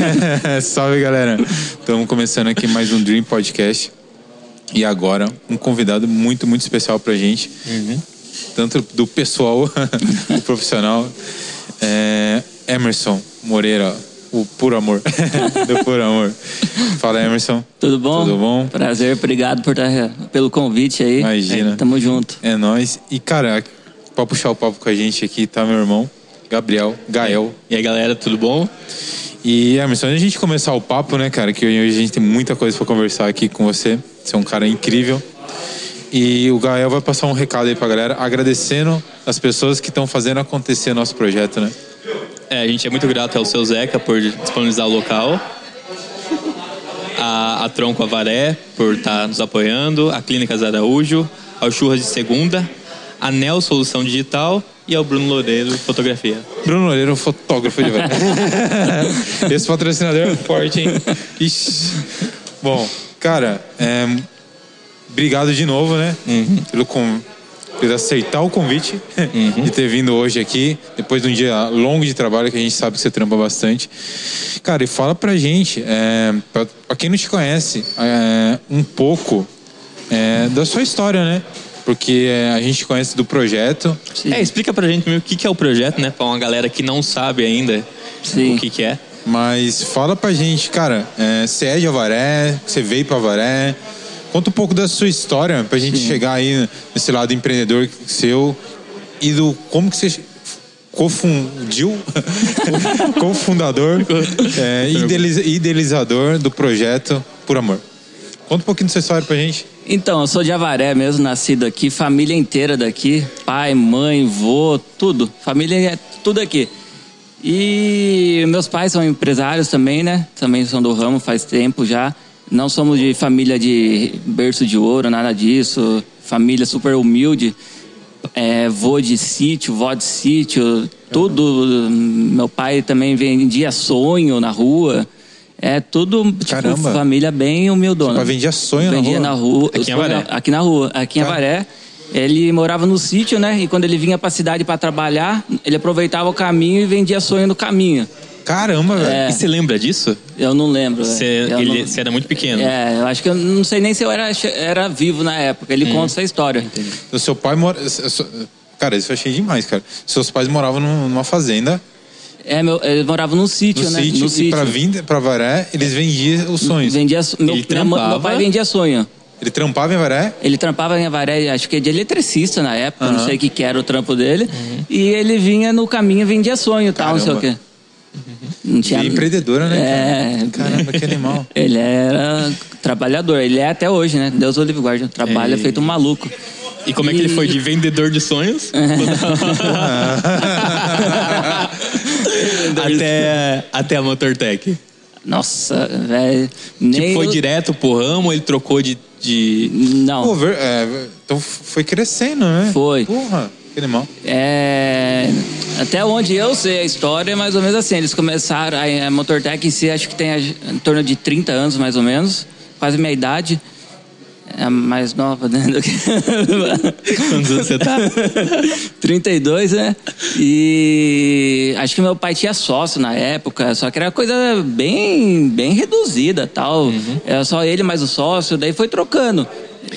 Salve, galera. Estamos começando aqui mais um Dream Podcast. E agora, um convidado muito, muito especial pra gente. Uhum. Tanto do pessoal, do profissional. É Emerson Moreira, o puro amor. do puro amor. Fala, Emerson. Tudo bom? Tudo bom? Prazer, obrigado por estar, pelo convite aí. Imagina. É, tamo junto. É nóis. E, cara, pra puxar o papo com a gente aqui tá meu irmão, Gabriel, Gael. E aí, galera, tudo bom? E, Emerson, antes de a gente começar o papo, né, cara, que hoje a gente tem muita coisa pra conversar aqui com você. Você é um cara incrível. E o Gael vai passar um recado aí pra galera, agradecendo as pessoas que estão fazendo acontecer nosso projeto, né? É, a gente é muito grato ao seu Zeca por disponibilizar o local. A, a Tronco Avaré por estar nos apoiando. A Clínicas Araújo. Ao Churras de Segunda. A Nel Solução Digital. E ao Bruno Loureiro Fotografia. Bruno Loureiro, fotógrafo de verdade. Esse patrocinador é forte, hein? Ixi. Bom, cara, é, obrigado de novo, né? Pelo, com, por aceitar o convite de ter vindo hoje aqui, depois de um dia longo de trabalho, que a gente sabe que você trampa bastante. Cara, e fala pra gente, é, pra, pra quem não te conhece, é, um pouco é, da sua história, né? Porque é, a gente conhece do projeto. Sim. É, explica pra gente o que, que é o projeto, né? Pra uma galera que não sabe ainda Sim. o que, que é. Mas fala pra gente, cara, é, você é de Avaré, você veio pra Avaré. Conta um pouco da sua história pra gente chegar aí nesse lado empreendedor seu e do como que você cofundiu, cofundador, é, idealiza- idealizador do projeto Por Amor. Conta um pouquinho da sua história pra gente. Então, eu sou de Avaré mesmo, nascido aqui, família inteira daqui, pai, mãe, vô, tudo, família é tudo aqui. E meus pais são empresários também, né? Também são do ramo faz tempo já. Não somos de família de berço de ouro, nada disso. Família super humilde. É, vô de sítio, vó de sítio, tudo. Meu pai também vendia sonho na rua. É tudo, tipo, Caramba. família bem humildona. Pai vendia sonho na vendia rua? na rua. Aqui em Avaré? Aqui na rua, aqui em Tá. Avaré. Ele morava no sítio, né? E quando ele vinha pra cidade pra trabalhar, ele aproveitava o caminho e vendia sonho no caminho. Caramba, velho. É. E você lembra disso? Eu não lembro. Você, eu ele- não- você era muito pequeno. É, eu acho que eu não sei nem se eu era, era vivo na época. Ele conta essa história. O seu pai mora. Cara, isso eu achei demais, cara. Seus pais moravam num- numa fazenda, É, meu, ele morava num sítio, no né? sítio, no e pra vir pra Varé, eles vendiam os sonhos. Vendia, meu, Ele minha meu pai vendia sonho. Ele trampava em Varé? Ele trampava em Avaré, acho que de eletricista na época, não sei o que, que era o trampo dele. E ele vinha no caminho e vendia sonho e tal, não sei o quê. Não tinha... E empreendedora, né? É. cara? Caramba, que animal. Ele era trabalhador, ele é até hoje, né? Deus o livre guarde, trabalha É. feito um maluco. E como é que ele foi de vendedor de sonhos até, até a Motortech? Nossa, velho. Tipo, foi o- direto pro ramo ou ele trocou de. de... Não. Pô, ver- é, então foi crescendo, né? Foi. Porra, que animal. É, até onde eu sei a história é mais ou menos assim. Eles começaram, a, a Motortech em si, acho que tem a- em torno de 30 anos mais ou menos, quase minha idade. É a mais nova, né? do que- Quantos anos você tá? 32, né? E acho que meu pai tinha sócio na época, só que era coisa bem, bem reduzida tal. Era só ele mais o sócio, daí foi trocando.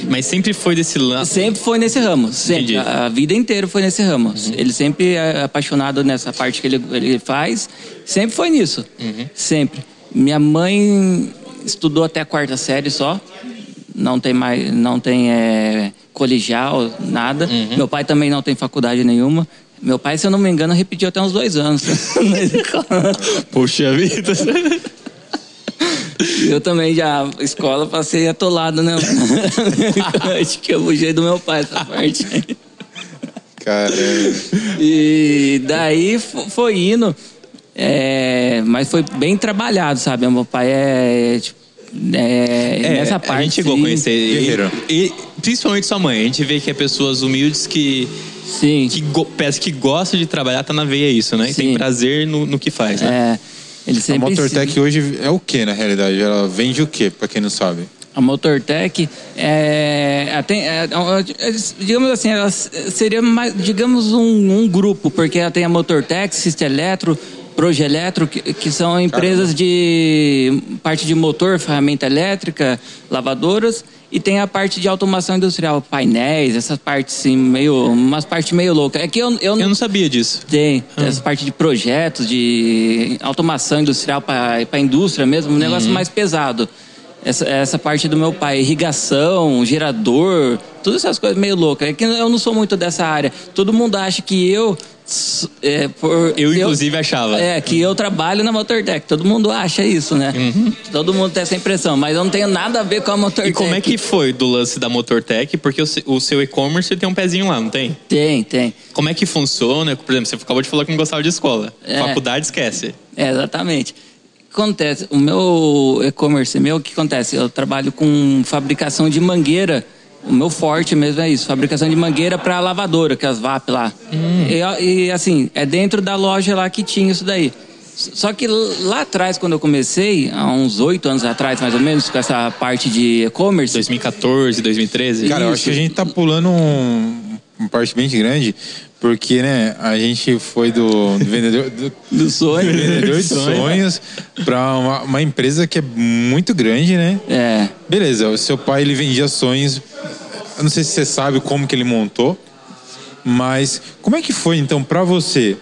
Mas sempre foi desse lado. Sempre foi nesse ramo, sempre. A a vida inteira foi nesse ramo. Ele sempre é apaixonado nessa parte que ele, ele faz, sempre foi nisso. Sempre. Minha mãe estudou até a quarta série só. Não tem mais, não tem é, colegial, nada. Meu pai também não tem faculdade nenhuma. Meu pai, se eu não me engano, repetiu até uns dois anos. na escola. Poxa vida. Eu também já, escola, passei atolado, né? Acho que eu fugi do meu pai essa parte. Caramba. E daí fo- foi indo. é, mas foi bem trabalhado, sabe? Meu pai é. Tipo, é, É, nessa parte. a gente chegou a conhecer ele. Guerreiro. E, principalmente sua mãe. A gente vê que é pessoas humildes que, Sim. que go, parece que gosta de trabalhar, tá na veia isso, né? E tem prazer no, no que faz, né? É, ele A sempre. Motortech hoje é o que, na realidade? Ela vende o que, pra quem não sabe? A Motortech é, tem- é, é, digamos assim, ela seria mais, digamos um, um grupo, porque ela tem a Motortech, Sista Eletro, Progeletro, que, que são empresas de parte de motor, ferramenta elétrica, lavadoras, e tem a parte de automação industrial, painéis, essas partes assim, meio. umas partes meio loucas. É que eu, eu, Eu não sabia disso. Tem, essa parte de projetos, de automação industrial para a indústria mesmo, um negócio mais pesado. Essa, essa parte do meu pai, irrigação, gerador, todas essas coisas meio loucas. É que eu não sou muito dessa área. Todo mundo acha que eu. É, por, Eu, inclusive, achava. É, que eu trabalho na Motortech. Todo mundo acha isso, né? Todo mundo tem essa impressão, mas eu não tenho nada a ver com a Motortech. E como é que foi do lance da Motortech? Porque o o seu e-commerce tem um pezinho lá, não tem? Tem, tem. Como é que funciona? Por exemplo, você acabou de falar que não gostava de escola. É. Faculdade, esquece. É, exatamente. O que acontece? O meu e-commerce meu, o que acontece? Eu trabalho com fabricação de mangueira. O meu forte mesmo é isso, fabricação de mangueira para lavadora, que é as VAP lá. E, e, assim, é dentro da loja lá que tinha isso daí. Só que lá atrás, quando eu comecei, há uns oito anos atrás, mais ou menos, com essa parte de e-commerce, 2014, 2013. Cara, eu acho Isso. que a gente tá pulando um, uma parte bem grande, porque, né, a gente foi do, do vendedor, do, do sonho. vendedor de sonhos para uma, uma empresa que é muito grande, né? É. Beleza, o seu pai ele vendia sonhos. Eu não sei se você sabe como que ele montou, mas como é que foi então para você?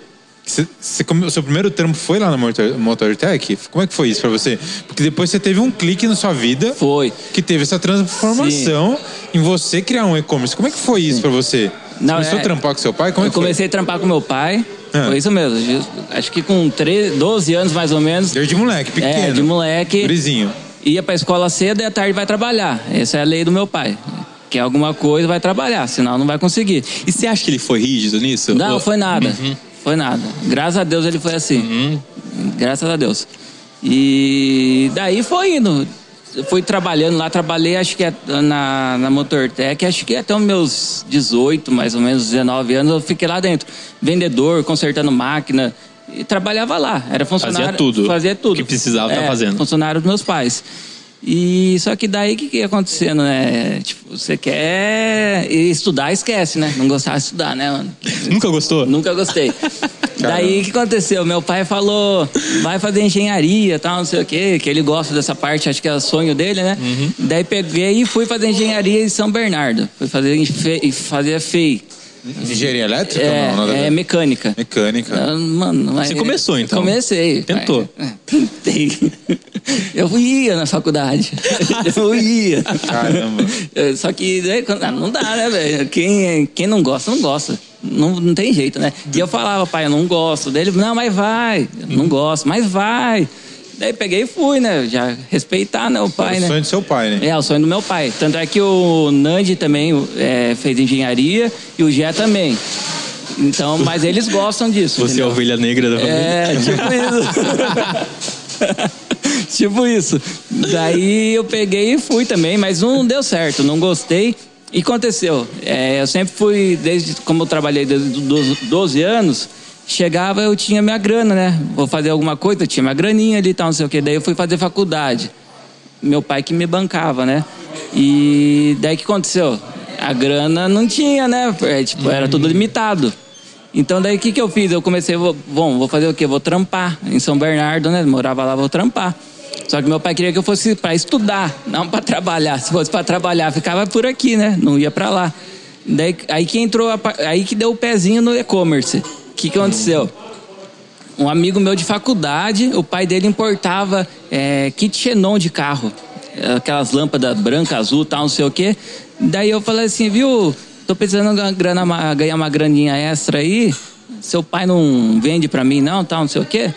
Você, você o seu primeiro trampo foi lá na Motor, Motortech? Como é que foi isso para você? Porque depois você teve um clique na sua vida Foi. que teve essa transformação em você criar um e-commerce. Como é que foi isso para você? Você Não, começou é- a trampar com seu pai? Como é eu que foi? comecei a trampar com meu pai. Ah. Foi isso mesmo. Acho que com 13, 12 anos mais ou menos. Desde moleque, pequeno. É, de moleque. Gurizinho. Ia pra escola cedo e à tarde vai trabalhar. Essa é a lei do meu pai. Quer alguma coisa, vai trabalhar, senão não vai conseguir. E você acha que ele foi rígido nisso? Não, Ou- foi nada. Foi nada. Graças a Deus ele foi assim. Graças a Deus. E daí foi indo. Fui trabalhando lá, trabalhei acho que é na, na Motortech, acho que até os meus 18, mais ou menos 19 anos, eu fiquei lá dentro. Vendedor, consertando máquina. E trabalhava lá. Era funcionário. Fazia tudo. Fazia tudo. Que precisava tá É, fazendo. Funcionário dos meus pais. E só que daí o que, que ia acontecendo, né? Tipo, você quer estudar, esquece, né? Não gostava de estudar, né, mano? Nunca gostou? Nunca gostei. Daí o que aconteceu? Meu pai falou, vai fazer engenharia, tal, não sei o quê, que ele gosta dessa parte, acho que é o sonho dele, né? Uhum. Daí peguei e fui fazer engenharia em São Bernardo. Fui fazer, fazer FEI. Engenharia elétrica? É, não, é mecânica. Mecânica. Ah, Mano, mas- Você começou, então? Comecei. Tentou. Tentei. Eu ia na faculdade. Eu ia. Caramba. É, Só que né, ah, não dá, né, velho? Quem, quem não gosta, não gosta. Não, não tem jeito, né? E eu falava, pai, eu não gosto. Daí ele, não, mas vai. Eu não gosto, mas vai. Daí peguei e fui, né? Já respeitar, né, o pai, o né? sonho do seu pai, né? É, o sonho do meu pai. Tanto é que o Nandi também é, fez engenharia e o Gé também. Então, mas eles gostam disso. Você é a entendeu? ovelha negra da família. É, tipo isso. tipo isso. Daí eu peguei e fui também, mas não deu certo, não gostei. E aconteceu. É, eu sempre fui, desde como eu trabalhei desde os 12 anos, chegava eu tinha minha grana, né? Vou fazer alguma coisa, eu tinha minha graninha ali e tal, não sei o quê. Daí eu fui fazer faculdade. Meu pai que me bancava, né? E daí que aconteceu? A grana não tinha, né? É, tipo, era tudo limitado. Então daí o que, que eu fiz? Eu comecei, vou, bom, vou fazer o quê? Vou trampar em São Bernardo, né? Morava lá, vou trampar. Só que meu pai queria que eu fosse para estudar, não para trabalhar. Se fosse para trabalhar, ficava por aqui, né? Não ia para lá. Daí, aí que entrou, a aí que deu o pezinho no e-commerce. O que, que aconteceu? Um amigo meu de faculdade, o pai dele importava é, kit xenon de carro. Aquelas lâmpadas branca, azul, tal, não sei o quê. Daí eu falei assim, viu? Tô precisando ganhar, uma graninha extra aí. Seu pai não vende pra mim, não, tal, não sei o quê.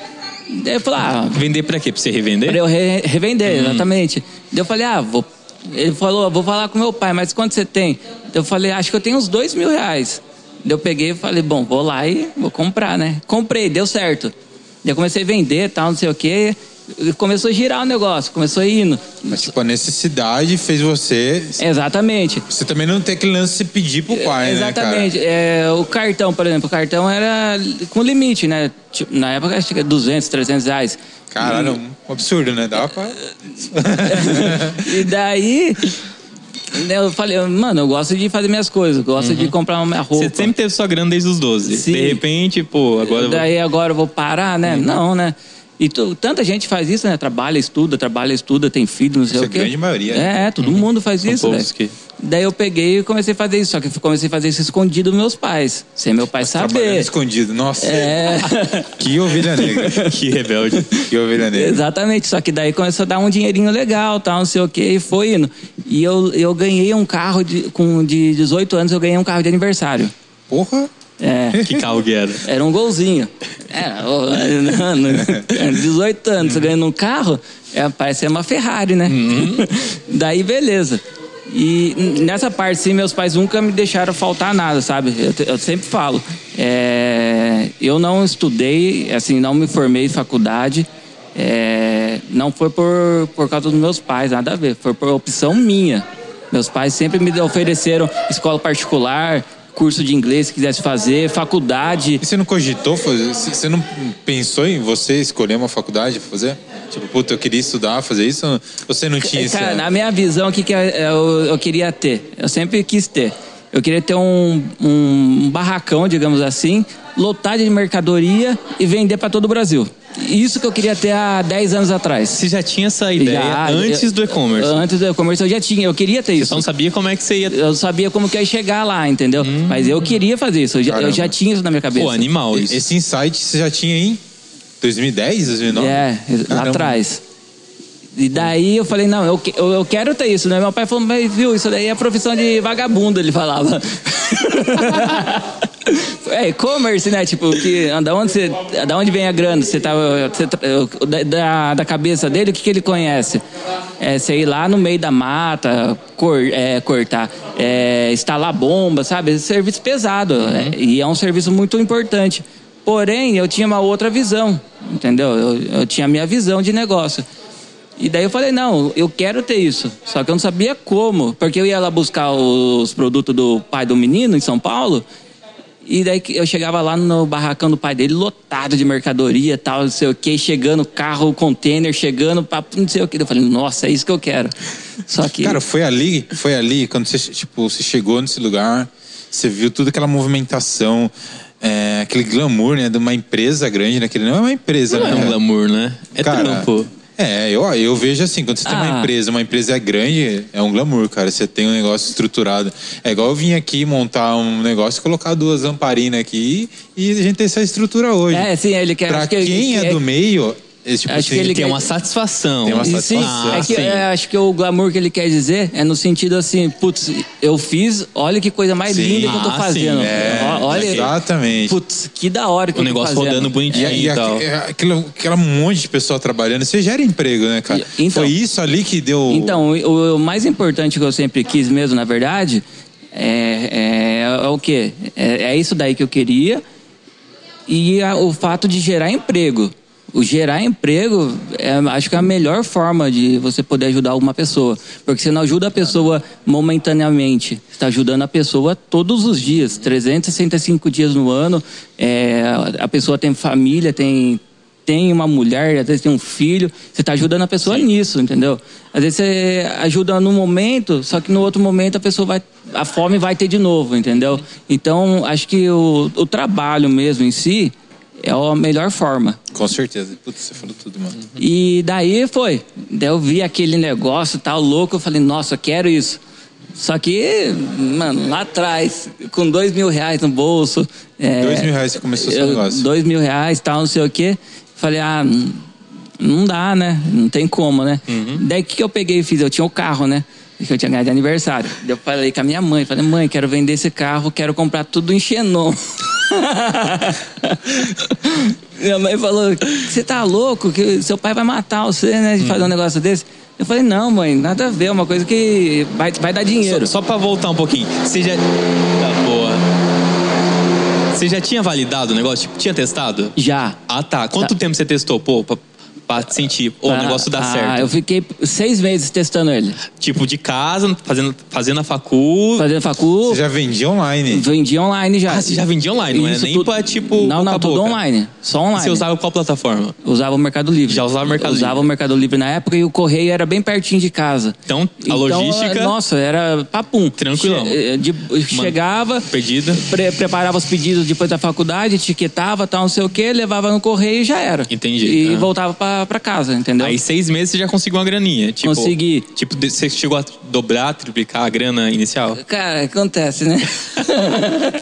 Daí eu falei, ah, Vender pra quê? Pra você revender? Pra eu re- revender, exatamente. Daí eu falei, ah, vou. Ele falou, vou falar com meu pai, mas quanto você tem? Eu falei, acho que eu tenho uns dois mil reais. Eu peguei e falei, bom, vou lá e vou comprar, né? Comprei, deu certo. Eu comecei a vender, tal, não sei o quê. Começou a girar o negócio, começou indo. Mas, tipo, a necessidade fez você. Exatamente. Você também não tem aquele lance de pedir pro pai, Exatamente. né, É, o cartão, por exemplo, o cartão era com limite, né? Tipo, na época acho que era 200, 300 reais. cara? Caralho, um absurdo, né? Dava pra. e daí, Eu falei, mano, eu gosto de fazer minhas coisas, gosto de comprar uma minha roupa. Você sempre teve sua grana desde os 12. Sim. De repente, pô, agora. eu vou- Daí agora eu vou parar, né? Não, né? E tu- tanta gente faz isso, né? Trabalha, estuda, trabalha, estuda, tem filho, não sei Isso é o quê. a grande maioria, né? É, todo mundo faz isso, né? que- Daí eu peguei e comecei a fazer isso. Só que comecei a fazer isso escondido dos meus pais. Sem meu pai saber. escondido. Nossa, É, que ovelha negra. Que rebelde. Que ovelha negra. exatamente. Só que daí começou a dar um dinheirinho legal, tal, não sei o quê, e foi indo. E eu, eu ganhei um carro de, com de 18 anos, eu ganhei um carro de aniversário. Porra. É. Que carro que era? Era um golzinho. É, ô, ano, 18 anos, você ganhando um carro, é, parece uma Ferrari, né? Daí, beleza. E nessa parte, sim, meus pais nunca me deixaram faltar nada, sabe? Eu, eu sempre falo. é, eu não estudei, assim, não me formei em faculdade. é, não foi por, por causa dos meus pais, nada a ver. Foi por opção minha. Meus pais sempre me ofereceram escola particular, curso de inglês se quisesse fazer, faculdade. E você não cogitou fazer? Você não pensou em você escolher uma faculdade pra fazer? Tipo, puta, eu queria estudar, fazer isso? Ou Você não tinha isso? Cara, na minha visão, o que, que eu, eu, eu queria ter? Eu sempre quis ter. Eu queria ter um, um barracão, digamos assim, lotado de mercadoria e vender para todo o Brasil. Isso que eu queria ter há 10 anos atrás. Você já tinha essa ideia Já, antes eu- do e-commerce? Antes do e-commerce eu já tinha, eu queria ter Você isso. só não sabia como é que você ia. Eu sabia como que eu ia chegar lá, entendeu? Mas eu queria fazer isso, eu já, eu já tinha isso na minha cabeça. Pô, animal isso. Esse insight você já tinha em 2010, 2009? É, lá Caramba. atrás. E daí eu falei, não, eu, eu, quero ter isso, né? Meu pai falou, mas viu, isso daí é profissão de vagabundo, ele falava. é, e-commerce, né? Tipo, que, da, onde você, da onde vem a grana? Você tá, você tá- da, da, cabeça dele, o que, que ele conhece? É você ir lá no meio da mata, cor, é, cortar, é, instalar bomba, sabe? Serviço pesado. é, e é um serviço muito importante. Porém, eu tinha uma outra visão, entendeu? Eu, eu tinha a minha visão de negócio. E daí eu falei, não, eu quero ter isso. Só que eu não sabia como. Porque eu ia lá buscar os produtos do pai do menino em São Paulo. E daí eu chegava lá no barracão do pai dele, lotado de mercadoria tal, não sei o que, chegando carro, container, chegando, papo, não sei o que. Eu falei, nossa, é isso que eu quero. Só que. Cara, foi ali, foi ali, quando você, tipo, você chegou nesse lugar, você viu toda aquela movimentação, é, aquele glamour, né, de uma empresa grande, né? Que não é uma empresa, Não é né? um glamour, né? É Cara, trampo. É, eu, eu vejo assim, quando você tem uma Ah. empresa, uma empresa é grande, é um glamour, cara. Você tem um negócio estruturado. É igual eu vim aqui montar um negócio, colocar duas lamparinas aqui e a gente tem essa estrutura hoje. É, sim, ele quer. pra acho que quem é que- do meio, é, tipo Acho assim, que ele Tem quer- uma satisfação. Tem uma E sim, satisfação. é que, sim. é, acho que o glamour que ele quer dizer é no sentido assim, putz, eu fiz, olha que coisa mais Sim. linda que eu tô Ah, fazendo. sim, é, olha, exatamente. putz, que da hora que O eu tô negócio fazendo. rodando E, bonitinho e e, aqu- tal. é, aquilo, aquela monte de pessoa trabalhando, você gera emprego, né, cara? E- então- Foi isso ali que deu. Então, o, o mais importante que eu sempre quis mesmo, na verdade, é, é, é o quê? É, é isso daí que eu queria e a- o fato de gerar emprego. O gerar emprego, é, acho que é a melhor forma de você poder ajudar alguma pessoa. Porque você não ajuda a pessoa momentaneamente. Você está ajudando a pessoa todos os dias, 365 dias no ano. É, a pessoa tem família, tem, tem uma mulher, às vezes tem um filho. Você está ajudando a pessoa nisso, entendeu? Às vezes você ajuda num momento, só que no outro momento a pessoa vai. A fome vai ter de novo, entendeu? Então, acho que o, o trabalho mesmo em si é a melhor forma. Com certeza. Putz, você falou tudo, mano. E daí foi. Daí eu vi aquele negócio tal louco, eu falei, nossa, eu quero isso. Só que, mano, lá atrás, com dois mil reais no bolso. é, Dois mil reais você começou seu eu- negócio. Dois mil reais, tal, não sei o quê. Falei, ah, não- dá, né? Não tem como, né? Uhum. Daí o que que eu peguei e fiz? Eu tinha o carro, né? Que eu tinha ganhado de aniversário. Eu falei com a minha mãe, falei, mãe, quero vender esse carro, quero comprar tudo em Xenon. minha mãe falou, você tá louco? Que seu pai vai matar você, né? De fazer um negócio desse. Eu falei, não, mãe, nada a ver, é uma coisa que vai, vai dar dinheiro. Só, só pra voltar um pouquinho. Você já. Tá boa. Você já tinha validado o negócio? Tipo, tinha testado? Já. Ah, tá. Quanto tempo você testou? Pô, pra, Pra sentir, ô, o negócio dá ah, certo. Eu fiquei seis meses testando ele. Tipo, de casa, fazendo, fazendo a facu. Fazendo facu, Você já vendia online? vendia online já. Ah, você já vendia online, não é Isso nem tudo- pra, tipo, Não, não, a tudo boca. online. Só online. Você usava qual plataforma? Usava o Mercado Livre. Já usava o Mercado Usava Livre. o Mercado Livre na época e o correio era bem pertinho de casa. Então, a logística. Nossa, era papum. Tranquilão. Che- de- chegava, Pedido. pre- preparava os pedidos depois da faculdade, etiquetava, tal, não sei o que, levava no correio e já era. Entendi. E Ah. voltava pra, pra casa, entendeu? Aí seis meses você já conseguiu uma graninha. Tipo, Consegui. Tipo, você chegou a dobrar, triplicar a grana inicial? Cara, acontece, né?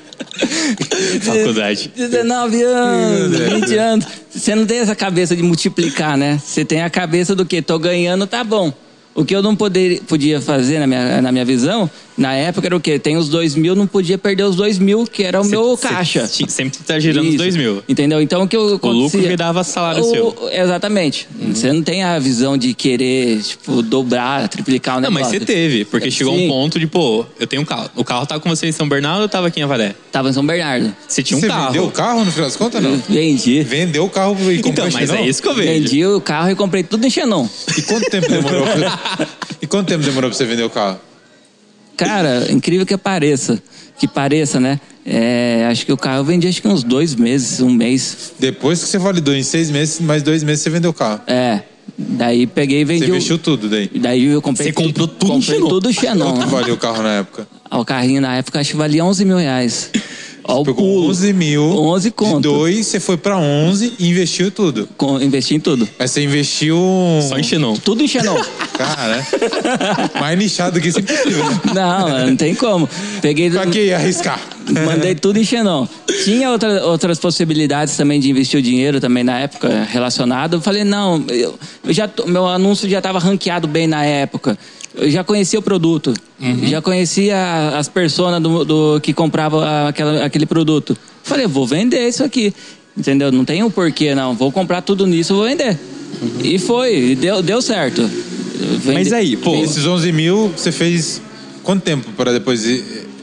Faculdade. 19 anos, 20 anos. Você não tem essa cabeça de multiplicar, né? Você tem a cabeça do que? Tô ganhando, tá bom. O que eu não poder, podia fazer na minha, na minha visão, na época era o quê? Tem os dois mil, não podia perder os dois mil, que era o meu Cê- caixa. cê sempre tá girando os Isso. dois mil. Entendeu? Então o que eu O lucro acontecia- virava salário O- seu. Uhum. Exatamente. Você não tem a visão de querer, tipo, dobrar, triplicar o Não, negócio. mas você teve, porque chegou Sim. um ponto de, pô, eu tenho um carro. O carro tava com você em São Bernardo ou tava aqui em Avaré? Tava em São Bernardo. Você tinha um Você carro. vendeu o carro no final das contas, não? Vendi. Vendeu o carro e comprou Então, mas Xenon? é isso que eu vejo. Vendi o carro e comprei tudo em Xenon. E quanto tempo demorou pra... E quanto tempo demorou pra você vender o carro? Cara, incrível que pareça. Que pareça, né? É, acho que o carro eu vendi acho que uns dois meses, um mês. Depois que você validou em seis meses, mais dois meses você vendeu o carro. É. Daí peguei e vendi. Você o- investiu tudo daí. Daí eu comprei. Você comprou tudo comprei Xenon? tudo Xenon. Quanto valia o carro na época? O carrinho na época acho que valia 11 mil reais. Ó, o Pegou pulo. 11 mil. 11 conto. De dois, você foi pra 11 e investiu tudo. Com- investi em tudo. Mas você investiu... Só em Xenon. Tudo em Xenon. Cara, mais nichado que isso é impossível. né? não, não tem como. Peguei. Pra que arriscar? Mandei tudo em Xenon. Tinha outra, outras possibilidades também de investir o dinheiro também na época relacionado. Eu falei, não, eu, eu já meu anúncio já estava ranqueado bem na época. Eu já conhecia o produto. Já conhecia as personas do, do- que compravam aquela, aquele produto. Falei, vou vender isso aqui. Entendeu? Não tem um porquê, não. Vou comprar tudo nisso, vou vender. E foi, e deu, deu certo. Vende- Mas aí, pô, Esses 11 mil, você fez quanto tempo para depois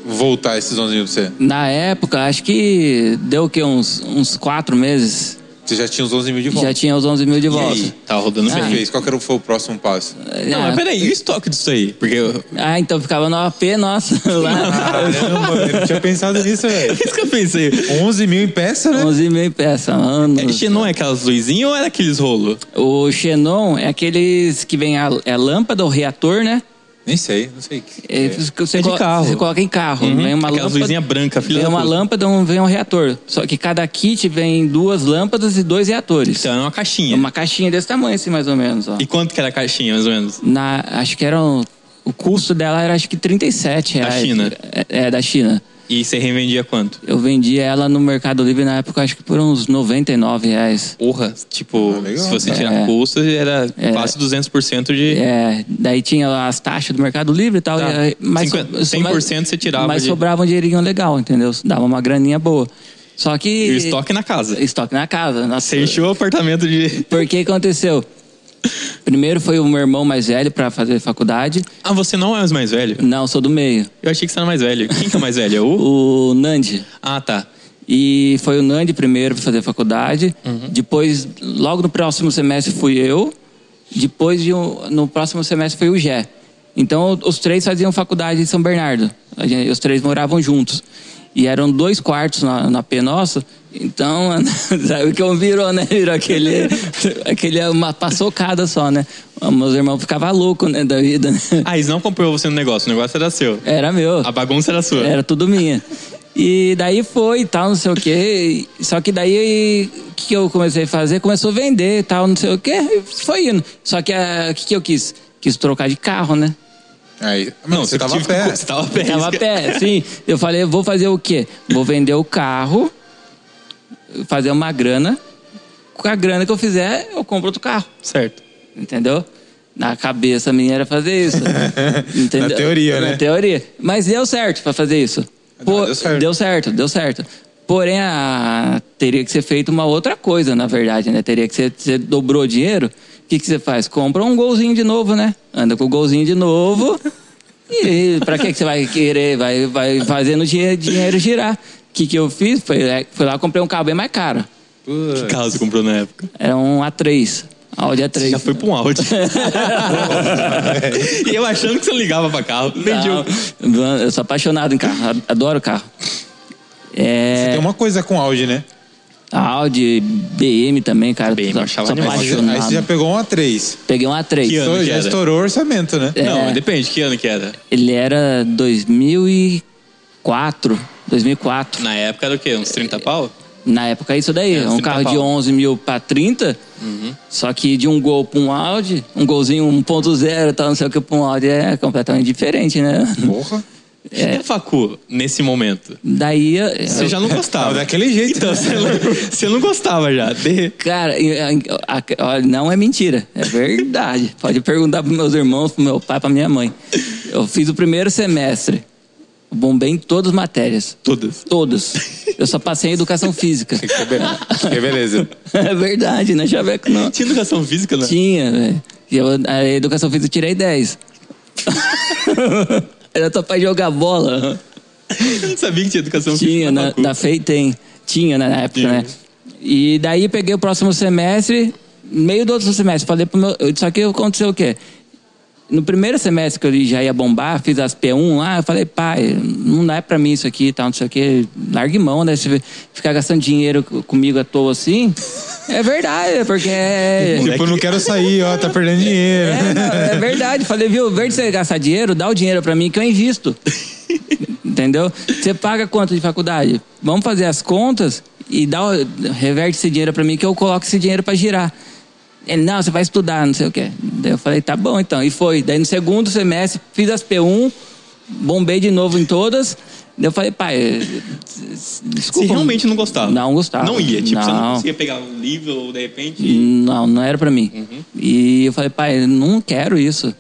voltar esses 11 mil pra você? Na época, acho que deu o quê? Uns, uns quatro meses. Você já tinha os 11 mil de volta. Já tinha os 11 mil de volta. aí? tava rodando O que bem. fez? Qual que era, foi o próximo passo? Não, mas peraí, e o estoque disso aí? Porque eu... Ah, então ficava no AP, nossa, lá. Caramba, eu não tinha pensado nisso, velho. isso que eu pensei. 11 mil em peça, né? 11 mil em peça, mano. É, Xenon é aquelas luzinhas ou era aqueles rolos? O Xenon é aqueles que vem a é lâmpada, o reator, né? Nem sei, não sei. É, Você, É de colo- carro. você coloca em carro. Uhum, Vem uma aquelas lâmpada. luzinhas brancas, filha Vem da uma puta. lâmpada, um, vem um reator. Só que cada kit vem duas lâmpadas e dois reatores. Então é uma É caixinha. uma caixinha desse tamanho, assim, mais ou menos. Ó. E quanto que era a caixinha, mais ou menos? Na, acho que era. um- o custo dela era acho que 37 Da reais. China? É, é, da China. E você revendia quanto? Eu vendi ela no Mercado Livre na época, acho que por uns 99 reais. Porra, tipo, Ah, legal. se você tirar É. custo, era quase 200% de... É, daí tinha as taxas do Mercado Livre e tal. Tá. e mas, 50, 100% você tirava Mas de- sobrava um dinheirinho legal, entendeu? Dava uma graninha boa. Só que. E o estoque na casa. Estoque na casa. Nossa, Você encheu o apartamento de... Por que aconteceu? Primeiro foi o meu irmão mais velho para fazer faculdade. Ah, você não é o mais velho? Não, sou do meio. Eu achei que você era mais velho. Quem que é o mais velho? É o... O Nandi. Ah, tá. E foi o Nandi primeiro para fazer faculdade. Uhum. Depois, logo no próximo semestre, fui eu. Depois, de um- no próximo semestre, foi o Gé. Então, os três faziam faculdade em São Bernardo. Gente- os três moravam juntos. E eram dois quartos na, na P nossa. Então, sabe o que eu virou, né? Virou aquele, aquele uma paçocada só, né? Meus irmãos ficavam loucos, né, da vida. né? Ah, eles não comprou você no negócio, o negócio era seu. Era meu. A bagunça era sua. Era tudo minha. E daí foi e tal, não sei o quê. Só que daí, o que, eu comecei a fazer? Começou a vender e tal, não sei o quê. Foi indo. Só que ah, o que, que eu quis? Quis trocar de carro, né? Aí, Não, você tava a que- pé. Você tava a pé. Tava a pé, sim. Eu falei, vou fazer o quê? Vou vender o carro, fazer uma grana. Com a grana que eu fizer, eu compro outro carro. Certo. Entendeu? Na cabeça minha era fazer isso. Entendeu? Na teoria, né? Na teoria. Mas deu certo pra fazer isso. Não, deu certo. Deu certo, deu certo. Porém, a- teria que ser feito uma outra coisa, na verdade, né? Teria que ser, você dobrou o dinheiro, o que, que você faz? Compra um golzinho de novo, né? Anda com o golzinho de novo. E pra que, que você vai querer? Vai, vai fazendo dinheiro, dinheiro girar. O que, que eu fiz? Foi, é, fui lá comprei um carro bem mais caro. Que carro você comprou na época? Era um A3. Audi A3. Já foi pra um Audi. e eu achando que você ligava pra carro. Medíocre. Não, eu sou apaixonado em carro, adoro carro. É, Tem uma coisa com Audi, né? Audi, BM também, cara. BM, sou- achava sou animal. Aí, você- apaixonado. aí você já pegou um A3. Peguei um A3. Que ano? Então, já era? estourou o orçamento, né? É. Não, depende. Que ano que era? Ele era 2004. 2004. Na época era o quê? Uns 30 pau? Na época é isso daí. É, um 30 carro de pau. 11 mil pra 30. Só que de um Gol pra um Audi, um golzinho 1.0 tal, não sei o que, pra um Audi é completamente diferente, né? Porra. E a facu, nesse momento? Daí. eu- Você já não gostava. Tava daquele jeito. Então, você não, você não gostava já. De- Cara, e- não é mentira, é verdade. Pode perguntar pros meus irmãos, pro meu pai, pra minha mãe. Eu fiz o primeiro semestre, bombei em todas as matérias. Todas. Todas. Eu só passei em educação física. Que be- que beleza. É verdade, não é chaveco não. Tinha educação física, né? Tinha, velho. E A educação física eu tirei 10. Era só pra jogar bola. Eu não sabia que tinha educação Tinha, física. na, facu. na FEI tem. Tinha na época, Tinha. né? E daí peguei o próximo semestre, meio do outro semestre, falei pro meu. Só que aconteceu o quê? No primeiro semestre que eu já ia bombar, fiz as P1 lá, eu falei, pai, não dá pra mim isso aqui e tal, não sei o quê. Largue mão, né? Se ficar gastando dinheiro co- comigo à toa assim. É verdade, porque é. Tipo, não quero sair, ó, tá perdendo dinheiro. É, não, é verdade. Falei, viu, em vez de você gastar dinheiro, dá o dinheiro pra mim que eu invisto. Entendeu? Você paga quanto de faculdade? Vamos fazer as contas e dá, reverte esse dinheiro pra mim que eu coloco esse dinheiro pra girar. Ele, não, você vai estudar, não sei o quê. Daí eu falei, tá bom então. E foi. Daí no segundo semestre, fiz as P1, bombei de novo em todas. Daí eu falei, pai, desculpa. Você realmente não gostava? Não gostava. Não ia, tipo, você não Não. conseguia pegar um livro ou de repente. Não, não era pra mim. Uhum. E eu falei, pai, não quero isso.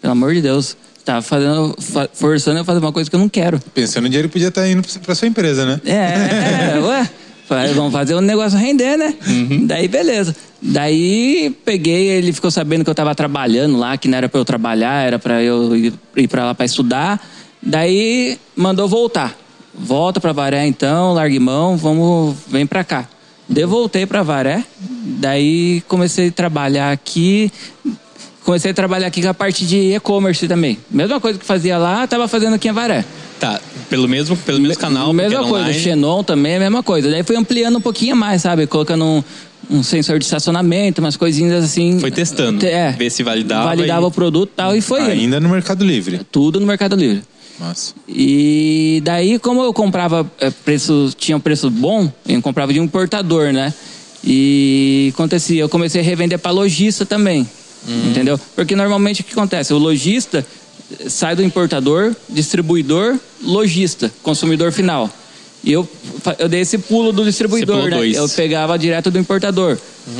Pelo amor de Deus. Tá fazendo, fa- forçando eu a fazer uma coisa que eu não quero. Pensando em dinheiro, podia estar indo pra sua empresa, né? É, é, ué. Falei, Vamos fazer o negócio render, né? Uhum. Daí, beleza. Daí, peguei, ele ficou sabendo que eu tava trabalhando lá, que não era pra eu trabalhar, era pra eu ir, ir pra lá pra estudar. Daí, mandou voltar. Volta pra Varé, então, largue mão, vamos, vem pra cá. Daí, voltei pra Varé. Daí, comecei a trabalhar aqui. Comecei a trabalhar aqui com a parte de e-commerce também. Mesma coisa que fazia lá, tava fazendo aqui em Varé. Tá, pelo mesmo, pelo mesmo canal. Mesma era coisa, online. Xenon também é a mesma coisa. Daí fui ampliando um pouquinho mais, sabe? Colocando um, um sensor de estacionamento, umas coisinhas assim. Foi testando, É. ver se validava Validava e- o produto e tal, e foi. Ainda no Mercado Livre. Tudo no Mercado Livre. Massa. E daí, como eu comprava é, preço, tinha um preço bom, eu comprava de um importador, né? E acontecia, eu comecei a revender para lojista também. Entendeu? Porque normalmente o que acontece? O lojista sai do importador, distribuidor, lojista, consumidor final. E eu, eu dei esse pulo do distribuidor, né? dois. Eu pegava direto do importador.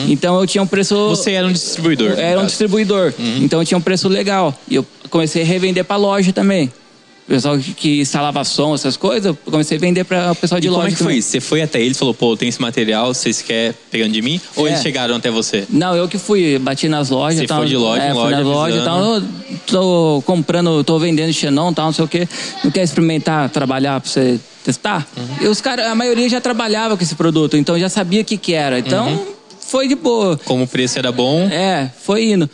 Então eu tinha um preço. Você era um distribuidor. Era um distribuidor. Então tinha um preço legal. E eu comecei a revender pra loja também. O pessoal que- que instalava som, essas coisas, eu comecei a vender para o pessoal de E loja. como é que foi também. isso? Você foi até eles e falou, pô, tem esse material, vocês querem pegando de mim? Ou É. eles chegaram até você? Não, eu que fui, bati nas lojas. Você tal, foi de loja é, em loja, nas lojas e tal. Tô comprando, tô vendendo Xenon tal, não sei o quê. Não quer experimentar, trabalhar pra você testar? Uhum. E os caras, a maioria já trabalhava com esse produto, então já sabia o que que era. Então, Uhum. foi de boa. Como o preço era bom, É, foi indo.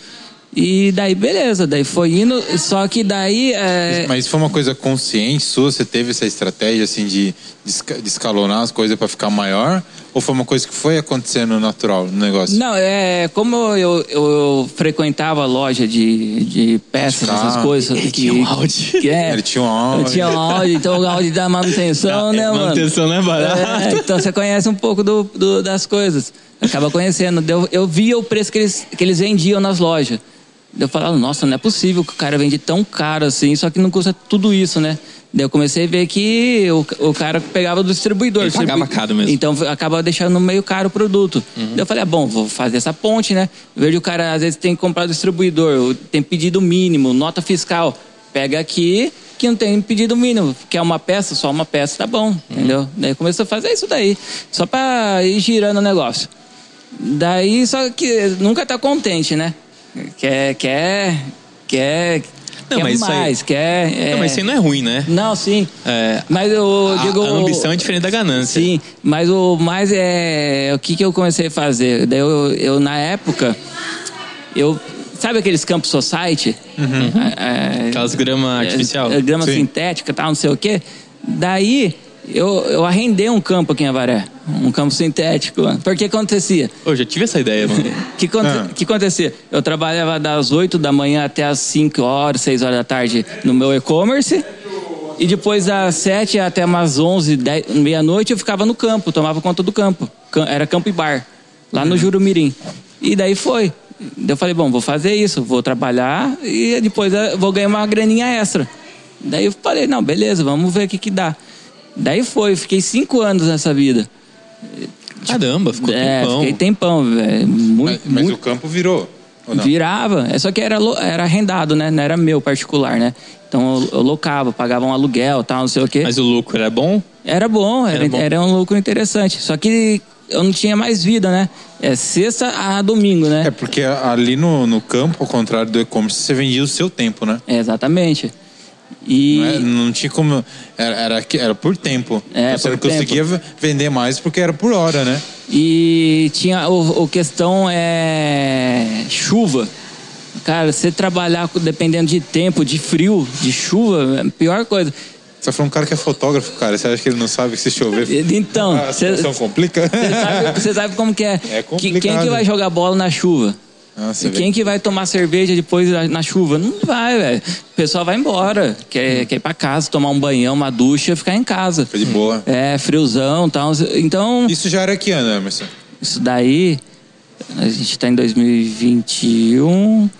E daí, beleza, daí foi indo, só que daí. É, Mas foi uma coisa consciente sua? Você teve essa estratégia assim de, de esca- de escalonar as coisas pra ficar maior? Ou foi uma coisa que foi acontecendo natural no negócio? Não, é como eu, eu, eu frequentava a loja de, de peças, Ah, essas coisas. ele que, tinha um Audi. Que é, Ele tinha um Audi. Eu tinha um Audi, então o Audi dá manutenção, né, mano? manutenção não é barato. É, então você conhece um pouco do, do- das coisas. Acaba conhecendo. Eu, eu via o preço que eles, que eles vendiam nas lojas. Eu falava, nossa, não é possível que o cara vende tão caro assim, só que não custa tudo isso, né? Daí eu comecei a ver que o, o cara pegava do distribuidor. Ele pagava caro mesmo. Então acaba deixando meio caro o produto. Uhum. Daí eu falei, ah, bom, vou fazer essa ponte, né? De o cara, às vezes, tem que comprar do distribuidor, tem pedido mínimo, nota fiscal. Pega aqui que não tem pedido mínimo. Quer uma peça, só uma peça, tá bom, Uhum. entendeu? Daí começou a fazer isso daí, só pra ir girando o negócio. Daí, só que nunca tá contente, né? Quer, quer, quer... Não, quer mas isso aí- mais, quer. é- Não, mas isso aí não é ruim, né? Não, sim. É, Mas eu a, digo. a ambição é diferente da ganância. Sim, mas o mais é o que, que eu comecei a fazer. Daí eu, eu na época, eu sabe aqueles campos society, É, é, Aquelas grama artificial. é, grama Sim. sintética, tal, não sei o quê. Daí eu, eu arrendei um campo aqui em Avaré, um campo sintético. Porque acontecia? Ô, já tive essa ideia, mano. O que, Ah. que acontecia? Eu trabalhava das 8 da manhã até as 5 horas, 6 horas da tarde no meu e-commerce. E depois das 7 até umas 11, 10, meia-noite eu ficava no campo, tomava conta do campo. Cam- Era campo e bar, lá no Jurumirim. E daí foi. Eu falei, bom, vou fazer isso, vou trabalhar e depois eu vou ganhar uma graninha extra. Daí eu falei, não, beleza, vamos ver o que que dá. Daí foi, fiquei cinco anos nessa vida. Caramba, ficou é, tempão. fiquei tempão, velho. Muito, Mas, mas muito o campo virou. Ou não? Virava. É só que era, lo- era arrendado, né? Não era meu particular, né? Então eu, eu locava, pagava um aluguel tal, não sei o quê. Mas o lucro era bom? Era bom, era, Era bom. era um lucro interessante. Só que eu não tinha mais vida, né? É sexta a domingo, né? É porque ali no, no campo, ao contrário do e-commerce, você vendia o seu tempo, né? É, exatamente. E Não, é- não tinha como. Era, era, era por tempo. É, então você não tempo. conseguia v- vender mais porque era por hora, né? E tinha o, o questão é chuva. Cara, você trabalhar dependendo de tempo, de frio, de chuva, é a pior coisa. Você falou um cara que é fotógrafo, cara. Você acha que ele não sabe que se chover. Então, a você situação complica? sabe, cê sabe como que é? É Que- Quem complicado. que vai jogar bola na chuva? Nossa, E quem que vai tomar cerveja depois na chuva? Não vai, velho. O pessoal vai embora. Quer, quer ir pra casa, tomar um banhão, uma ducha, ficar em casa. Fica de boa. É, friozão e tal. Então, Isso já era que ano, Emerson? isso daí, a gente tá em 2021.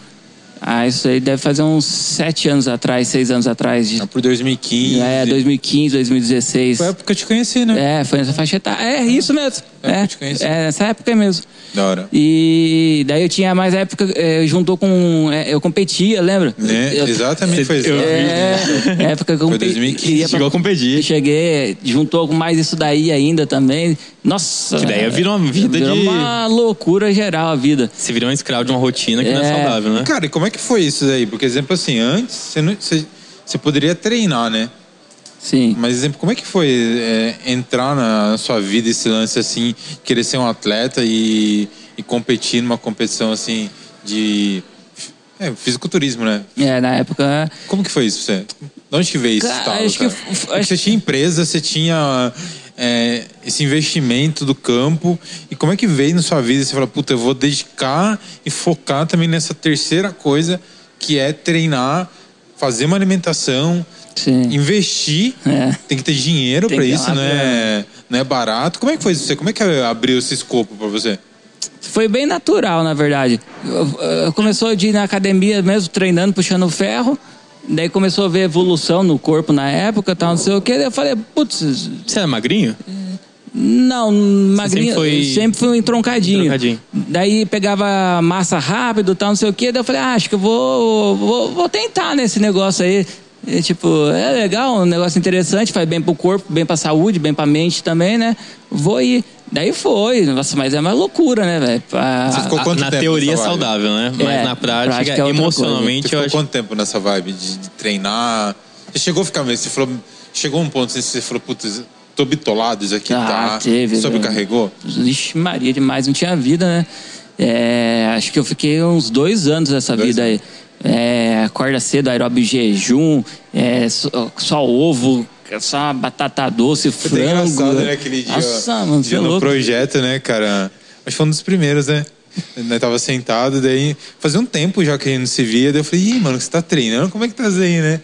Ah, isso aí deve fazer uns sete anos atrás, seis anos atrás. De, Ah, Por 2015. é, 2015, 2016. Foi a época que eu te conheci, né? É, foi nessa faixa etária. É, isso mesmo. É, É, eu te conheci. é nessa época mesmo. Da hora. E daí eu tinha mais época, é, juntou com. é, eu competia, lembra? É, Eu- exatamente, foi isso. eu- É, época que eu Foi compe- 2015, ia pra- chegou a competir. Eu cheguei, juntou com mais isso daí ainda também. Nossa. Que daí virou uma vida virou de- uma loucura geral a vida. Você virou um escravo de uma rotina que não é É. saudável, né? Cara, e como é que foi isso daí? Porque, exemplo, assim, antes você, não- você, você poderia treinar, né? Sim. Mas, exemplo, como é que foi é, entrar na sua vida esse lance assim, querer ser um atleta e, e competir numa competição assim de. É, fisiculturismo, né? É, na época. Como que foi isso pra você? De onde que veio isso? Cara, tal, acho que cara? Porque acho- Você tinha empresa, você tinha é, esse investimento do campo. E como é que veio na sua vida? Você falou, puta, eu vou dedicar e focar também nessa terceira coisa, que é treinar, fazer uma alimentação, Sim. investir. É. Tem que ter dinheiro ter isso, uma não é, não é barato. Como é que foi isso? Como é que abriu esse escopo pra você? Foi bem natural, na verdade. Começou de ir na academia mesmo, treinando, puxando ferro. Daí começou a ver evolução no corpo na época, tal, não sei o que. Daí eu falei, putz, Você era magrinho? não, magrinho, sempre foi- sempre fui um entroncadinho. Entroncadinho. Daí pegava massa rápido, tal, não sei o que. Daí eu falei, ah, acho que eu vou, vou, vou tentar nesse negócio aí. E, tipo, é legal, um negócio interessante, faz bem pro corpo, bem pra saúde, bem pra mente também, né? Vou ir. Daí foi, nossa, mas é uma loucura, né, velho? Você ficou A- quanto na tempo teoria é saudável, né? Mas É, na prática, prática é emocionalmente, Você eu ficou acho. quanto tempo nessa vibe de, de treinar? Você chegou a ficar meio. Você falou. Chegou um ponto assim, você falou, putz, tô bitolado, isso aqui Ah, tá. teve, sobrecarregou? Vixe, Maria, demais, não tinha vida, né? É, acho que eu fiquei uns dois anos nessa Dois vida aí. É, acorda cedo, aeróbio jejum, é, só, só ovo, só batata doce, Foi frango. até engraçado, né? Aquele dia, Nossa, mano, dia é no louco. projeto, né, cara? Acho que foi um dos primeiros, né? Nós tava sentado, daí fazia um tempo já que a gente não se via, daí eu falei, ih, mano, você tá treinando? Como é que tá isso aí, né?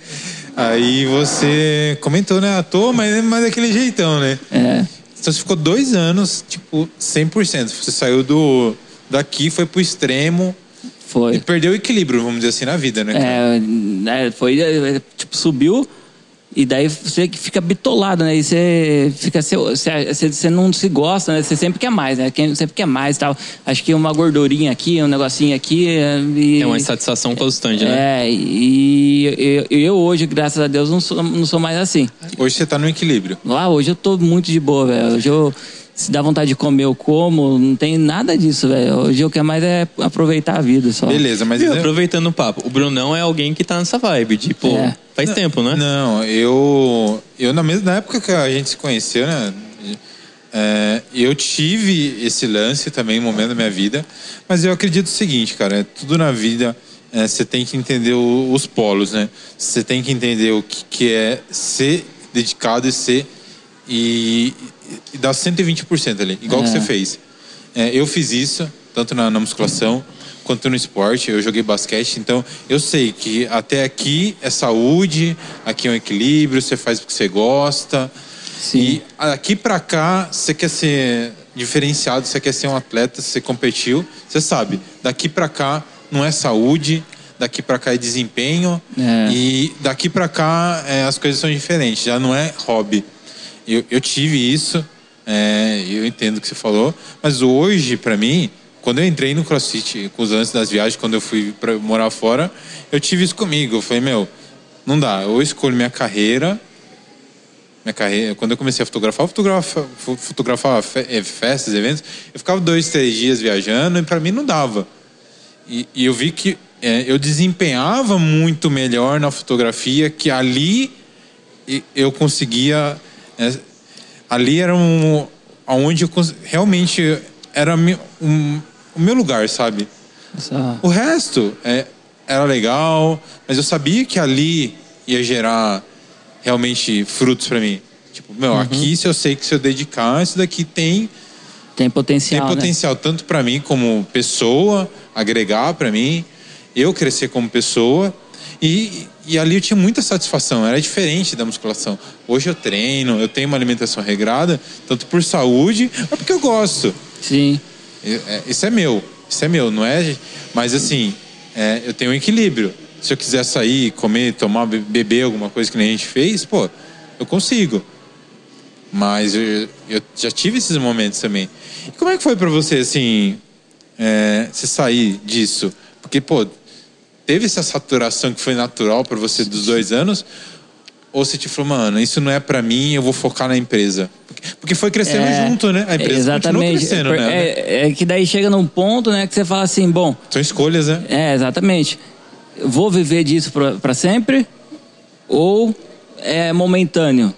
Aí você comentou, né? À toa, mas, mas daquele jeitão, né? É, Então você ficou dois anos, tipo, 100%. Você saiu do daqui, foi pro extremo e foi. perdeu o equilíbrio, vamos dizer assim, na vida, né? cara? É, né, foi, é, tipo, subiu e daí você fica bitolado, né? E você fica, você, você, não se gosta, né? Você sempre quer mais, né? Quem sempre quer mais e tal. Acho que uma gordurinha aqui, um negocinho aqui. E, É uma insatisfação constante, né? É, e eu, eu hoje, graças a Deus, não sou, não sou mais assim. Hoje você tá no equilíbrio. Lá hoje eu tô muito de boa, velho. Hoje eu. Se dá vontade de comer, eu como. Não tem nada disso, velho. Hoje o que é mais é aproveitar a vida só. Beleza, mas. Viu, aproveitando o papo, o Brunão é alguém que tá nessa vibe, tipo, É. faz tempo, né? Não, eu. Eu, na mesma na época que a gente se conheceu, né? é, eu tive esse lance também, um momento da minha vida. Mas eu acredito o seguinte, cara: é tudo na vida. é, Você tem que entender o- os polos, né? Você tem que entender o que, que é ser dedicado e ser. E, e dar 120% ali, igual que É. você fez. É, eu fiz isso, tanto na, na musculação quanto no esporte. Eu joguei basquete, então eu sei que até aqui é saúde, aqui é um equilíbrio, você faz porque você gosta. Sim. E aqui pra cá, você quer ser diferenciado, você quer ser um atleta, você competiu, você sabe. Daqui pra cá não é saúde, daqui pra cá é desempenho É. e daqui pra cá é, as coisas são diferentes, já não é hobby. Eu, eu tive isso, é, eu entendo o que você falou, mas hoje, pra mim, quando eu entrei no CrossFit, com os antes das viagens, quando eu fui para morar fora, eu tive isso comigo. Eu falei, meu, não dá. Eu escolho minha carreira. Minha carreira, quando eu comecei a fotografar, eu fotografava, eh, festas, eventos. Eu ficava dois, três dias viajando e para mim não dava. E, e eu vi que eh, eu desempenhava muito melhor na fotografia, que ali eu conseguia. Eh, ali era um. onde eu realmente era um- o meu lugar, sabe? Só- O resto é, era legal, mas eu sabia que ali ia gerar realmente frutos pra mim. Tipo, meu, Uhum. aqui se eu sei que se eu dedicar, isso daqui tem, Tem tem potencial. né? potencial tanto pra mim como pessoa, agregar pra mim, eu crescer como pessoa. E, e ali eu tinha muita satisfação, era diferente da musculação. Hoje eu treino, eu tenho uma alimentação regrada, tanto por saúde, mas porque eu gosto. Sim. É, Isso é meu, isso é meu, não é? Mas assim, é, eu tenho um equilíbrio. Se eu quiser sair, comer, tomar, be- beber alguma coisa que nem a gente fez, pô, eu consigo. Mas eu, eu já tive esses momentos também. E como é que foi pra você, assim, é, você sair disso? Porque, pô, teve essa saturação que foi natural pra você dos dois anos? Ou você te falou, mano, isso não é pra mim, eu vou focar na empresa? Porque, foi crescendo É, junto, né? A empresa exatamente. crescendo, Por- né? É, é que daí chega num ponto, né, que você fala assim, bom, São escolhas, né? é, exatamente. Vou viver disso pra sempre ou é momentâneo?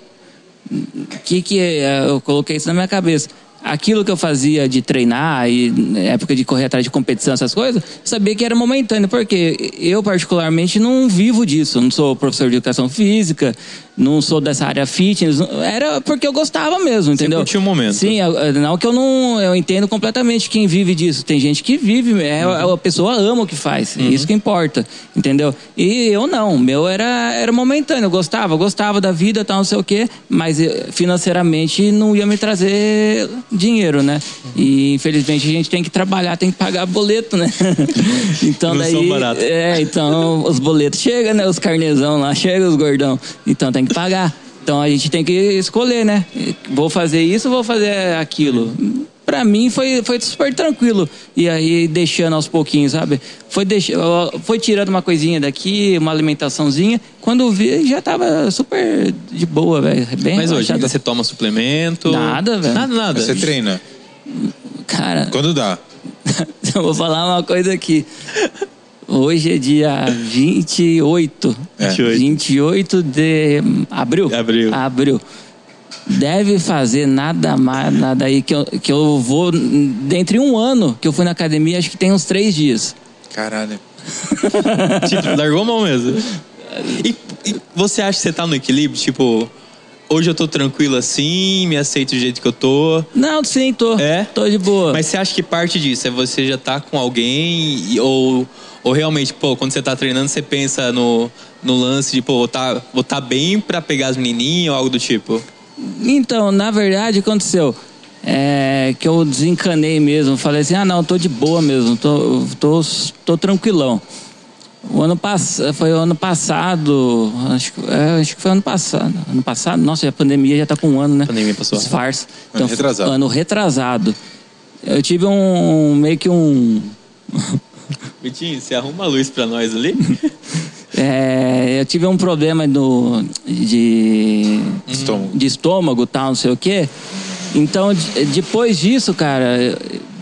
que que é? eu coloquei isso na minha cabeça? Aquilo que eu fazia de treinar e na época de correr atrás de competição, essas coisas, eu sabia que era momentâneo, porque eu particularmente não vivo disso, não sou professor de educação física, não sou dessa área fitness, era porque eu gostava mesmo, entendeu? curtiu o momento. Sim, eu- não que eu não eu entendo completamente quem vive disso. Tem gente que vive, é, a pessoa ama o que faz, isso que importa, entendeu? E eu não, o meu era era momentâneo, eu gostava, gostava da vida, tal, não sei o quê, mas eh, financeiramente não ia me trazer dinheiro, né? E infelizmente a gente tem que trabalhar, tem que pagar boleto, né? então Não daí é, então os boletos chegam, né? Os carnezão lá, chegam os gordão. Então tem que pagar. Então a gente tem que escolher, né? Vou fazer isso ou vou fazer aquilo? Pra mim foi, foi super tranquilo. E aí deixando aos pouquinhos, sabe? Foi, deix... foi tirando uma coisinha daqui, uma alimentaçãozinha. Quando vi, já tava super de boa, velho. Bem Mas hoje, relaxado. você toma suplemento? Nada, velho. Nada, nada. Você treina? Cara, Quando dá? eu vou falar uma coisa aqui. Hoje é dia 28. É. 28. 28 de abril. Abril. Abril. Deve fazer nada mais, nada aí que eu, que eu vou. Dentre um ano que eu fui na academia, acho que tem uns três dias. Caralho. tipo, largou a mão mesmo. E, e você acha que você tá no equilíbrio? Tipo, hoje eu tô tranquilo assim, me aceito do jeito que eu tô. Não, sim, tô. É? Tô de boa. Mas você acha que parte disso é você já tá com alguém ou, ou realmente, pô, quando você tá treinando, você pensa no, no lance de, pô, vou tá, vou tá bem pra pegar as menininhas ou algo do tipo? Então, na verdade, aconteceu. É, que eu desencanei mesmo. Falei assim: ah, não, tô de boa mesmo, tô, tô, tô tranquilão. O ano passado, foi o ano passado, acho, que- é, acho que foi ano passado. Ano passado? Nossa, a pandemia já tá com um ano, né? A pandemia passou. Disfarce. Ano retrasado. Ano retrasado. Eu tive um, meio que um, Vitinho, você arruma a luz pra nós ali? É, eu tive um problema do, de, Estômago. de estômago tal, não sei o quê. Então, de- depois disso, cara,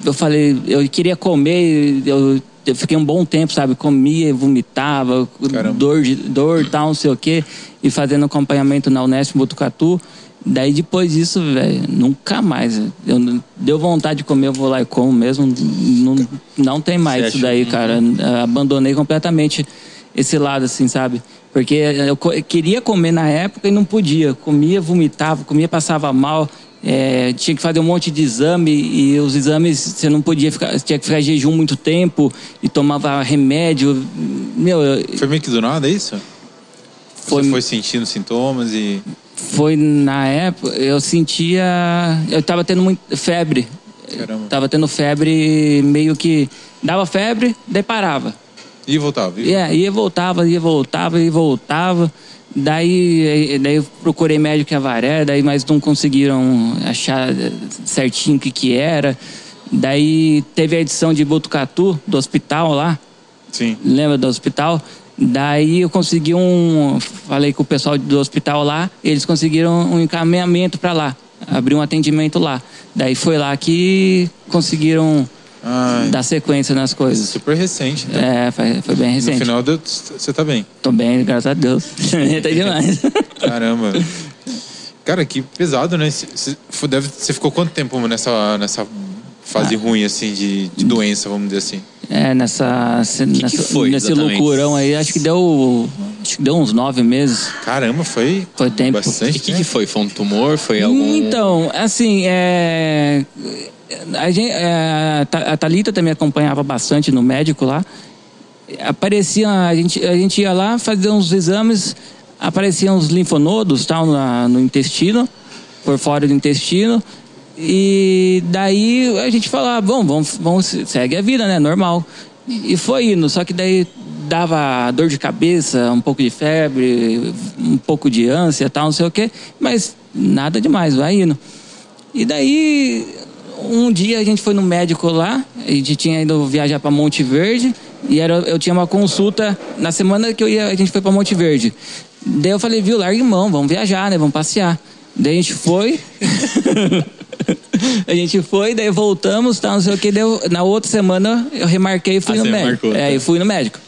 eu falei, eu queria comer, eu, eu fiquei um bom tempo, sabe? Comia, vomitava, Caramba. dor, de, dor tal, não sei o quê, e fazendo acompanhamento na Unesp Botucatu. Daí depois disso, velho, nunca mais. Eu, deu vontade de comer, eu vou lá e como mesmo. Não, não tem mais isso daí, cara. Abandonei completamente esse lado, assim, sabe? Porque eu queria comer na época e não podia. Comia, vomitava, comia, passava mal. É, tinha que fazer um monte de exame e os exames você não podia ficar, você tinha que ficar em jejum muito tempo e tomava remédio. Meu, eu- Foi meio que do nada, é isso? Foi- Você foi sentindo sintomas e. foi na época, eu sentia. Eu tava tendo muita febre. Caramba. Tava tendo febre meio que. Dava febre, daí parava. E voltava. E É, ia, voltava, ia, voltava, ia, voltava. Daí, daí eu procurei médico em Avaré, daí mas não conseguiram achar certinho o que que era. Daí teve a edição de Botucatu, do hospital lá, Sim. lembra do hospital? Daí eu consegui um. Falei com o pessoal do hospital lá, eles conseguiram um encaminhamento para lá, abrir um atendimento lá. Daí foi lá que conseguiram Ai, dar sequência nas coisas. super recente. Então. É, foi, foi bem No recente. final deu- você tá bem. Tô bem, graças a Deus. tá demais. Caramba. Cara, que pesado, né? Cê- cê- fo- deve- Você ficou quanto tempo nessa, nessa fase Ah. ruim, assim, de, de doença, vamos dizer assim? É, nessa. que nessa foi, nesse exatamente? loucurão aí, acho que deu. Acho que deu uns nove meses. Caramba, foi. Foi tempo. Bastante. O que, que foi? Foi um tumor? Foi algum. Então, assim, é. A, gente, é, a Tha- a Thalita também acompanhava bastante no médico lá. Aparecia, a gente, a gente ia lá fazer uns exames, apareciam uns linfonodos tal, na- no intestino, por fora do intestino. E daí a gente falava, bom, vamos, vamos, segue a vida, né? Normal. E foi indo, só que daí dava dor de cabeça, um pouco de febre, um pouco de ânsia tal, não sei o quê, mas nada demais, vai indo. E daí, um dia a gente foi no médico lá, a gente tinha ido viajar para Monte Verde, e era, eu tinha uma consulta na semana que eu ia, a gente foi para Monte Verde. Daí eu falei, viu, larga mão, vamos viajar, né? Vamos passear. Daí a gente foi. a gente foi, daí voltamos, tal, não sei o que. Deu, na outra semana eu remarquei e fui Ah, no médico. marcou, é, tá. eu fui no médico.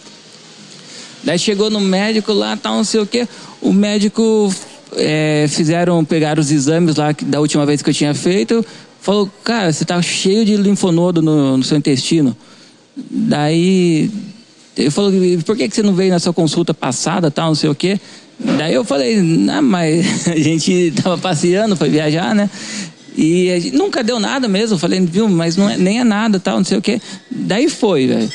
Daí chegou no médico lá, tal, não sei o quê. O médico é, fizeram, pegaram os exames lá da última vez que eu tinha feito. Falou, cara, você tá cheio de linfonodo no, no seu intestino. Daí ele falou, por que, que você não veio na sua consulta passada, tal, não sei o quê? Daí eu falei, não, mas a gente tava passeando, foi viajar, né? E nunca deu nada mesmo. Eu falei, viu, mas não é- nem é nada, tal, não sei o quê. Daí foi, velho.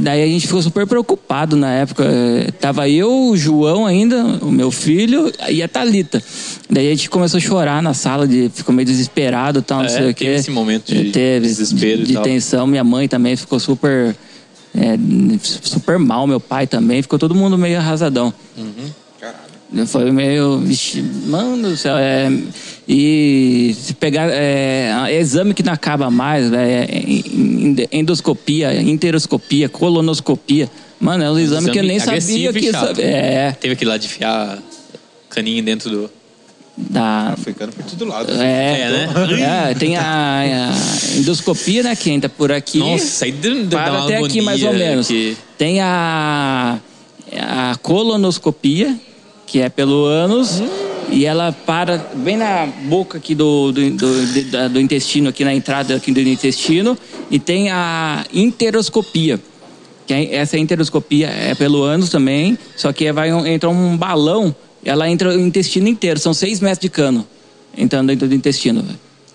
Daí a gente ficou super preocupado na época. Eh, Tava eu, o João ainda, o meu filho e a Thalita. Daí a gente começou a chorar na sala, de, ficou meio desesperado, tal, não É, sei o teve quê. esse momento de Teve, desespero de, de tensão. Minha mãe também ficou super, é, super mal, meu pai também. Ficou todo mundo meio arrasadão. Foi meio. Mano do céu. É, e se pegar. É, exame que não acaba mais, é, en- endoscopia, enteroscopia, colonoscopia. Mano, é um exame, que eu nem sabia que. chato. sa- É. Teve que ir lá de enfiar caninho dentro do. Da, Foi ficando por todo lado. é, É, né? é, tem a, a endoscopia, né? Que entra por aqui. Nossa, isso aí deu, deu para uma até aqui mais ou menos. que- Tem a, a colonoscopia, que é pelo ânus, e ela para bem na boca aqui do, do, do, do intestino, aqui na entrada aqui do intestino, e tem a interoscopia. Que é- essa interoscopia é pelo ânus também, só que vai um- entra um balão, ela entra o intestino inteiro, são seis metros de cano entrando dentro do intestino.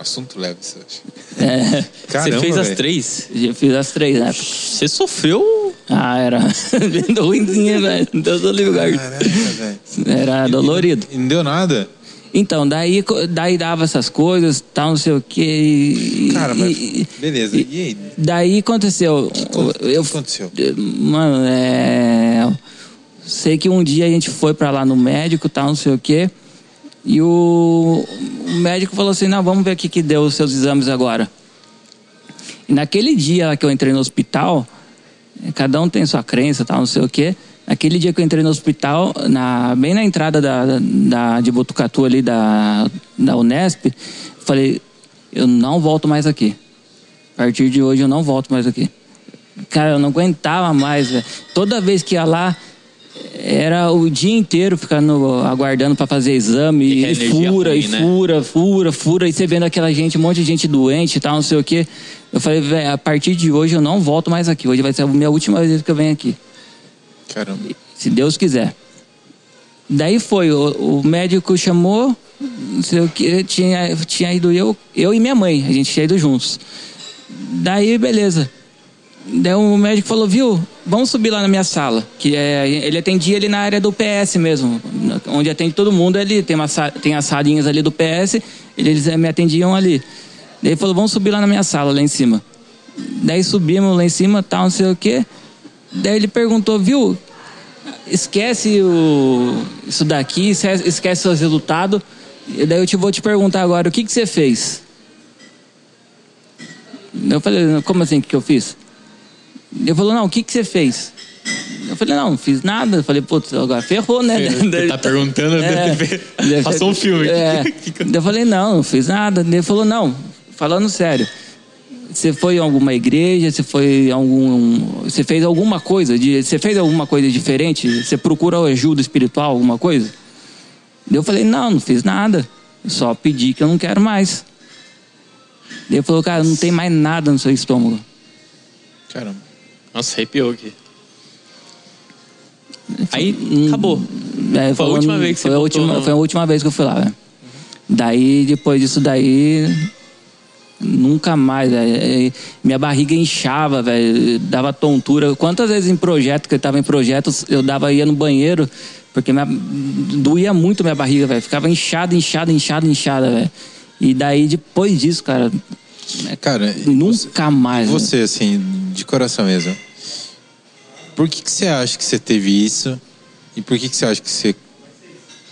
Assunto leve, você acha? É, Caramba, Você fez as velho. três? eu fiz as três época. Você sofreu. Ah, era bem ruimzinho, velho. Deus do velho. Era dolorido. E não deu nada? Então, daí, daí dava essas coisas, tal, não sei o quê. e- Cara, mas. e- beleza. E, aí? Daí aconteceu. O que Eu, aconteceu? Mano, é. Sei que um dia a gente foi pra lá no médico, tal, não sei o quê. E o, médico falou assim: não, vamos ver o que, deu os seus exames agora. E naquele dia que eu entrei no hospital, cada um tem sua crença, tal, não sei o quê. Naquele dia que eu entrei no hospital, na, bem na entrada da, da, de Botucatu ali da, da Unesp, Falei, eu não volto mais aqui. A partir de hoje eu não volto mais aqui. Cara, eu não aguentava mais. Toda vez que ia lá, era o dia inteiro ficando aguardando para fazer exame E que e, fura ruim, e né? fura, fura, fura e você vendo aquela gente, um monte de gente doente e tal, não sei o quê. Eu falei, velho, a partir de hoje eu não volto mais aqui. Hoje vai ser a minha última vez que eu venho aqui, Caramba. se Deus quiser. Daí foi, o, o médico chamou, não sei o que, tinha, tinha ido eu, eu e minha mãe, a gente tinha ido juntos. Daí, beleza. Daí o médico falou, viu, vamos subir lá na minha sala. Que é, ele atendia ali na área do PS mesmo, onde atende todo mundo ali, tem, uma, tem as salinhas ali do PS, eles eh, me atendiam ali. Daí ele falou, vamos subir lá na minha sala, lá em cima. Daí subimos lá em cima, tal, não sei o quê. Daí ele perguntou, viu, esquece o, isso daqui, esquece, esquece seus resultados. E daí eu te vou te perguntar agora, o que, que você fez? Eu falei, como assim, o que, que eu fiz? Ele falou, não, o que, que você fez? Eu falei, não, não fiz nada. Eu falei, putz, agora ferrou, né? Você tá perguntando, É. deve- passou um filme. É. Eu falei, não, não fiz nada. Ele falou, não, falando sério. Você foi em alguma igreja? Você foi algum. Você fez alguma coisa? De, você fez alguma coisa diferente? Você procurou ajuda espiritual, alguma coisa? Eu falei, não, não fiz nada. Só pedi que eu não quero mais. Ele falou, cara, não tem mais nada no seu estômago. Caramba. Nossa, arrepiou aqui. Aí, Hum, acabou. É, Foi a última vez que você foi a voltou última, no- Foi a última vez que eu fui lá, velho. Daí, depois disso daí, nunca mais, velho. E Minha barriga inchava, velho. Dava tontura. Quantas vezes em projeto, que eu tava em projetos, eu dava, ia no banheiro, porque minha, doía muito minha barriga, velho. Ficava inchada, inchada, inchada, inchada, velho. E daí, depois disso, cara, Cara, nunca mais. velho. você, assim, de coração mesmo. Por que, que você acha que você teve isso? E por que, que você acha que você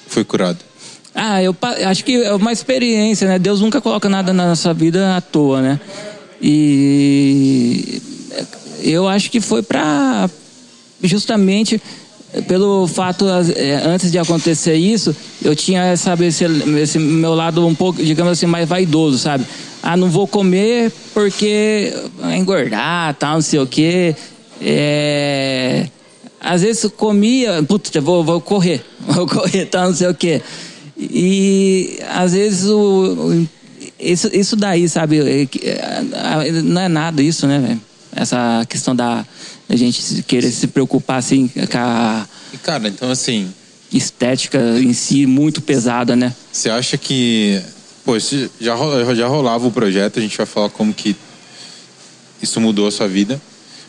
foi curado? Ah, eu acho que é uma experiência, né? Deus nunca coloca nada na nossa vida à toa, né? E eu acho que foi para justamente pelo fato eh, antes de acontecer isso, eu tinha sabe esse, esse meu lado um pouco, digamos assim, mais vaidoso, sabe? Ah, não vou comer porque engordar, tal, não sei o quê. É, às vezes comia, putz, vou, vou correr, vou correr, tal, não sei o quê. E às vezes o, isso, isso daí, sabe, é é, não é nada isso, né, velho? Essa questão da, da gente querer se preocupar assim com a E, cara, então, assim, estética em si muito pesada, né? você acha que. Pô, já, já rolava o projeto, a gente vai falar como que isso mudou a sua vida.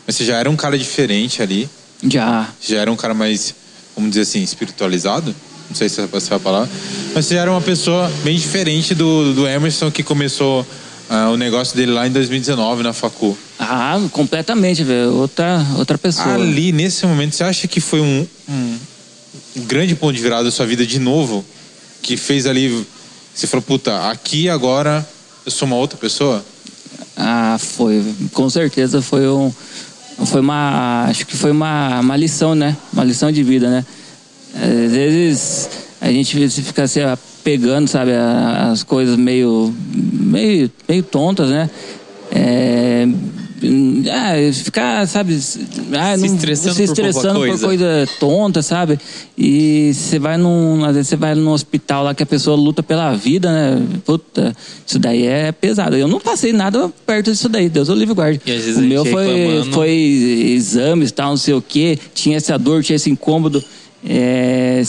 Mas você já era um cara diferente ali. Já. já era um cara mais, vamos dizer assim, espiritualizado. Não sei se essa é a palavra. Mas você já era uma pessoa bem diferente do, do Emerson que começou ah, o negócio dele lá em 2019 na Facu. Ah, completamente, velho. Outra, outra pessoa. Ali, nesse momento, você acha que foi um, um, um grande ponto de virada da sua vida de novo? Que fez ali. Você falou, puta, aqui agora eu sou uma outra pessoa? Ah, foi. Com certeza foi um. Foi uma. Acho que foi uma, uma lição, né? Uma lição de vida, né? Às vezes a gente fica se pegando, sabe, as coisas meio. meio, meio tontas, né? É, ah, ficar, sabe, ah, Se estressando se por estressando por coisa. coisa tonta, sabe? E você vai num. Às vezes você vai num hospital lá que a pessoa luta pela vida, né? Puta, isso daí é pesado. Eu não passei nada perto disso daí, Deus o livre guarde. O meu foi, reclamando. foi exames, tal, não sei o quê, tinha essa dor, tinha esse incômodo. É,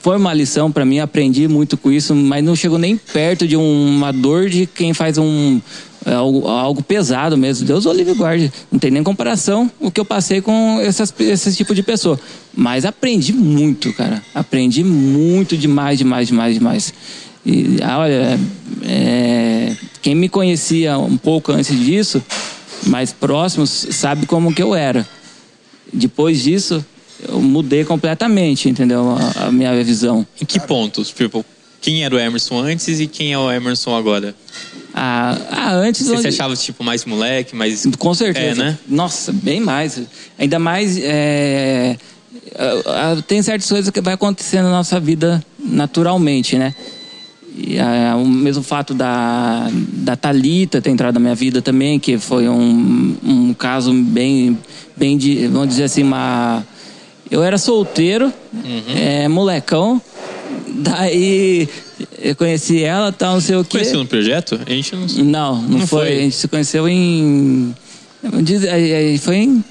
foi uma lição para mim, aprendi muito com isso, mas não chegou nem perto de uma dor de quem faz um é, algo, algo pesado mesmo. Deus o livre guarde. Não tem nem comparação o que eu passei com essas, esse tipo de pessoa. Mas aprendi muito, cara. Aprendi muito demais, demais, demais, demais. E ah, olha, é, quem me conhecia um pouco antes disso, mais próximos, sabe como que eu era. Depois disso, eu mudei completamente, entendeu? A, a minha visão. Em que pontos? Tipo, quem era o Emerson antes e quem é o Emerson agora? Ah, ah, antes. Você onde- se achava, tipo, mais moleque, mais... Com certeza. É, né? Nossa, bem mais. Ainda mais. é, Tem certas coisas que vai acontecendo na nossa vida naturalmente, né? E ah, o mesmo fato da, da Thalita ter entrado na minha vida também, que foi um, um caso bem, bem de, vamos dizer assim, uma... Eu era solteiro, é, molecão, daí eu conheci ela, tal, não sei o quê. Conheceu no projeto? A gente não. Não, não, Não foi. foi? A gente se conheceu em. Foi em.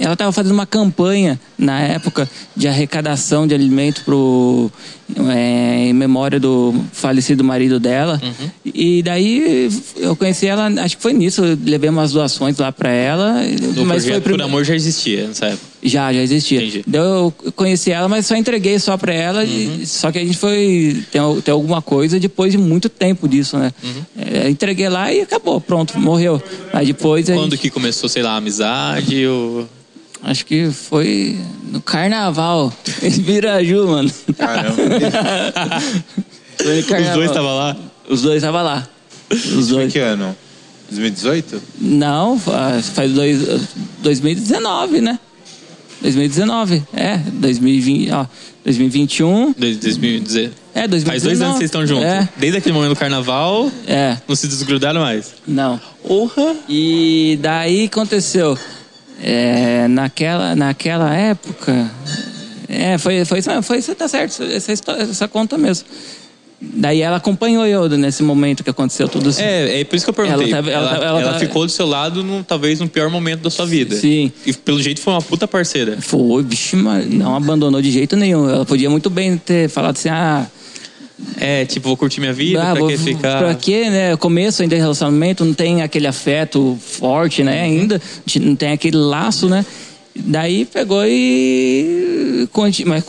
Ela estava fazendo uma campanha na época de arrecadação de alimento pro, é, em memória do falecido marido dela. Uhum. E daí eu conheci ela, acho que foi nisso. Eu levei umas doações lá para ela. O mas foi projeto prim- Por Amor já existia nessa época. Já, já existia. Entendi. Eu conheci ela, mas só entreguei só pra ela. Uhum. e- só que a gente foi. Tem, tem alguma coisa depois de muito tempo disso, né? Uhum. É, entreguei lá e acabou, pronto, morreu. Aí depois. a Quando gente- que começou, sei lá, a amizade? Ou... Acho que foi no carnaval. Em Viraju, mano. Caramba. Os dois estavam lá? Os dois estavam lá. Os dois. que ano? 2018? Não, faz, faz dois, 2019, né? 2019, é, 2020, ó, 2021, Desde 2010. é, 2019. Faz dois anos que vocês estão juntos. É, Desde aquele momento do carnaval, é, não se desgrudaram mais. não. Porra! E daí aconteceu, é, naquela, naquela época, é, foi, foi, foi, isso tá certo, essa, essa conta mesmo. Daí ela acompanhou eu nesse momento que aconteceu tudo isso. É, é por isso que eu perguntei. Ela tava- ela ela ela tava- ficou do seu lado, no, talvez, no pior momento da sua vida. Sim. E pelo jeito foi uma puta parceira. Foi, bicho, mas não abandonou de jeito nenhum. Ela podia muito bem ter falado assim, ah, É, tipo, vou curtir minha vida, Ah, pra vou- que ficar. Pra quê, né? Começo ainda de relacionamento, não tem aquele afeto forte, né? Ainda, não tem aquele laço, né? Daí pegou e. Mas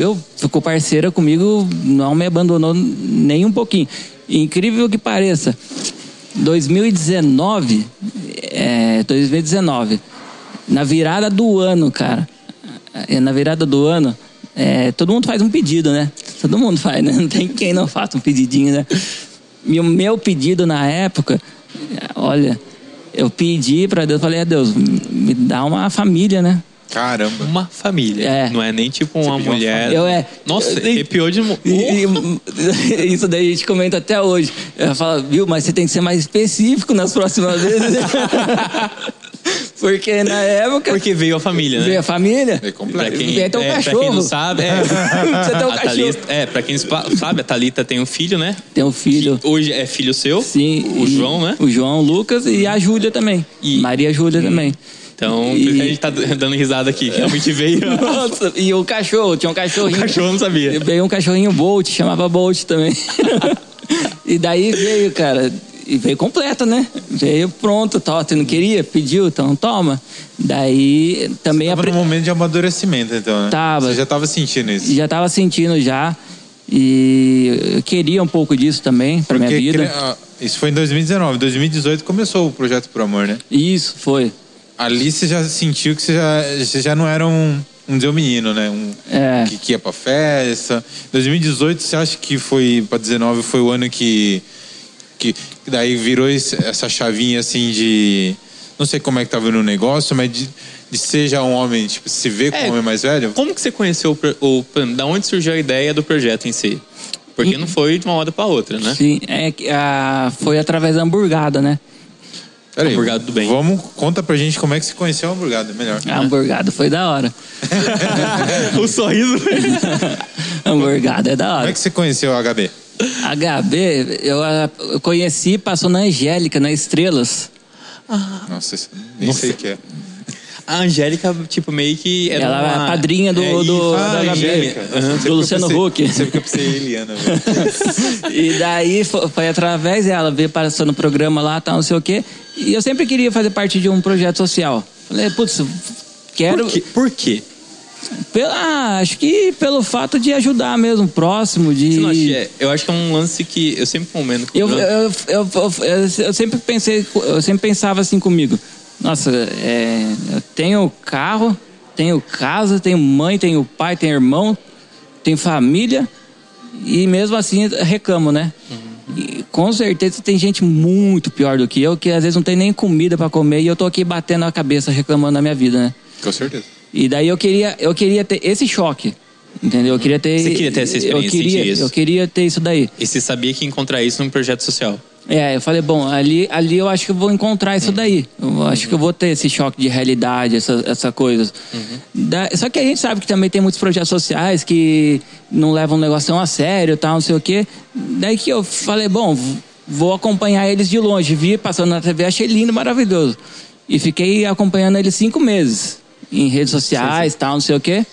eu ficou parceira comigo, não me abandonou nem um pouquinho. Incrível que pareça, 2019, é, 2019, na virada do ano, cara, é, na virada do ano, é, todo mundo faz um pedido, né? Todo mundo faz, né? Não tem quem não faça um pedidinho, né? E o meu pedido na época, olha, eu pedi pra Deus, falei, a Deus, me dá uma família, né? Caramba. Uma família. É. Não é nem tipo uma pediu uma mulher. Eu é. Nossa, eu- arrepiou de. E- e- isso daí a gente comenta até hoje. Ela fala, viu, mas você tem que ser mais específico nas próximas vezes. Porque na época Porque veio a família, né? veio a família, É Pra quem, Vem até um é, pra cachorro. quem não sabe, é, Você tem um cachorro. Thalita, é, pra quem sabe, a Thalita tem um filho, né? tem um filho. Hoje é filho seu. Sim. O João, né? O João, o Lucas e a Júlia também. E- Maria Júlia também. Então, E- que a gente tá dando risada aqui. que Realmente veio. Nossa, e o cachorro, tinha um o cachorrinho. cachorro não sabia. Veio um cachorrinho Bolt, chamava Bolt também. e daí veio, cara, e veio completa, né? Veio pronto, tal. Você não queria? Pediu, então toma. Daí também Tava apre- num momento de amadurecimento, então, né? Tava. Você já tava sentindo isso. já tava sentindo já. E eu queria um pouco disso também pra minha vida. Isso foi em 2019. 2018 começou o Projeto Por Amor, né? Isso, foi. Ali você já sentiu que você já, você já não era um, um Deus menino, né? Um, É. que, que ia pra festa. 2018, você acha que foi pra 19 foi o ano que, que daí virou essa chavinha assim de. Não sei como é que tava no negócio, mas de, de ser já um homem, tipo, se ver como É. um homem mais velho? Como que você conheceu o, o. Da onde surgiu a ideia do projeto em si? Porque não foi de uma hora pra outra, né? Sim, é, que, ah, foi através da hamburgada, né? Peraí, Hamburgado do bem. Vamos, conta pra gente como é que você conheceu o hamburgado, melhor. A hamburgada foi da hora. o sorriso. hamburgada é da Como hora. é que você conheceu o HB? HB, eu, ah, eu conheci, passou na Angélica, na Estrelas. Nossa, isso nem sei o que é. A Angélica, tipo, meio que era Ela é uma... a padrinha do- É, do- da Ah, HB. Angélica. Nossa, que eu Luciano pensei- Huck. Sempre que eu pensei Eliana, velho. E daí fo- foi, através dela, veio passando o programa lá, tal, não sei o quê. E eu sempre queria fazer parte de um projeto social. Falei, putz, quero. Por quê? Por quê? Pela, ah, acho que pelo fato de ajudar mesmo, o próximo, de. Você não acha que é- eu acho que é um lance que eu sempre comento com Eu, eu, eu, eu, eu sempre pensei, eu sempre pensava assim comigo. Nossa, é, eu tenho carro, tenho casa, tenho mãe, tenho pai, tenho irmão, tenho família e mesmo assim reclamo, né? E com certeza tem gente muito pior do que eu que às vezes não tem nem comida para comer e eu tô aqui batendo a cabeça reclamando da minha vida, né? Com certeza. E daí eu queria, eu queria ter esse choque. Entendeu? Eu queria ter. Você queria ter essa experiência, eu queria, isso? eu queria ter isso daí. E você sabia que ia encontrar isso num projeto social. É, eu falei, bom, ali, ali eu acho que eu vou encontrar isso daí. Eu acho que eu vou ter esse choque de realidade, essa, essa coisa. Da- só que a gente sabe que também tem muitos projetos sociais que não levam o negócio tão a sério, tal, não sei o quê. Daí que eu falei, bom, vou acompanhar eles de longe. Vi passando na TV, achei lindo, maravilhoso. E fiquei acompanhando eles cinco meses em redes sociais, tal, não sei o quê.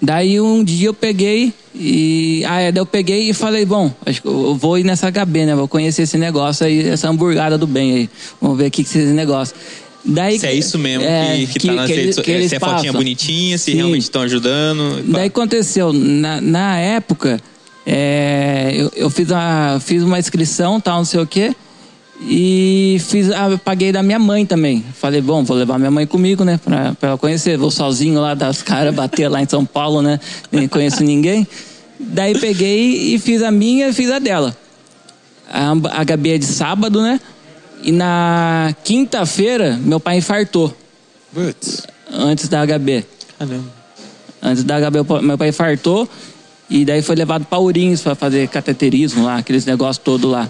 Daí um dia eu peguei e. Ah, é, daí eu peguei e falei, bom, acho que eu vou ir nessa HB, né? Vou conhecer esse negócio aí, essa hamburgada do bem aí. Vamos ver o que, que é esse negócio. Daí, Se é isso mesmo é, que, que, tá nas que redes eles- sociais. que eles Se é fotinha bonitinha, se Sim. realmente estão ajudando. Daí aconteceu, na, na época, é, eu, eu fiz, a, fiz uma inscrição, tal, não sei o quê, e fiz, ah, eu paguei da minha mãe também. Falei, bom, vou levar minha mãe comigo, né, pra, pra ela conhecer. Vou sozinho lá das caras bater lá em São Paulo, né, nem conheço ninguém. Daí peguei e fiz a minha e fiz a dela. A, a Gabi é de sábado, né, e na quinta-feira meu pai infartou, Putz. antes da HB. Caramba. Antes da HB, meu pai infartou e daí foi levado para Ourinhos para fazer cateterismo lá, aqueles negócios todos lá.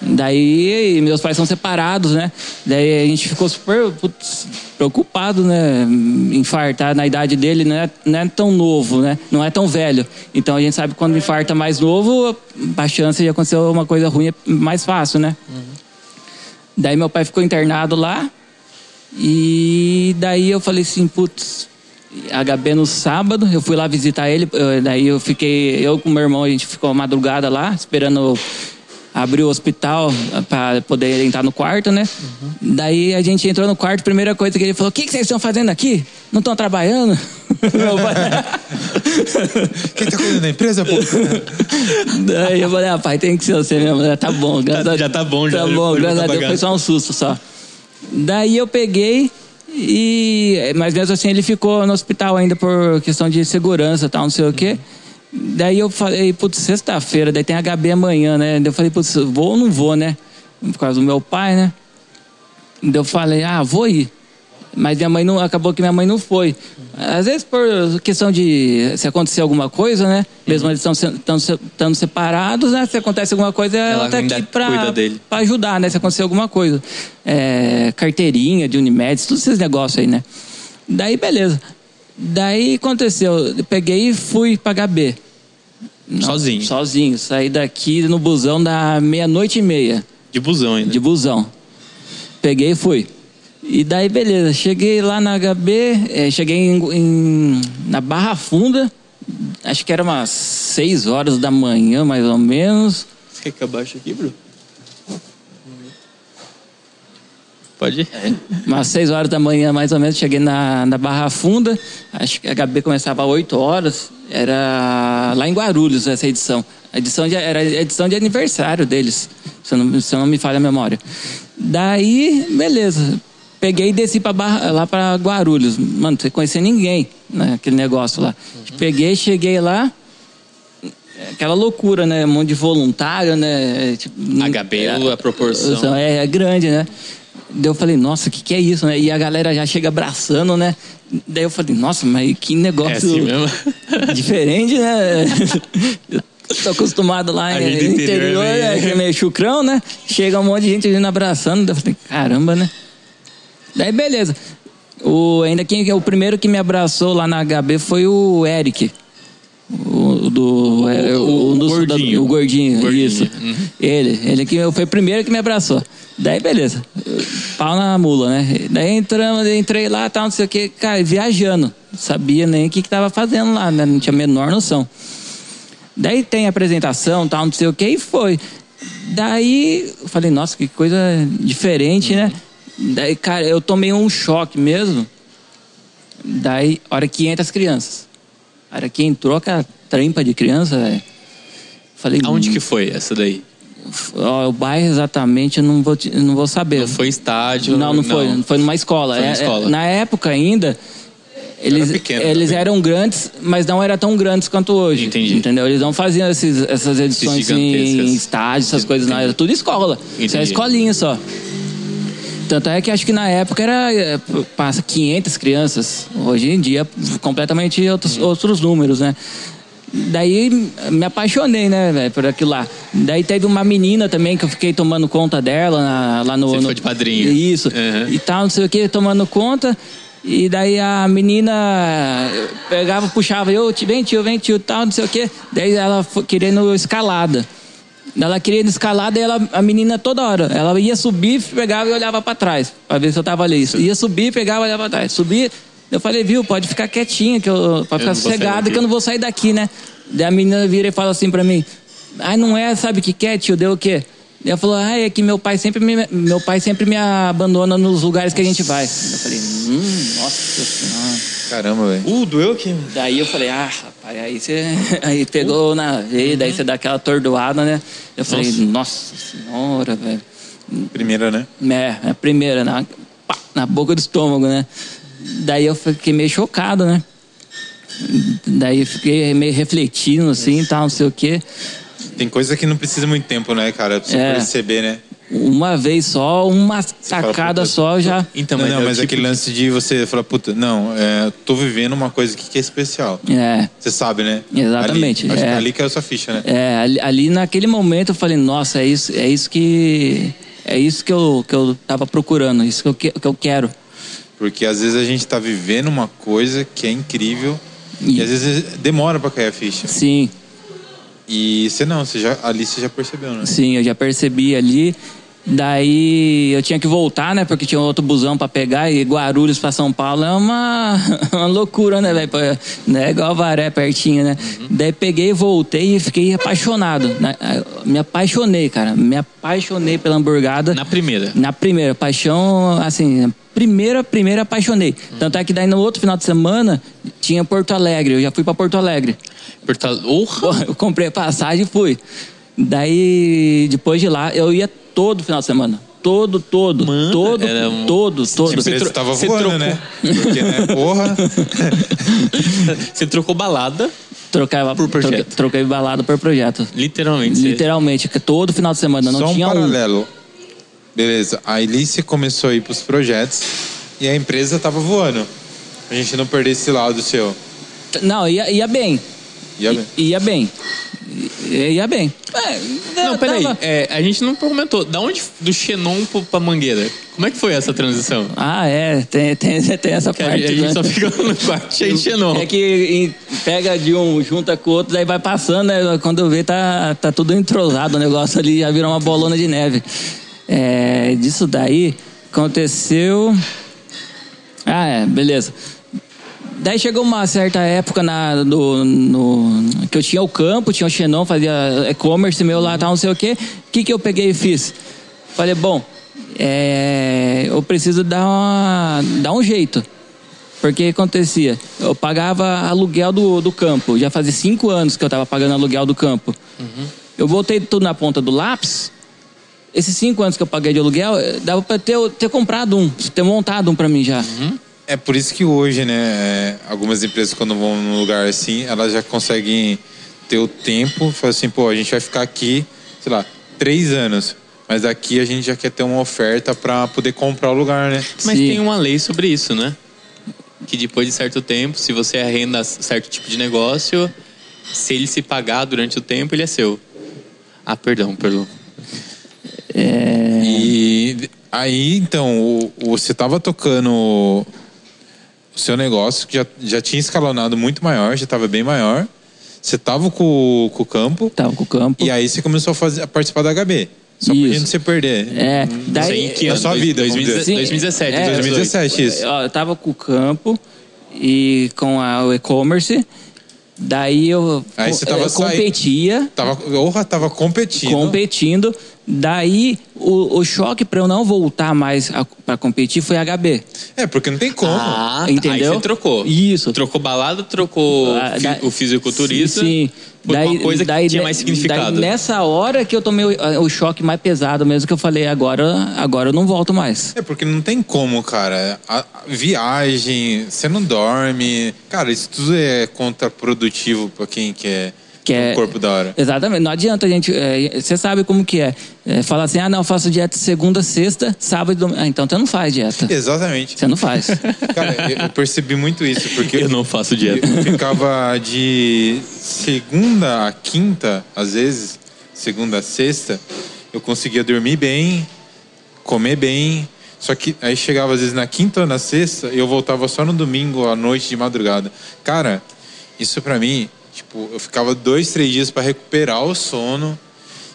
Daí meus pais são separados, né? Daí a gente ficou super putz, preocupado, né? Infartar na idade dele não é, não é tão novo, né? Não é tão velho. Então a gente sabe que quando infarta mais novo, a chance de acontecer uma coisa ruim é mais fácil, né? Daí meu pai ficou internado lá. E daí eu falei assim, putz, HB no sábado, eu fui lá visitar ele, eh, daí eu fiquei, eu com meu irmão, a gente ficou a madrugada lá, esperando abrir o hospital para poder entrar no quarto, né? Daí a gente entrou no quarto, primeira coisa que ele falou, o que, que vocês estão fazendo aqui? Não estão trabalhando? Quem tá cuidando da empresa, pô? Daí eu falei, ah, pai, tem que ser você mesmo. Tá bom, graças Tá- a já tá bom, já. Tá bom, graças a Deus, foi só um susto só. Daí eu peguei e. Mas mesmo assim ele ficou no hospital ainda por questão de segurança e tal, não sei o quê. Daí eu falei, putz, sexta-feira, daí tem HB amanhã, né? Daí eu falei, putz, vou ou não vou, né? Por causa do meu pai, né? Daí eu falei, ah, vou ir. Mas minha mãe não, acabou que minha mãe não foi. Às vezes por questão de se acontecer alguma coisa, né? Mesmo eles estando separados, né? Se acontece alguma coisa, ela, Ela tá aqui pra, pra ajudar, né? Se acontecer alguma coisa. É, carteirinha de Unimed, todos esses negócios aí, né? Daí, beleza. Daí aconteceu, eu peguei e fui pra HB. Não, Sozinho? Sozinho. Saí daqui no busão da meia-noite e meia De busão ainda. de busão. Peguei e fui. E daí, beleza, cheguei lá na HB, eh, cheguei em, em- na Barra Funda, acho que era umas 6 horas da manhã, mais ou menos. Você quer que eu aqui, Bruno? Pode ir? Umas 6 horas da manhã, mais ou menos, cheguei na, na Barra Funda. Acho que a HB começava às 8 horas. Era lá em Guarulhos essa edição. A edição de, era a edição de aniversário deles, se eu não, se não me falha a memória. Daí, beleza. Peguei e desci pra Barra, lá para Guarulhos. Mano, sem conhecer ninguém naquele negócio lá. Peguei, cheguei lá. Aquela loucura, né? Um monte de voluntário, né? Tipo, HB, a proporção. É, é grande, né? Daí eu falei, nossa, o que, que é isso, né? E a galera já chega abraçando, né? Daí eu falei, nossa, mas que negócio É assim mesmo? diferente, né? Tô acostumado lá no interior interior, é né? meio- Que é meio chucrão, né? Chega um monte de gente vindo abraçando. Daí eu falei, caramba, né? Daí beleza. O, ainda quem, o primeiro que me abraçou lá na HB foi o Eric. O, do, é, o- o gordinho. o gordinho, Gordinho, isso. uhum. Ele, ele que foi o primeiro que me abraçou. Daí, beleza. Pau na mula, né? Daí entramos, entrei lá, tal, não sei o que, cara, viajando. Não sabia nem o que, que tava fazendo lá, né? Não tinha a menor noção. Daí tem apresentação, tal, não sei o que, e foi. Daí eu falei, nossa, que coisa diferente, né? Daí, cara, eu tomei um choque mesmo. Daí, hora que entra as crianças. A hora que entrou aquela trampa de criança, velho. Falei, Aonde que foi essa daí? Ó, o bairro exatamente eu não vou, não vou saber. Não foi estádio? Não, não foi. Não foi numa escola. Foi numa É- é- escola. na época ainda, eles, pequeno eles eram grandes, mas não eram tão grandes quanto hoje. Entendi. Entendeu? Eles não faziam esses, essas edições em gigantescas. estádios, essas coisas, não. Era tudo escola. Isso era Entendi. escolinha só. Tanto é que acho que na época era é, passa 500 crianças. Hoje em dia, completamente outros, outros números, né? Daí me apaixonei, né, velho, por aquilo lá. Daí teve uma menina também que eu fiquei tomando conta dela na- lá no. Você no... de padrinho. Isso. Uhum. E tal, não sei o que, tomando conta. E daí a menina pegava, puxava, eu, vem tio, vem tio, tal, não sei o que. Daí ela foi querendo escalada. Ela queria ir escalada e ela, a menina toda hora. Ela ia subir, pegava e olhava pra trás, pra ver se eu tava ali. Ia subir, pegava e olhava pra trás. Subir. Eu falei, viu, pode ficar quietinha, que eu, pra ficar sossegada, que eu não vou sair daqui, né? Daí a menina vira e fala assim pra mim: Ai, não é, sabe o que quer, tio? Deu o quê? Ela falou: Ah, é que meu pai sempre me, meu pai sempre me abandona nos lugares que a gente vai. Eu falei: Hum, nossa senhora. Caramba, velho. Uh, doeu aqui. Daí eu falei, ah, rapaz, aí você aí pegou na veia, daí você dá aquela atordoada, né? Eu falei, nossa, senhora, velho. Primeira, né? É, a primeira, na, pá, na boca do estômago, né? Daí eu fiquei meio chocado, né? Daí eu fiquei meio refletindo assim e tal, não sei o quê. Tem coisa que não precisa muito tempo, né, cara? Pra você É. perceber, né? Uma vez só, uma tacada só já. Então, não, mas, não, é o mas tipo aquele lance de você falar, puta, não, é, tô vivendo uma coisa aqui que é especial. É. Você sabe, né? Exatamente, Ali, acho que é. ali caiu sua ficha, né? É, ali, ali naquele momento eu falei, nossa, é isso, é isso que. É isso que eu, que eu tava procurando, isso que eu, que, que eu quero. Porque às vezes a gente tá vivendo uma coisa que é incrível E- e, às vezes demora pra cair a ficha. Sim, E você não, você já, ali você já percebeu, né? sim, eu já percebi ali. Daí eu tinha que voltar, né? Porque tinha outro busão pra pegar e Guarulhos pra São Paulo é uma, uma loucura, né, velho? Pra- Não é igual Varé pertinho, né? Daí peguei, voltei e fiquei apaixonado. né? Me apaixonei, cara. Me apaixonei pela hamburgada. Na primeira. Na primeira, paixão, assim, primeira, primeira apaixonei. Tanto é que daí no outro final de semana tinha Porto Alegre. Eu já fui pra Porto Alegre. Orra! Pô, eu comprei a passagem e fui. Daí, depois de lá, eu ia todo final de semana. Todo, todo. Mano, todo, era um- todo, todo. empresa tro- tava você voando, trocou. né? Porque, né? Porra. Você trocou balada, Trocava, Por projeto. troquei, balada por projeto. literalmente. você- Literalmente, que todo final de semana. Não Só um tinha um. Beleza, aí você começou a ir pros projetos e a empresa tava voando. A gente não perder esse lado seu. Não, ia, ia bem. Ia bem. I- Ia bem. I- Ia bem. É, Não, peraí. É, a gente não comentou. Da onde? Do Xenon pra Mangueira. Como é que foi essa transição? Ah, é, tem, tem, tem essa Que a parte. a gente né? só fica no quarto cheio de Xenon. É que pega de um, junta com o outro, daí vai passando, né? quando vê tá, tá tudo entrosado, o negócio ali já virou uma bolona de neve. É, disso daí aconteceu. Ah, é, beleza. Daí chegou uma certa época na, do, no, que eu tinha o campo, tinha o Xenon, fazia e-commerce meu lá, tal, não sei o quê. O que, que eu peguei e fiz? Falei, bom, é, eu preciso dar, uma, dar um jeito. Porque acontecia? Eu pagava aluguel do, do campo. Já fazia cinco anos que eu estava pagando aluguel do campo. Eu voltei tudo na ponta do lápis. Esses cinco anos que eu paguei de aluguel, eh, dava para ter, ter comprado um, ter montado um para mim já. É por isso que hoje, né, é, algumas empresas quando vão num lugar assim, elas já conseguem ter o tempo, falar assim, pô, a gente vai ficar aqui, sei lá, três anos. Mas aqui a gente já quer ter uma oferta pra poder comprar o lugar, né? Mas Sim. tem uma lei sobre isso, né? Que depois de certo tempo, se você arrenda certo tipo de negócio, se ele se pagar durante o tempo, ele é seu. Ah, perdão, perdão. É, E aí, então, você tava tocando o seu negócio, que já, já tinha escalonado muito maior, já estava bem maior. Você tava com, o- com o campo, tava com o campo. e aí você começou a, fazer, a participar da HB. Só Isso. pra gente se perder. É, Isso daí, aí em que na sua vida, vamos 2017, dizer. 2017, É, 2017, isso. Eu tava com o campo e com a, o e-commerce. Daí eu, Aí você tava eu competia, Tava, orra, tava competindo. competindo. Daí o, o choque para eu não voltar mais para competir foi HB. É, porque não tem como. Ah. Entendeu? Aí você trocou. Isso. Trocou balada, trocou Ah, da- o fisiculturista Sim. por uma coisa que tinha mais significado. daí nessa hora que eu tomei o, o choque mais pesado mesmo, que eu falei, agora, agora eu não volto mais. É porque não tem como, cara. A, a viagem, você não dorme. Cara, isso tudo é contraprodutivo pra quem quer Que é, Um corpo da hora. Exatamente. Não adianta a gente. é, Você sabe como que é. é falar assim, ah, não, eu faço dieta segunda, sexta, sábado e domingo. Ah, então você não faz dieta. Exatamente. Você não faz. Cara, eu, eu percebi muito isso, porque Eu não faço dieta. Eu ficava de segunda a quinta, às vezes, segunda a sexta, eu conseguia dormir bem, comer bem. Só que aí chegava às vezes na quinta ou na sexta e eu voltava só no domingo à noite de madrugada. Cara, isso pra mim, tipo, eu ficava dois, três dias pra recuperar o sono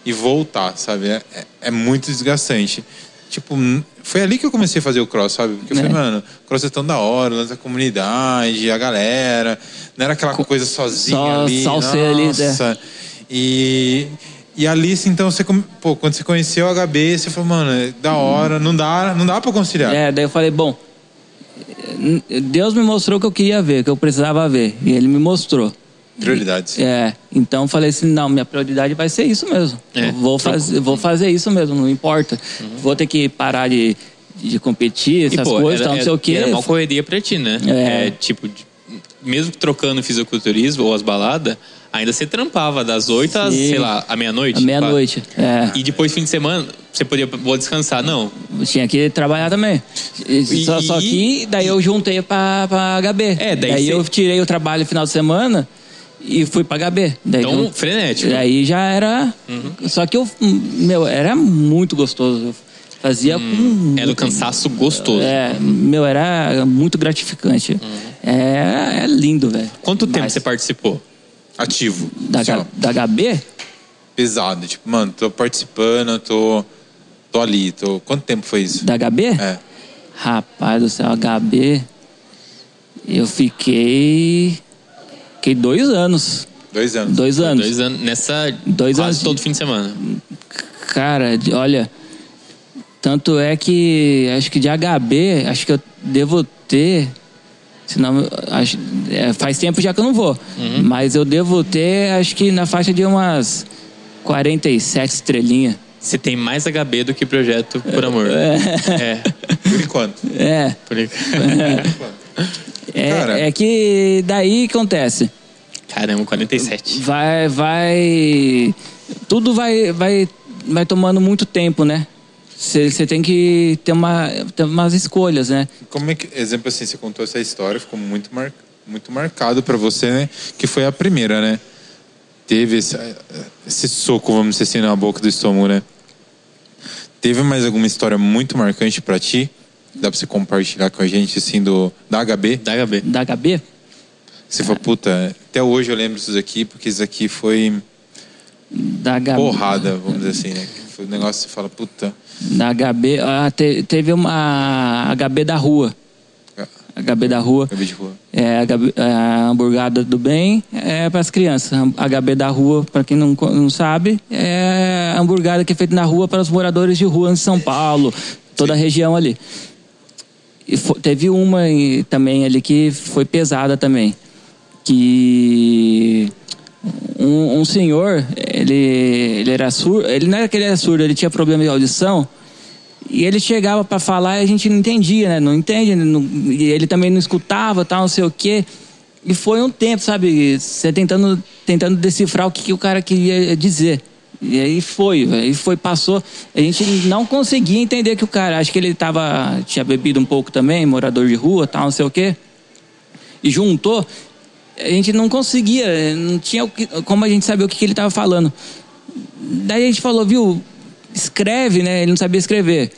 e voltar, sabe? É, é- é muito desgastante. Tipo, foi ali que eu comecei a fazer o cross, sabe? Porque eu falei, É. mano, cross é tão da hora, lança a comunidade, a galera. Não era aquela coisa sozinha só- ali. só você ali, né? nossa. E, e ali, assim, então, você, pô, quando você conheceu o HB, você falou, mano, é da hora, não dá, não dá pra conciliar. É, daí eu falei, bom, Deus me mostrou o que eu queria ver, o que eu precisava ver. E ele me mostrou. Prioridades. É, então eu falei assim, não, minha prioridade vai ser isso mesmo. É, Eu vou, fazer, vou fazer isso mesmo, não importa. Uhum. Vou ter que parar de, de competir, essas pô, coisas, era- tal, não sei o quê. Era uma correria pra ti, né? É. tipo, de- mesmo trocando fisiculturismo ou as baladas, ainda você trampava das 8 às, sei lá, à meia-noite. À meia-noite, é. E depois, fim de semana, você podia vou descansar. Não. Tinha que trabalhar também. E- E- só, só que daí eu juntei pra, pra HB. É, daí cê- eu tirei o trabalho no final de semana e fui pra HB. Daí Então, eu- frenético. Aí já era. Uhum. Só que eu, meu, era muito gostoso. Eu fazia com. Era um cansaço gostoso. É, meu, era muito gratificante. É, é lindo, velho. Quanto tempo Mas você participou? Ativo. Da, H- da HB? pesado. Tipo, mano, tô participando, tô, tô ali. Tô... Quanto tempo foi isso? Da HB? É. Rapaz do céu, HB. Eu fiquei. Fiquei dois anos. Dois anos. Dois anos. Dois anos. Nessa. Dois quase anos todo fim de semana. Cara, olha. Tanto é que acho que de HB, acho que eu devo ter. Senão, acho, é, faz tempo já que eu não vou. Uhum. Mas eu devo ter, acho que na faixa de umas 47 estrelinhas. Você tem mais HB do que projeto por amor. É. Por enquanto. É. Por... É, Cara. é que daí acontece. Caramba, 47. Vai, vai. Tudo vai, vai, vai tomando muito tempo, né? Você tem que ter, uma, ter umas escolhas, né? Como é que, exemplo assim, você contou essa história, ficou muito, mar, muito marcado pra você, né? Que foi a primeira, né? Teve esse, esse soco, vamos dizer assim, na boca do estômago, né? Teve mais alguma história muito marcante pra ti? Dá pra você compartilhar com a gente, assim, do, da HB? Da HB. Da HB? Você falou, puta, até hoje eu lembro disso aqui, porque isso aqui foi Da HB. porrada, vamos dizer assim, né? Foi um negócio que você fala, puta. Da HB. Ah, te- teve uma HB da rua. HB da rua. HB de rua. É, a, HB a hamburgada do bem é para as crianças. A HB da rua, para quem não, não sabe, é a hamburgada que é feita na rua para os moradores de rua em São Paulo, toda a região ali. E fo- teve uma também ali que foi pesada também, que um, um senhor, ele, ele era surdo, ele não era que ele era surdo, ele tinha problema de audição. E ele chegava para falar e a gente não entendia, né? Não entende, não- ele também não escutava, tal, não sei o quê. E foi um tempo, sabe? Você tentando, tentando decifrar o que, que o cara queria dizer. E aí foi, aí foi, passou. A gente não conseguia entender que o cara, acho que ele tava, tinha bebido um pouco também, morador de rua, tal, não sei o quê. E juntou, a gente não conseguia, não tinha como a gente saber o que, que ele estava falando. Daí a gente falou, viu, escreve, né? Ele não sabia escrever.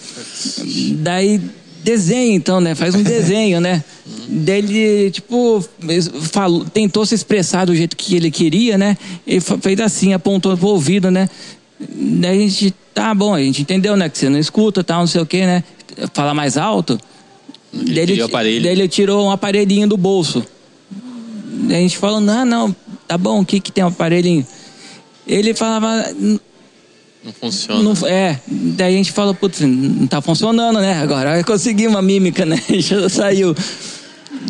Daí desenha, então, né? Faz um desenho, né? Daí ele, tipo, falou, tentou se expressar do jeito que ele queria, né? Ele fa- fez assim, apontou pro ouvido, né? Daí a gente, tá bom, a gente entendeu, né? Que você não escuta, tal, não sei o quê, né? Fala mais alto. Ele Daí aparelho. daí ele tirou um aparelhinho do bolso. Daí a gente falou, não, não, tá bom, o que que tem um aparelhinho? Ele falava, Não funciona. não, é, daí a gente falou, putz, não tá funcionando, né? Agora consegui uma mímica, né? Já saiu.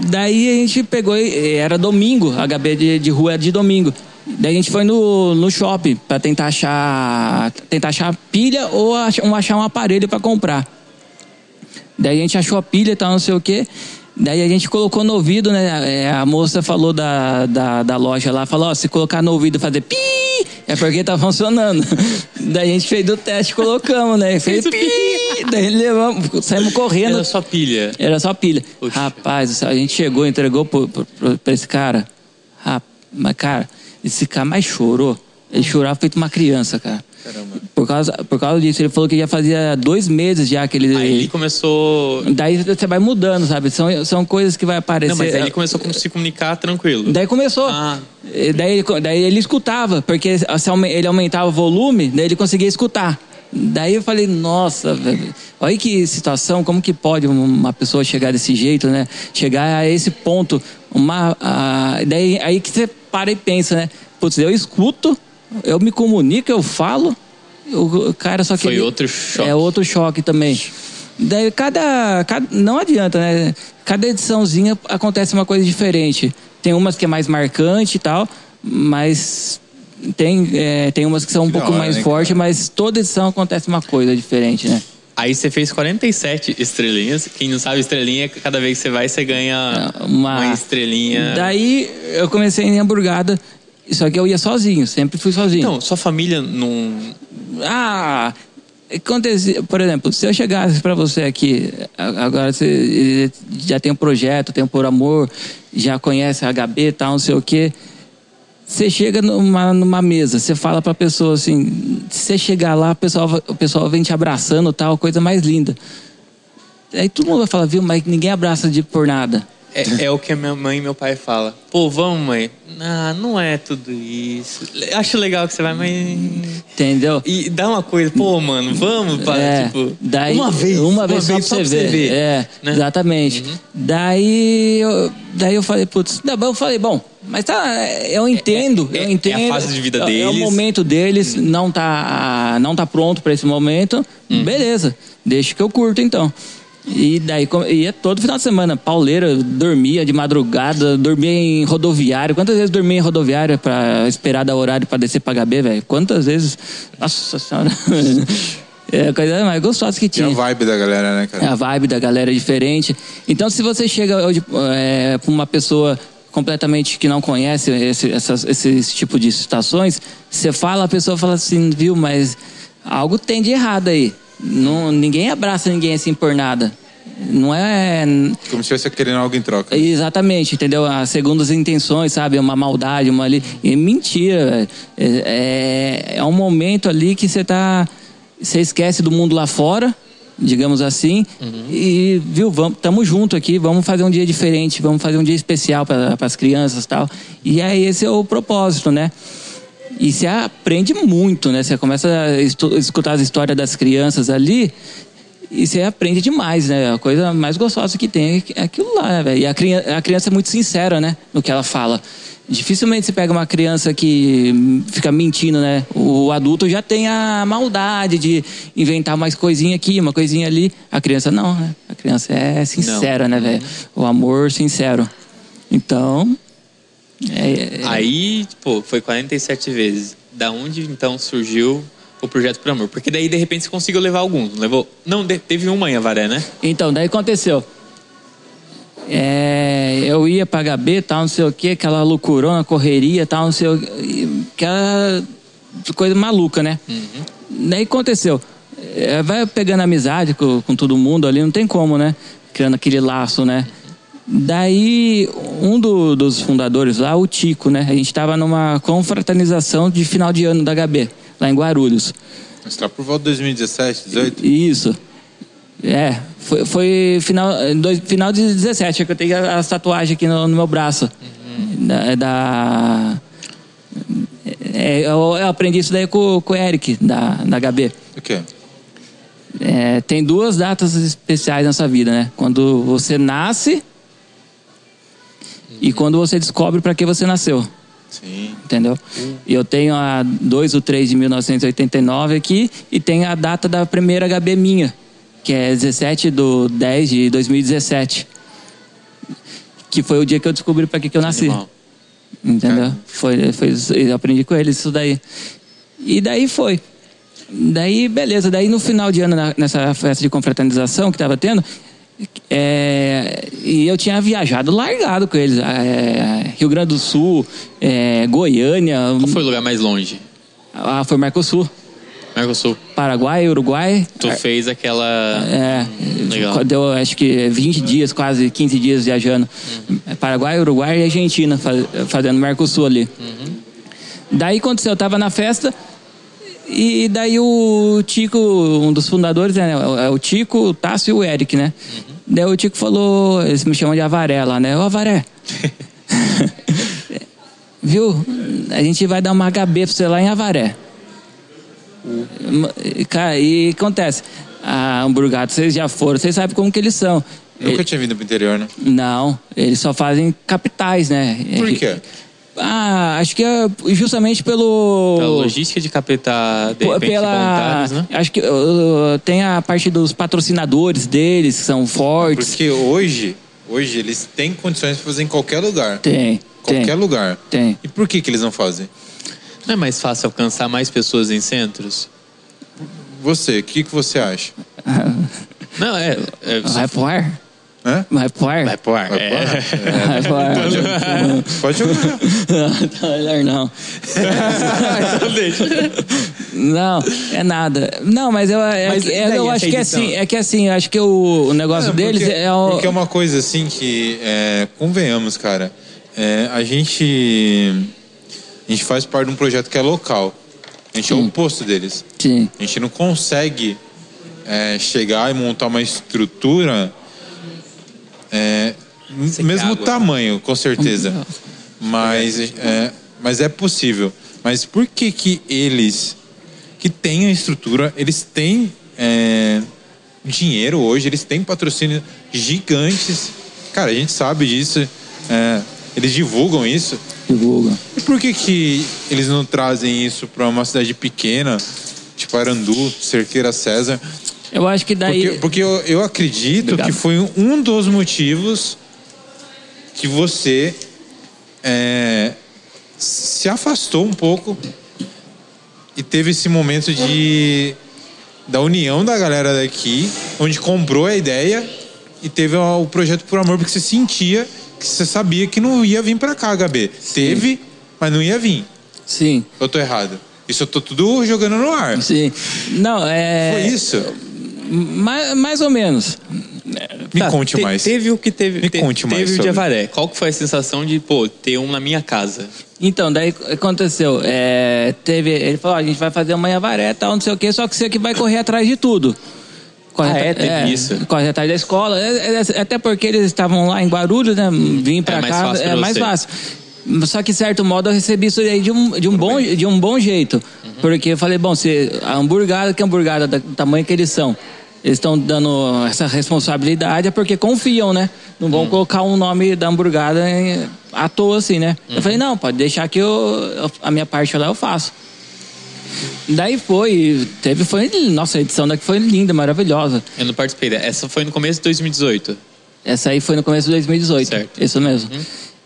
Daí a gente pegou, era domingo, HB de, de rua era de domingo. Daí a gente foi no, no shopping pra tentar achar, tentar achar pilha ou ach- um, achar um aparelho pra comprar. Daí a gente achou a pilha e tal, não sei o quê. Daí a gente colocou no ouvido, né? É, a moça falou da, da, da loja lá, falou, ó, se colocar no ouvido e fazer pi, é porque tá funcionando. Daí a gente fez o teste, colocamos, né? Fez pi, daí levamos, saímos correndo. Era só pilha. Era só pilha. Puxa. Rapaz, a gente chegou, entregou pro, pro, pro- pra esse cara. Rapaz, mas cara, esse cara mais chorou. Ele chorava feito uma criança, cara. Caramba. Por causa, por causa disso, ele falou que já fazia dois meses já que ele. Aí ele começou. Daí você vai mudando, sabe? São, são coisas que vai aparecer. Não, mas aí ele começou a se comunicar tranquilo. Daí começou. Ah. Daí, ele- daí ele escutava, porque ele aumentava o volume, daí ele conseguia escutar. Daí eu falei, nossa, velho, olha que situação, como que pode uma pessoa chegar desse jeito, né? Chegar a esse ponto. Uma, a- daí aí que você para e pensa, né? Putz, eu escuto, eu me comunico, eu falo. O cara só que. Foi ele- outro choque. É outro choque também. Daí cada, cada. Não adianta, né? Cada ediçãozinha acontece uma coisa diferente. Tem umas que é mais marcante e tal, mas tem, é, tem umas que são um Que pouco hora, mais né, fortes, cara? mas toda edição acontece uma coisa diferente, né? Aí você fez 47 estrelinhas. Quem não sabe, estrelinha, cada vez que você vai, você ganha Uma, uma, estrelinha. Daí eu comecei em hamburgada, só que eu ia sozinho, sempre fui sozinho. Então, sua família não. Ah, acontecia, por exemplo, se eu chegasse para você aqui, agora você já tem um projeto, tem um Por Amor, já conhece a HB e tal, não sei o quê. Você chega numa, numa mesa, você fala pra pessoa assim, se você chegar lá, o pessoal, o pessoal vem te abraçando tal, coisa mais linda. Aí todo mundo vai falar, viu, mas ninguém abraça de por nada. É, é o que a minha mãe e meu pai falam. Pô, vamos, mãe. Ah, não é tudo isso. Acho legal que você vai, mas. Entendeu? E dá uma coisa, pô, mano, vamos, pá, É, tipo. daí, uma vez. Uma vez só, pra você ver. É, né? Uhum. exatamente. Daí, eu, daí eu falei, putz, não, eu falei, bom, mas tá, eu entendo, é- eu é entendo. a fase de vida é, É o deles. Uhum. momento deles, não, tá, não tá pronto pra esse momento. Uhum. Beleza, deixa que eu curto então. E daí ia todo final de semana, pauleira, dormia de madrugada, dormia em rodoviário. Quantas vezes dormia em rodoviária pra esperar dar horário pra descer pra HB, velho? Quantas vezes? Nossa senhora. É a coisa mais gostosa que Tinha tinha. a vibe da galera, né, cara? A vibe da galera é diferente. Então, se você chega hoje é, para uma pessoa completamente que não conhece esse, essas, esse tipo de situações, você fala, a pessoa fala assim, viu, mas algo tem de errado aí. Não, ninguém abraça ninguém assim por nada. Não é. Como se estivesse querendo algo em troca. Exatamente, entendeu? As segundas intenções, sabe? Uma maldade, uma ali. E mentira. É, é, é um momento ali que você tá. Você esquece do mundo lá fora, digamos assim. E, viu, vamos, tamo junto aqui, vamos fazer um dia diferente, vamos fazer um dia especial para as crianças e tal. E aí esse é o propósito, né? E você aprende muito, né? Você começa a escutar as histórias das crianças ali e você aprende demais, né? A coisa mais gostosa que tem é aquilo lá, né, velho? E a criança, a criança é muito sincera, né? No que ela fala. Dificilmente você pega uma criança que fica mentindo, né? O adulto já tem a maldade de inventar mais coisinha aqui, uma coisinha ali. A criança não, né? A criança é sincera, né, velho? O amor sincero. Então. É, é- Aí, pô, foi 47 vezes. Da onde então surgiu o projeto por amor? Porque daí, de repente, você conseguiu levar alguns. Não levou? Não, teve uma em Avaré, né? Então, daí aconteceu. É, eu ia pra HB, tal, não sei o que, aquela loucurona, correria, tal, não sei o que, aquela coisa maluca, né? Daí aconteceu. É, vai pegando amizade com, com todo mundo ali, não tem como, né? Criando aquele laço, né? Daí, um do- dos fundadores lá, o Tico, né? A gente tava numa confraternização de final de ano da HB, lá em Guarulhos. Você tá por volta de 2017, 18? Isso. É, foi, foi final, dois, final de 17 que eu tenho as tatuagens aqui no, no meu braço. Da. da- é, eu, eu aprendi isso daí com, com o Eric, da, da HB. O quê? É, tem duas datas especiais nessa vida, né? Quando você nasce e quando você descobre para que você nasceu. Sim. Entendeu? E eu tenho a 2 do 3 de 1989 aqui e tem a data da primeira HB minha, que é 17 do 10 de 2017. Que foi o dia que eu descobri para que, que eu nasci. Animal. Entendeu? Foi, foi, eu aprendi com eles isso daí. E daí foi. Daí, beleza. Daí no final de ano, na- nessa festa de confraternização que tava tendo, É, e eu tinha viajado largado com eles. É, Rio Grande do Sul, é, Goiânia. Qual foi o lugar mais longe? Ah, foi Mercosul. Mercosul. Paraguai, Uruguai. Tu fez aquela. É, Legal. deu acho que 20 dias, quase 15 dias viajando. Paraguai, Uruguai e Argentina, faz- fazendo Mercosul ali. Daí aconteceu, eu tava na festa e daí o Tico, um dos fundadores, né? É o Tico, o Tássio e o Eric, né? Daí o Tico falou, eles me chamam de Avaré lá, né? Ô Avaré. Viu? A gente vai dar uma HB pra você lá em Avaré. E, Cara, e acontece, a hamburgada, vocês já foram, vocês sabem como que eles são. Nunca E- tinha vindo pro interior, né? Não, eles só fazem capitais, né? Por quê? Ah, acho que é justamente pelo. Pela logística de captar, de repente, pela voluntários, né? acho que uh, tem a parte dos patrocinadores deles que são fortes Porque hoje, hoje eles têm condições de fazer em qualquer lugar. tem Qualquer tem lugar. tem E por que que eles não fazem? Não é mais fácil alcançar mais pessoas em centros? Você, o que que você acha? Não, é. é vai pro ar Hã? vai pro ar vai pro ar. Vai é. pro ar? vai Pode jogar. não, melhor não não é nada não mas eu é, Mas é, daí eu acho que é assim é que assim eu acho que o, o negócio Não, deles porque, é o porque é uma coisa assim que, é, convenhamos, cara, é, a gente a gente faz parte de um projeto que é local. A gente é o Sim. oposto deles. sim A gente não consegue é, chegar e montar uma estrutura é, mesmo água. tamanho, com certeza. Mas é, mas é possível. Mas por que que eles que têm a estrutura, eles têm é, dinheiro hoje, eles têm patrocínios gigantes. Cara, a gente sabe disso. é, eles divulgam isso. divulga E por que que eles não trazem isso para uma cidade pequena, tipo Arandu, Cerqueira César? Eu acho que daí Porque, porque eu, eu acredito Obrigado. que foi um dos motivos que você é, se afastou um pouco e teve esse momento de da união da galera daqui, onde comprou a ideia e teve o projeto por amor, porque você sentia que você sabia que não ia vir para cá, HB. Teve, mas não ia vir. sim Eu tô errado. Isso eu tô tudo jogando no ar. Sim. Não, é. Foi isso? Mais, mais ou menos. Me Tá, conte te- mais. Teve o que teve. Me te- conte mais Teve o sobre. de Avaré. Qual que foi a sensação de, pô, ter um na minha casa? Então, daí aconteceu. é, teve, ele falou: "Ó, a gente vai fazer uma Yavaré tal, não sei o quê, só que você que vai correr atrás de tudo. Corre Ah, é? Teve isso? Corre atrás da escola. É, é, até porque eles estavam lá em Guarulhos, né? Vim pra É cá. é mais você. fácil. Só que, de certo modo, eu recebi isso aí de um, de um, bom, de um bom jeito. Uhum. Porque eu falei, bom, se a hamburgada, que é hamburgada do tamanho que eles são, eles estão dando essa responsabilidade, é porque confiam, né? Não Uhum. vão colocar um nome da hamburgada em- à toa, assim, né? Eu falei, Uhum. não, pode deixar que eu, a minha parte lá eu faço. Daí foi, teve, foi, nossa, a edição daqui foi linda, maravilhosa. Eu não participei. Essa foi no começo de 2018. Essa aí foi no começo de 2018. Certo. Isso mesmo.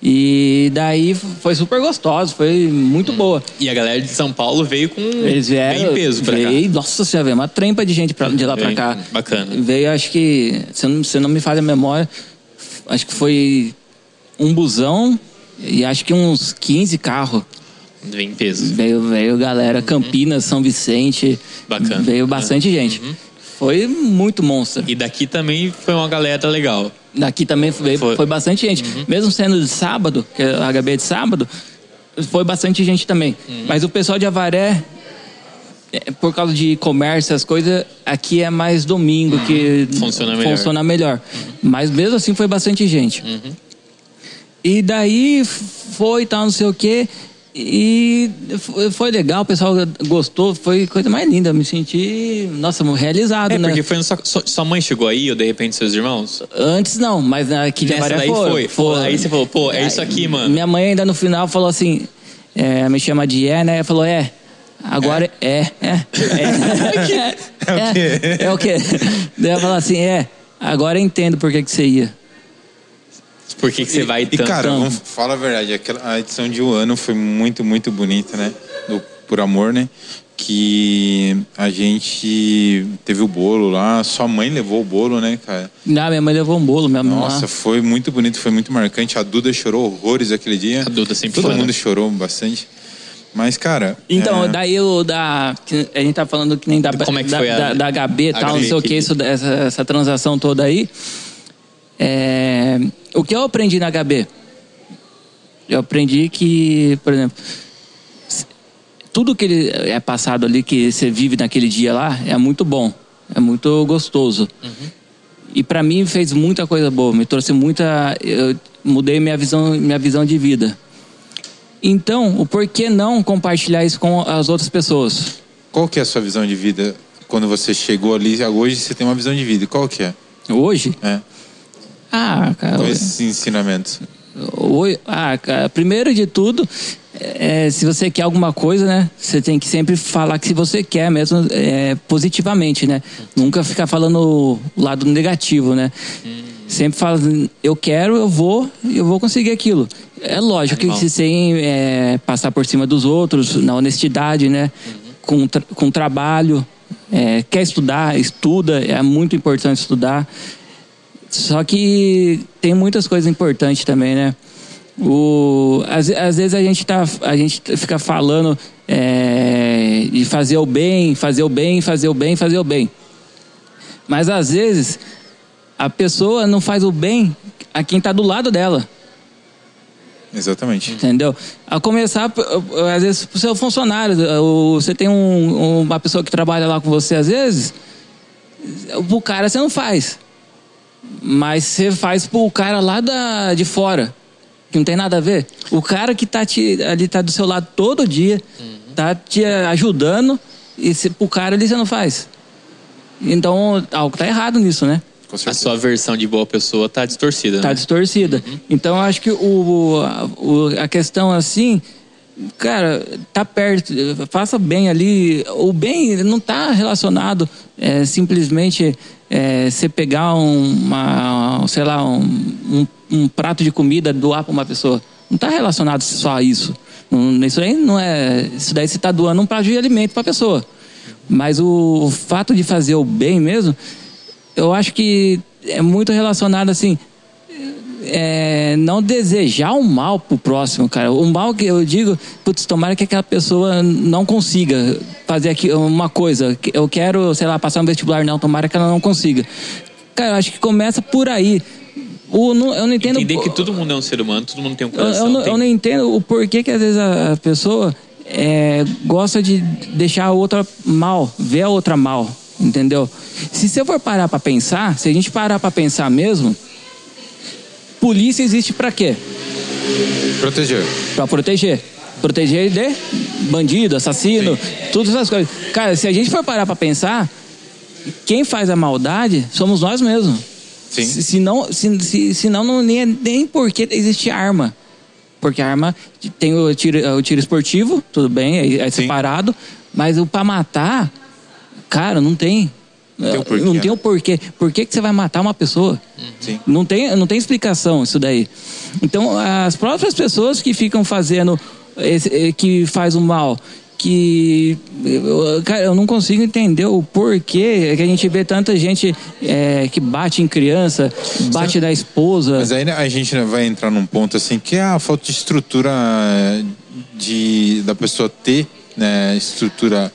E daí foi super gostoso, foi muito boa. E a galera de São Paulo veio com Eles vieram. bem peso pra cá. veio, Nossa senhora, veio uma trempa de gente pra, de lá pra Bem cá. bacana. Veio, acho que, se não, se não me falha a memória, acho que foi um busão e acho que uns 15 carros. Bem peso. Veio, veio galera, Campinas, São Vicente. Uhum. Bacana. Uhum. Veio bastante gente. Foi muito monstro. E daqui também foi uma galera legal. Daqui também veio, Foi. foi. bastante gente. Mesmo sendo de sábado, que é a HB é de sábado, foi bastante gente também. Mas o pessoal de Avaré, é, por causa de comércio, as coisas, aqui é mais domingo que Funciona melhor. funciona melhor. Mas mesmo assim foi bastante gente. E daí foi tal, não sei o quê. E foi- foi legal, o pessoal gostou, foi coisa mais linda. Me senti, nossa, realizado, É, né? porque foi sua, sua- mãe chegou aí, ou de repente seus irmãos? Antes não, mas aqui de Nessa daí foi, foi. Aí você falou, pô, é isso aqui, mano. Minha mãe ainda no final falou assim, é, me chama de é, né? Ela falou, é. Agora é, é, é. É, é o quê? Daí ela falou assim, é. Agora entendo por que, que você ia. Por que, que você vai E, tanto? cara, tanto. vamos, fala a verdade, aquela, a edição de um ano foi muito, muito bonita, né? Do Por Amor, né? que a gente teve o bolo lá. Sua mãe levou o bolo, né, cara? Não, minha mãe levou um bolo, minha mãe. Nossa, foi muito bonito, foi muito marcante. A Duda chorou horrores aquele dia. A Duda sempre Todo chora. mundo chorou bastante. Mas, cara. Então, é, daí o da. A gente tá falando que nem da, Como é que da, foi a- da, da HB e tal, não sei o que, que- isso, essa, essa transação toda aí. É, o que eu aprendi na HB? Eu aprendi que, por exemplo, tudo que ele é passado ali, que você vive naquele dia lá, é muito bom, é muito gostoso. E pra mim fez muita coisa boa, me trouxe muita. Eu mudei minha visão, minha visão de vida. Então, o porquê não compartilhar isso com as outras pessoas? Qual que é a sua visão de vida? Quando você chegou ali, hoje você tem uma visão de vida. Qual que é? Hoje? É. Ah, cara. Com esses ensinamentos. Oi, ah, cara, primeiro de tudo, é, se você quer alguma coisa, né? Você tem que sempre falar que se você quer mesmo, é, positivamente, né? Nunca ficar falando o lado negativo, né? Sempre fala, eu quero, eu vou, eu vou conseguir aquilo. É lógico Animal. que sem é, passar por cima dos outros, na honestidade, né? Com, tra- com trabalho. É, quer estudar, estuda, é muito importante estudar. Só que tem muitas coisas importantes também, né? O, às, às vezes a gente, tá, a gente fica falando é, de fazer o bem, fazer o bem, fazer o bem, fazer o bem. Mas às vezes a pessoa não faz o bem a quem está do lado dela. Exatamente. Entendeu? A começar, às vezes, pro seu funcionário. Você tem um- uma pessoa que trabalha lá com você, às vezes, o cara você não faz. Mas você faz pro cara lá da, de fora, que não tem nada a ver. O cara que tá te, ali tá do seu lado todo dia, tá te ajudando, e se, pro cara ali você não faz. Então, algo tá errado nisso, né? A sua versão de boa pessoa tá distorcida, tá né? distorcida. Então eu acho que o, a, o- a questão assim, cara, tá perto, faça bem ali. O bem não tá relacionado é, simplesmente é, você pegar um, uma, sei lá, um, um, um prato de comida doar para uma pessoa. Não tá relacionado só a isso. Não, isso aí não é. Isso daí você tá doando um prato de alimento para a pessoa. Mas o, o fato de fazer o bem mesmo, eu acho que é muito relacionado assim é, não desejar o mal pro próximo, cara. O mal que eu digo, putz, tomara que aquela pessoa não consiga fazer aqui uma coisa. Eu quero, sei lá, passar um vestibular, não, tomara que ela não consiga. Cara, eu acho que começa por aí. O, não- eu não entendo. Entender que todo mundo é um ser humano, todo mundo tem um coração. eu não, tem- eu não entendo o porquê que às vezes a, a pessoa é, gosta de deixar a outra mal, ver a outra mal, entendeu? Se você for parar pra pensar, se a gente parar pra pensar mesmo, polícia existe pra quê? Proteger. Pra proteger. Proteger de bandido, assassino, todas essas coisas. Cara, se a gente for parar pra pensar, quem faz a maldade somos nós mesmos. Sim. Se, se não, se, se, senão não nem, nem por que existe arma. Porque a arma tem o tiro, o tiro esportivo, tudo bem, é, é Sim. separado. Mas o pra matar, cara, não tem. Não tem o porquê, Não tem né? o porquê. Por que, que você vai matar uma pessoa? Sim. Não tem, não tem explicação isso daí. Então, as próprias pessoas que ficam fazendo, eh, que faz o mal, que. eu- Cara, eu não consigo entender o porquê que a gente vê tanta gente eh, que bate em criança, bate na esposa. Mas aí né, a gente vai entrar num ponto assim que é a falta de estrutura eh, de, da pessoa ter né, estrutura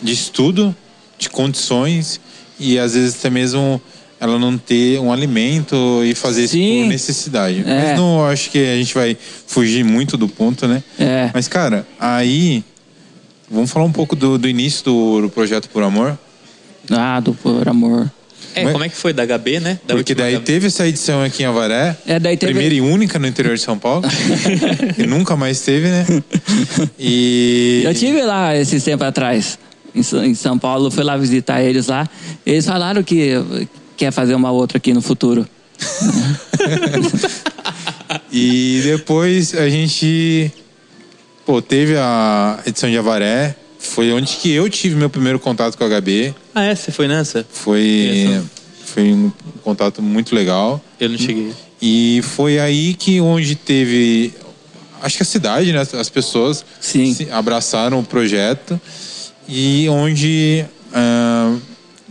de estudo, de condições e às vezes até mesmo ela não ter um alimento e fazer isso Sim. por necessidade. É. Mas não acho que a gente vai fugir muito do ponto, né? É. Mas cara, aí vamos falar um pouco do, do início do, do projeto Por Amor. Ah, do por amor. É, como é que foi da HB, né? Da Porque daí HB. teve essa edição aqui em Avaré, É, daí teve- primeira e única no interior de São Paulo, e nunca mais teve, né? E Eu tive lá esses tempos atrás, em São- Paulo, fui lá visitar eles lá. Eles falaram que quer fazer uma outra aqui no futuro. e depois a gente pô, teve a edição de Avaré, foi onde que eu tive meu primeiro contato com a HB, Ah, é? Você foi nessa? foi foi um contato muito legal. Eu não cheguei. E foi aí que onde teve. Acho que a cidade, né? As pessoas Sim. se abraçaram o projeto. E onde ah,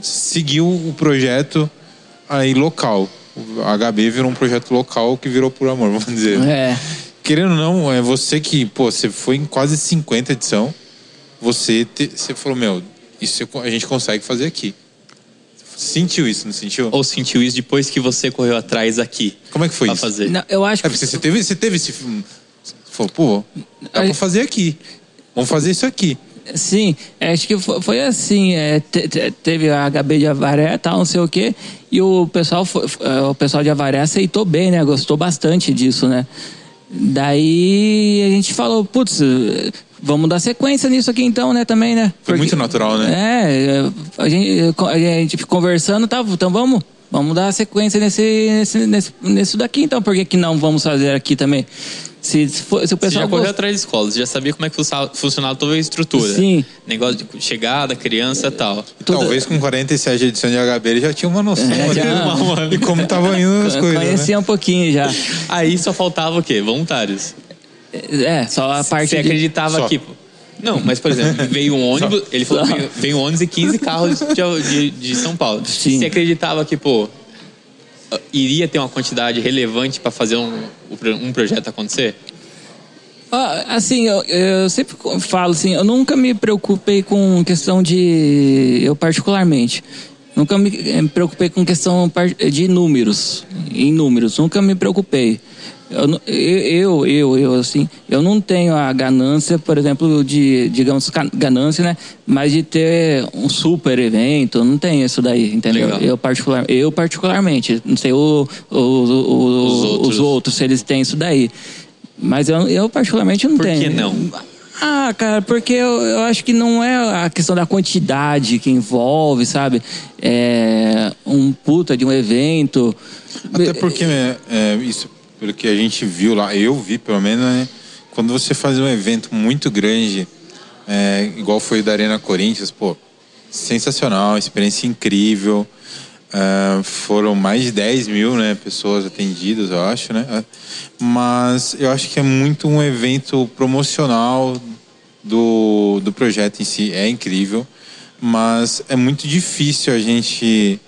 seguiu o projeto aí local. O HB virou um projeto local que virou por amor, vamos dizer. É. Querendo ou não, é você que, pô, você foi em quase 50 edição, você, te- você falou, meu, isso a gente consegue fazer aqui. Sentiu isso, não sentiu? Ou sentiu isso depois que você correu atrás aqui? Como é que foi pra isso? fazer? Não, eu acho É que porque você teve, você teve esse. Você falou, pô, dá pra fazer aqui. Vamos fazer isso aqui. Sim, é, acho que fo- foi assim. é, te- te- teve a HB de Avaré tal, não sei o quê, e o pessoal, foi- é, o pessoal de Avaré aceitou bem, né? Gostou bastante disso, né? Daí a gente falou, putz, vamos dar sequência nisso aqui então, né? Também, né? Foi muito natural, né? É, a gente, a gente conversando, tá, então vamos. Vamos dar sequência nesse, nesse, nesse, nisso daqui, então. Por que, que não vamos fazer aqui também? Se, se, for- se o Você pessoal já correu gost- atrás de escolas, já sabia como é que funcionava, toda a estrutura. Sim. Negócio de chegada, criança e tal. Tudo- Talvez com 47 edições de HB ele já tinha uma noção É, já. de como tava indo as coisas. Conhecia Né? um pouquinho já. Aí só faltava o quê? Voluntários. É, só a parte Você de... acreditava Só. que. Não, mas por exemplo, veio um ônibus, ele falou que veio um ônibus e 15 carros de, de, de São Paulo. Sim. Você acreditava que, pô, iria ter uma quantidade relevante para fazer um, um projeto acontecer? Ah, Assim, eu, eu sempre falo assim, eu nunca me preocupei com questão de... Eu particularmente, nunca me eh, preocupei com questão de números, em números, nunca me preocupei. Eu, não- eu, eu, eu, assim, eu não tenho a ganância, por exemplo, de, digamos, ganância, né? Mas de ter um super evento, não tenho isso daí, entendeu? Legal. Eu, particular, eu particularmente, não sei o, o- o- Os outros. os outros, se eles têm isso daí. Mas eu, eu particularmente não Por que tenho. não? Ah, cara, porque eu, eu acho que não é a questão da quantidade que envolve, sabe? É um puta de um evento. Até porque é, é, isso, pelo que a gente viu lá, eu vi pelo menos, né? Quando você faz um evento muito grande, é, igual foi o da Arena Corinthians, pô, sensacional, experiência incrível. É, foram mais de 10 mil né, pessoas atendidas, eu acho, né? Mas eu acho que é muito um evento promocional do, do projeto em si. É incrível, mas é muito difícil a gente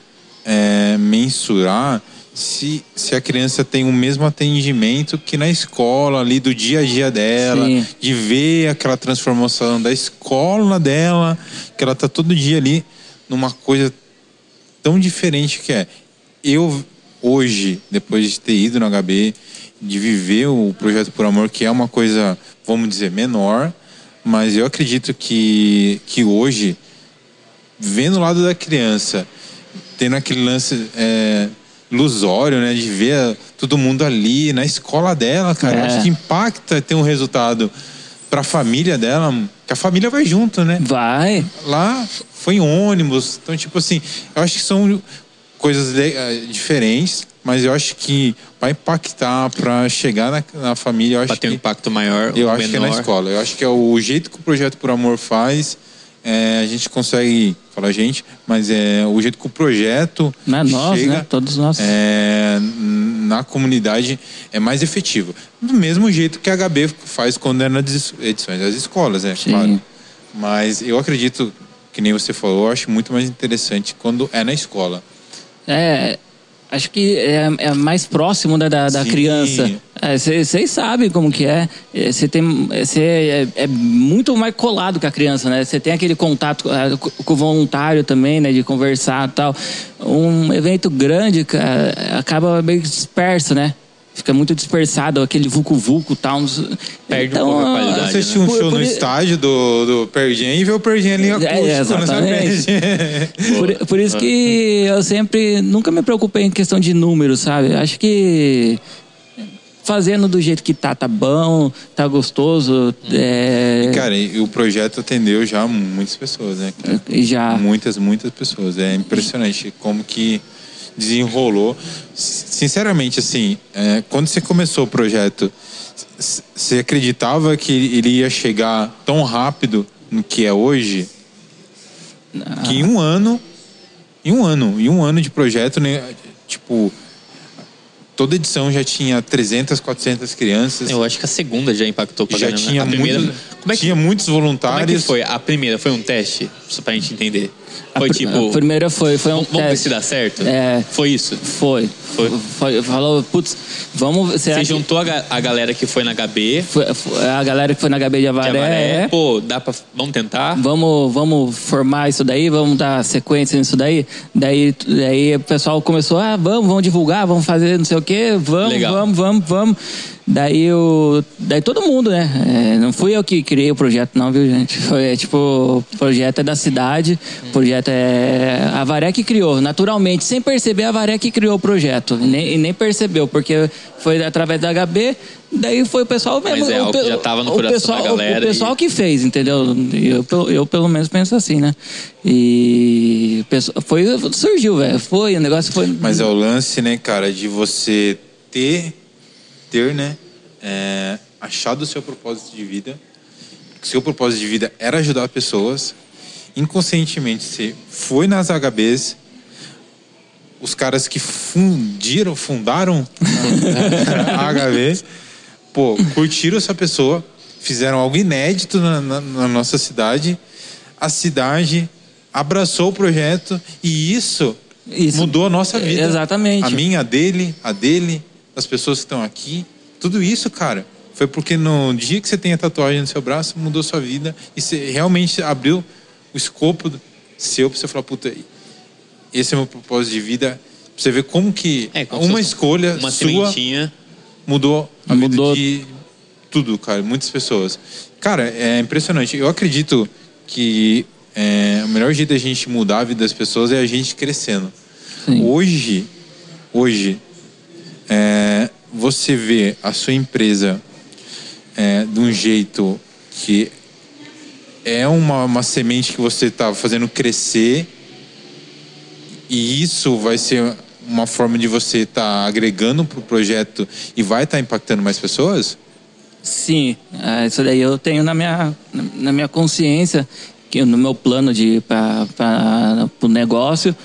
é, mensurar se, se a criança tem o mesmo atendimento que na escola, ali do dia a dia dela, Sim. de ver aquela transformação da escola dela, que ela tá todo dia ali numa coisa tão diferente que é. Eu, hoje, depois de ter ido no HB, de viver o Projeto Por Amor, que é uma coisa, vamos dizer, menor, mas eu acredito que, que hoje, vendo o lado da criança, tendo aquele lance é, ilusório, né, de ver todo mundo ali na escola dela, cara, eu É. acho que impacta ter um resultado para a família dela, que a família vai junto, né? Vai. lá foi em ônibus. Então, tipo assim, eu acho que são coisas eh, diferentes, mas eu acho que vai impactar para chegar na, na família. Eu acho Para ter um que, impacto maior eu ou acho que é na menor. escola. Eu acho que é o jeito que o Projeto Por Amor faz. Eh, a gente consegue, fala gente, mas é o jeito que o projeto é nós, chega, né? Todos nós. é, na comunidade é mais efetivo. Do mesmo jeito que a HB faz quando é nas edições das escolas, né? Sim. Claro. Mas eu acredito, que nem você falou, eu acho muito mais interessante quando é na escola. É, acho que é, é mais próximo da, da Sim. criança. Vocês sabem como que é. Você tem, você é, é muito mais colado com a criança, né? Você tem aquele contato eh, com o voluntário também, né? De conversar e tal. Um evento grande, acaba meio disperso, né? Fica muito dispersado, aquele vulco-vulco e tal. Perde um pouco a qualidade, Você assistiu um por- show por no i- estádio do, do Pergen e vê o Pergen ali acústico, É, né? exatamente. Por, por isso que eu sempre nunca me preocupei em questão de números, sabe? Acho que fazendo do jeito que tá, tá bom, tá gostoso. É, Cara, e o projeto atendeu já muitas pessoas, né? cara? e já. Muitas, muitas pessoas. É impressionante como que desenrolou. Sinceramente, assim, é, quando você começou o projeto, você acreditava que ele ia chegar tão rápido no que é hoje? Que em um ano, em um ano, em um ano de projeto, né, tipo, toda edição já tinha 300, 400 crianças. Eu acho que a segunda já impactou pra já caramba. tinha, a primeira, muito, é que, tinha muitos como é voluntários. que foi? A primeira foi um teste? Só pra gente entender. Foi tipo. A primeira foi, foi um Vamos vamos ver teste. se dá certo? É. Foi isso. Foi. Foi. Foi- Falou, putz, vamos. Você que- juntou a, a galera que foi na HB, foi- foi a galera que foi na HB de de Avaré. Avaré. é. Pô, dá pra. Vamos tentar? Vamos, vamos formar isso daí, vamos dar sequência nisso daí. Daí, daí o pessoal começou, ah, vamos, vamos divulgar, vamos fazer não sei o quê, vamos, Legal. vamos, vamos, vamos. Daí, o, daí todo mundo, né? É, não fui eu que criei o projeto, não, viu, gente? Foi é, tipo, o projeto é da cidade, o projeto é. A Varé que criou, naturalmente, sem perceber, a Varé que criou o projeto. E nem, e nem percebeu, porque foi através da HB, daí foi o pessoal mesmo. Mas é o algo que pe- já tava no o coração pessoal, da galera O pessoal e- que fez, entendeu? Eu, pelo- eu pelo menos penso assim, né? E foi surgiu, velho. Foi, o negócio foi. Mas é o lance, né, cara, de você ter, ter, né, é, achado o seu propósito de vida. Seu propósito de vida era ajudar pessoas. Inconscientemente, você foi nas HBs, os caras que fundiram, fundaram a HB, pô, curtiram essa pessoa, fizeram algo inédito na, na- na nossa cidade. A cidade abraçou o projeto e isso, Isso. mudou a nossa vida. Exatamente. A minha, a dele, a dele, das pessoas que estão aqui. Tudo isso, cara, foi porque no dia que você tem a tatuagem no seu braço, mudou sua vida e você realmente abriu o escopo seu pra você falar, puta, esse é o meu propósito de vida. Pra você ver como que É, como uma escolha Uma sua sementinha. mudou a Mudou. vida de tudo, cara. Muitas pessoas. Cara, é impressionante. Eu acredito que é, o melhor jeito da gente mudar a vida das pessoas é a gente crescendo. Sim. Hoje, hoje, é, você vê a sua empresa é, de um jeito que é uma, uma semente que você está fazendo crescer e isso vai ser uma forma de você estar agregando para o projeto e vai estar impactando mais pessoas? Sim, é, isso daí eu tenho na minha, na minha consciência, que no meu plano de para o negócio,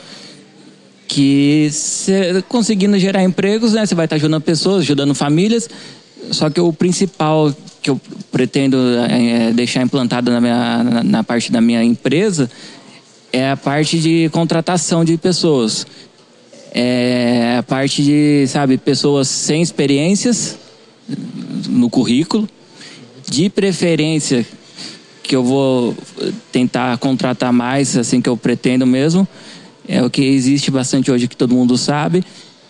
que cê, conseguindo gerar empregos, né, você vai estar ajudando pessoas, ajudando famílias. Só que o principal que eu pretendo é, deixar implantado na, minha, na, na parte da minha empresa é a parte de contratação de pessoas. É a parte de, sabe, pessoas sem experiências no currículo. De preferência, que eu vou tentar contratar mais, assim que eu pretendo mesmo, é o que existe bastante hoje que todo mundo sabe,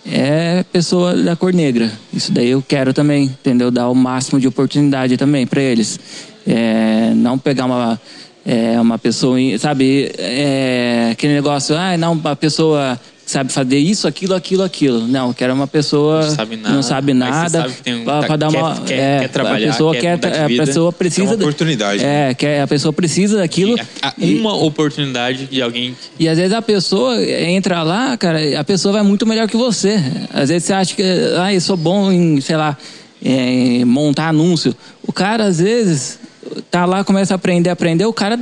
é pessoa da cor negra. Isso daí eu quero também, entendeu? Dar o máximo de oportunidade também para eles. É, não pegar uma, é, uma pessoa, sabe, é, aquele negócio, ah, não, uma pessoa sabe fazer isso, aquilo, aquilo, aquilo. Não, eu quero uma pessoa Não sabe nada, não sabe nada um- pra- tá- dar quer- uma, quer- é, quer trabalhar, a pessoa quer quer, mudar de a vida. pessoa precisa É uma da- oportunidade, né? É, quer, a pessoa precisa daquilo. A- e- Uma oportunidade de alguém. e às vezes a pessoa entra lá, cara, a pessoa vai muito melhor que você. Às vezes você acha que, ah, eu sou bom em, sei lá, em montar anúncio. O cara, às vezes, tá lá, começa a aprender, aprender, o cara,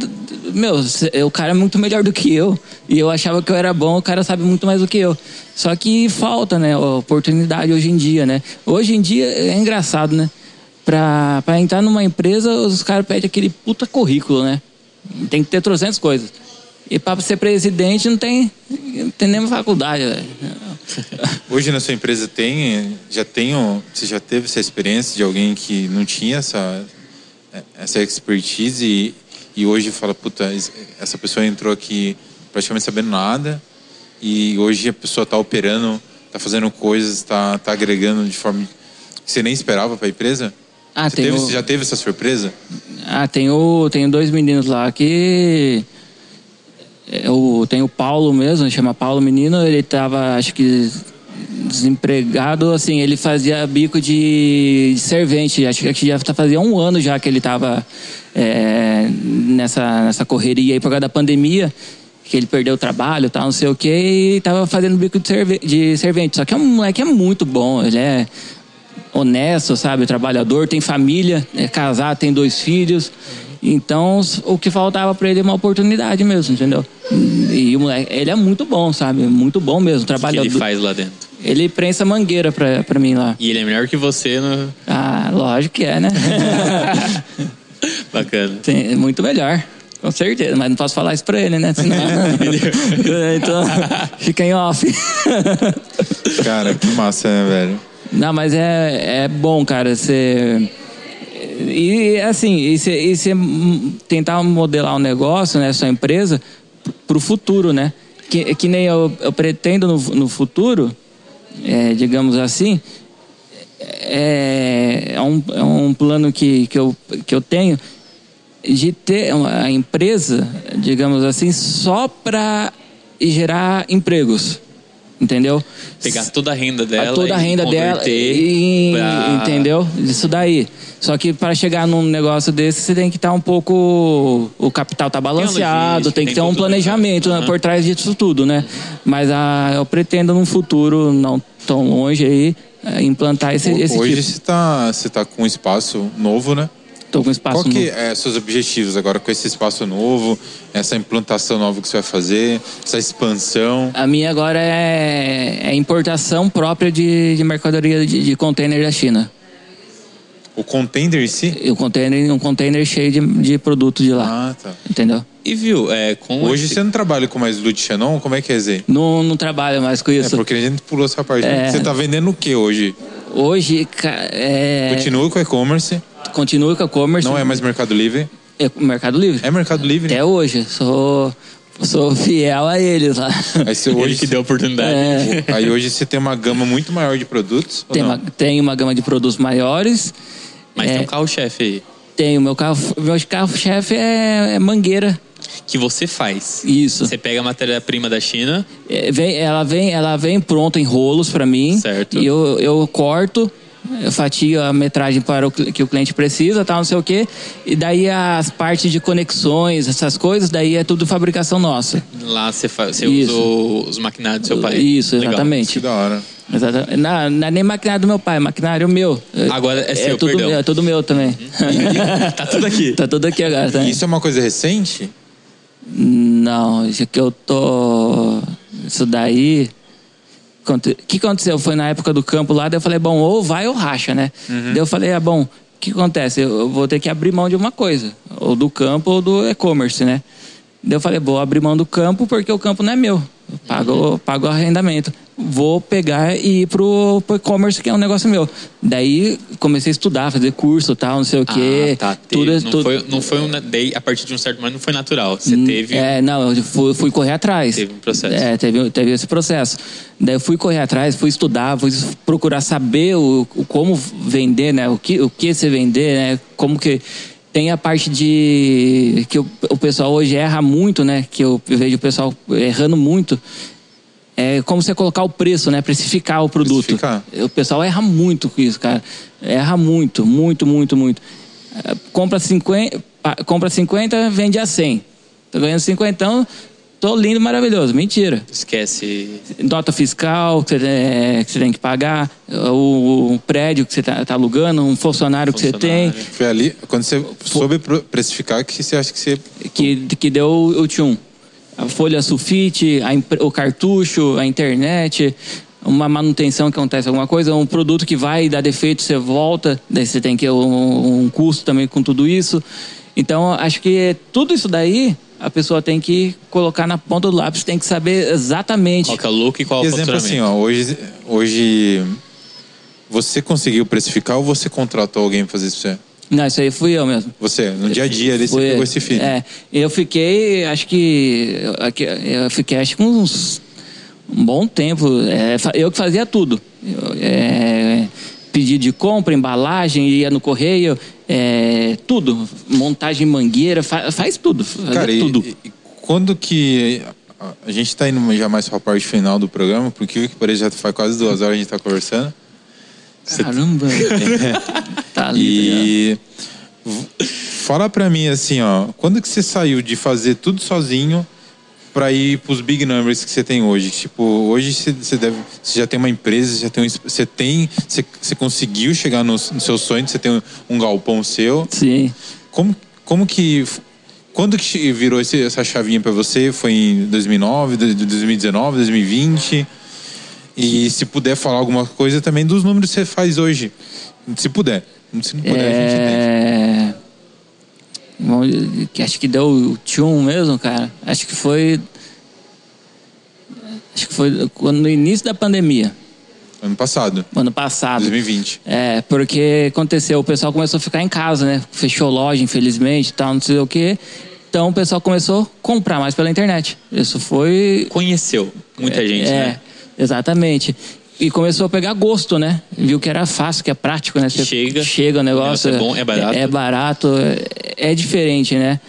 meu, o cara é muito melhor do que eu. E eu achava que eu era bom, o cara sabe muito mais do que eu. Só que falta, né, oportunidade hoje em dia, né? Hoje em dia é engraçado, né? Pra, pra entrar numa empresa, os caras pedem aquele puta currículo, né? Tem que ter 300 coisas. E para ser presidente não tem, não tem nem faculdade, velho. Hoje na sua empresa tem, já tem, você já teve essa experiência de alguém que não tinha essa, essa expertise e, e hoje fala, puta, essa pessoa entrou aqui praticamente sabendo nada e hoje a pessoa está operando, está fazendo coisas, está tá agregando de forma que você nem esperava para a empresa? Ah, você, teve, o- você já teve essa surpresa? Ah, tem, o, tem dois meninos lá que. é o, tem o Paulo mesmo, chama Paulo Menino, ele tava, acho que desempregado, assim, ele fazia bico de, de servente, acho que já tá- fazia um ano já que ele tava é, nessa, nessa correria aí por causa da pandemia, que ele perdeu o trabalho, tal, não sei o que, e tava fazendo bico de, serve, de servente. Só que é um moleque é muito bom, ele é honesto, sabe, trabalhador, tem família, é casado, tem dois filhos. Então, o que faltava para ele é uma oportunidade mesmo, entendeu? E o moleque, ele é muito bom, sabe? Muito bom mesmo. O que ele faz lá dentro? Ele prensa mangueira pra, pra mim lá. E ele é melhor que você no... Ah, lógico que é, né? Bacana. Tem- muito melhor. Com certeza, mas não posso falar isso pra ele, né? Senão... então, fica em off. Cara, que massa, né, velho? Não, mas é, é bom, cara, você. E assim, e você, tentar modelar um negócio, né, sua empresa, para o futuro, né? Que, que nem eu, eu pretendo no, no futuro, é, digamos assim, é, é, um, é um plano que, que, eu, que eu tenho de ter uma empresa, digamos assim, só para gerar empregos. Entendeu? Pegar toda a renda dela. a toda a e renda dela e, pra- entendeu isso daí só que para chegar num negócio desse você tem que estar um pouco o capital tá balanceado logística, tem que tem ter um planejamento né? né, Aham. por trás disso tudo né mas ah, eu pretendo num futuro não tão longe aí eh, implantar esse, esse Hoje tipo você tá, você tá com um espaço novo, né? Tô com espaço Qual que novo. é seus objetivos agora com esse espaço novo, essa implantação nova que você vai fazer, essa expansão? a minha agora é, é importação própria de, de mercadoria de, de container da China O contender em si? o container um container cheio de, de produto de lá Ah, tá. entendeu E viu, é, com Hoje esse- você não trabalha com mais Lute Xenon? Como é que é, Zé? não, não trabalho mais com É isso porque a gente pulou essa parte. É. Você tá vendendo o que hoje? Hoje, é, Continua com o e-commerce, continua com a commerce. não é mais Mercado Livre. É Mercado Livre. É Mercado Livre. Até hoje. Sou, sou fiel a eles lá. Aí, você, Ele hoje, que deu a oportunidade. É, aí hoje você tem uma gama muito maior de produtos? ou tem, não? uma, tem uma gama de produtos maiores. Mas É. tem um carro-chefe aí. Tem o meu carro. Meu carro-chefe é, é mangueira. Que você faz. Isso. Você pega a matéria-prima da China, É, vem, ela, vem, ela vem pronta em rolos para mim. Certo. E eu, eu corto, eu fatio a metragem para o que o cliente precisa, tal, não sei o quê. E daí as partes de conexões, essas coisas, daí é tudo fabricação nossa. lá você, Isso. usou os maquinários do seu pai. Isso, Legal. exatamente. Que da hora. Exatamente. Não, não é nem maquinário do meu pai, é maquinário meu. Agora é seu, tudo perdão. meu, é tudo meu também. Tá tudo aqui. tá tudo aqui agora, tá? Isso é uma coisa recente? Não, isso que eu tô. Isso daí. O que aconteceu? Foi na época do campo lá, daí eu falei, bom, ou vai ou racha, né? Daí eu falei, ah, bom, o que acontece? Eu vou ter que abrir mão de uma coisa, ou do campo ou do e-commerce, né? Daí eu falei, vou abrir mão do campo porque o campo não é meu. Eu pago, pago arrendamento. Vou pegar e ir pro, pro e-commerce, que é um negócio meu. Daí comecei a estudar, fazer curso tal, não sei o quê. Ah, tá. Tudo, não, tudo- Foi, não foi um. daí, A partir de um certo momento não foi natural. Você teve. É, não, eu fui, fui correr atrás. Teve um processo. É, teve, teve esse processo. Daí eu fui correr atrás, fui estudar, fui procurar saber o, o como vender, né? O que, o que você vender, né? Como que. Tem a parte de. que o, o pessoal hoje erra muito, né? Que eu vejo o pessoal errando muito. É como você colocar o preço, né? Precificar o produto. Precificar. O pessoal erra muito com isso, cara. Erra muito, muito, muito, muito. É, Compra 50, pa- compra 50 vende a 100. Tô ganhando 50, tô lindo, maravilhoso. Mentira. Esquece. Nota fiscal que você, é, que você tem que pagar, o, o prédio que você tá, tá alugando, um funcionário, que você tem, Funcionário. Foi ali, quando você soube precificar, que você acha que você... que, que deu o tchum. A folha sulfite, a o cartucho, a internet, uma manutenção que acontece alguma coisa, um produto que vai dar defeito, você volta, daí você tem que um, um custo também com tudo isso. Então, acho que tudo isso daí a pessoa tem que colocar na ponta do lápis, tem que saber exatamente. Qual que é o look e qual é o Exemplo assim, ó, hoje, hoje você conseguiu precificar ou você contratou alguém pra fazer isso pra você? Não, isso aí fui eu mesmo. Você, no dia a dia ali, você Foi- pegou esse filho. É, eu fiquei, acho que. Eu fiquei, acho que uns. Um bom tempo. é, eu que fazia tudo. Eu, é, pedido de compra, embalagem, ia no correio, é, tudo. Montagem em mangueira, fa- faz tudo. Cara, e, tudo. e- quando que... a- A gente tá indo já mais pra parte final do programa, porque que pareça já faz quase duas horas a gente tá conversando. Caramba! tá ali, tá? E fala pra mim assim, ó, quando que você saiu de fazer tudo sozinho pra ir pros big numbers que você tem hoje? Tipo, hoje você, deve, você já tem uma empresa, você já tem, um você tem, você, você conseguiu chegar no, no seu sonho, você tem um, um galpão seu. Sim. Como como que quando que virou esse, essa chavinha para você? Foi em 2009, 2019, 2020? E se puder falar alguma coisa também dos números que você faz hoje, se puder. Se não puder, a gente entende. É... Bom, que acho que deu o tchum mesmo, cara. Acho que foi. Acho que foi quando, no início da pandemia, Ano passado, ano passado. 2020. É, porque aconteceu, o pessoal começou a ficar em casa, né? Fechou loja, infelizmente, e tal, não sei o quê. Então o pessoal começou a comprar mais pela internet. Isso foi. Conheceu muita gente, é, né? Exatamente. E começou a pegar gosto, né? Viu que era fácil, que é prático, né? Você Chega, Chega o negócio. é bom, é barato. É, barato, é, é diferente, né?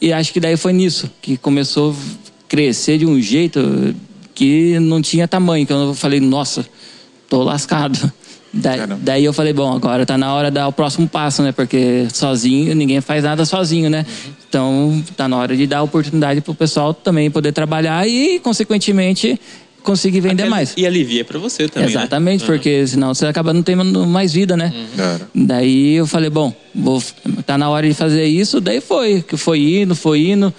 E acho que daí foi nisso que começou a crescer de um jeito que não tinha tamanho. Que eu falei, nossa, tô lascado. Daí, daí eu falei, bom, agora tá na hora de dar o próximo passo, né? Porque sozinho, ninguém faz nada sozinho, né? Então, tá na hora de dar oportunidade pro pessoal também poder trabalhar e, consequentemente, conseguir vender Até- mais. E alivia pra você também, Exatamente, né? porque senão você acaba não tendo mais vida, né? Cara. Daí eu falei, bom, vou, tá na hora de fazer isso. Daí foi, que foi indo, foi indo.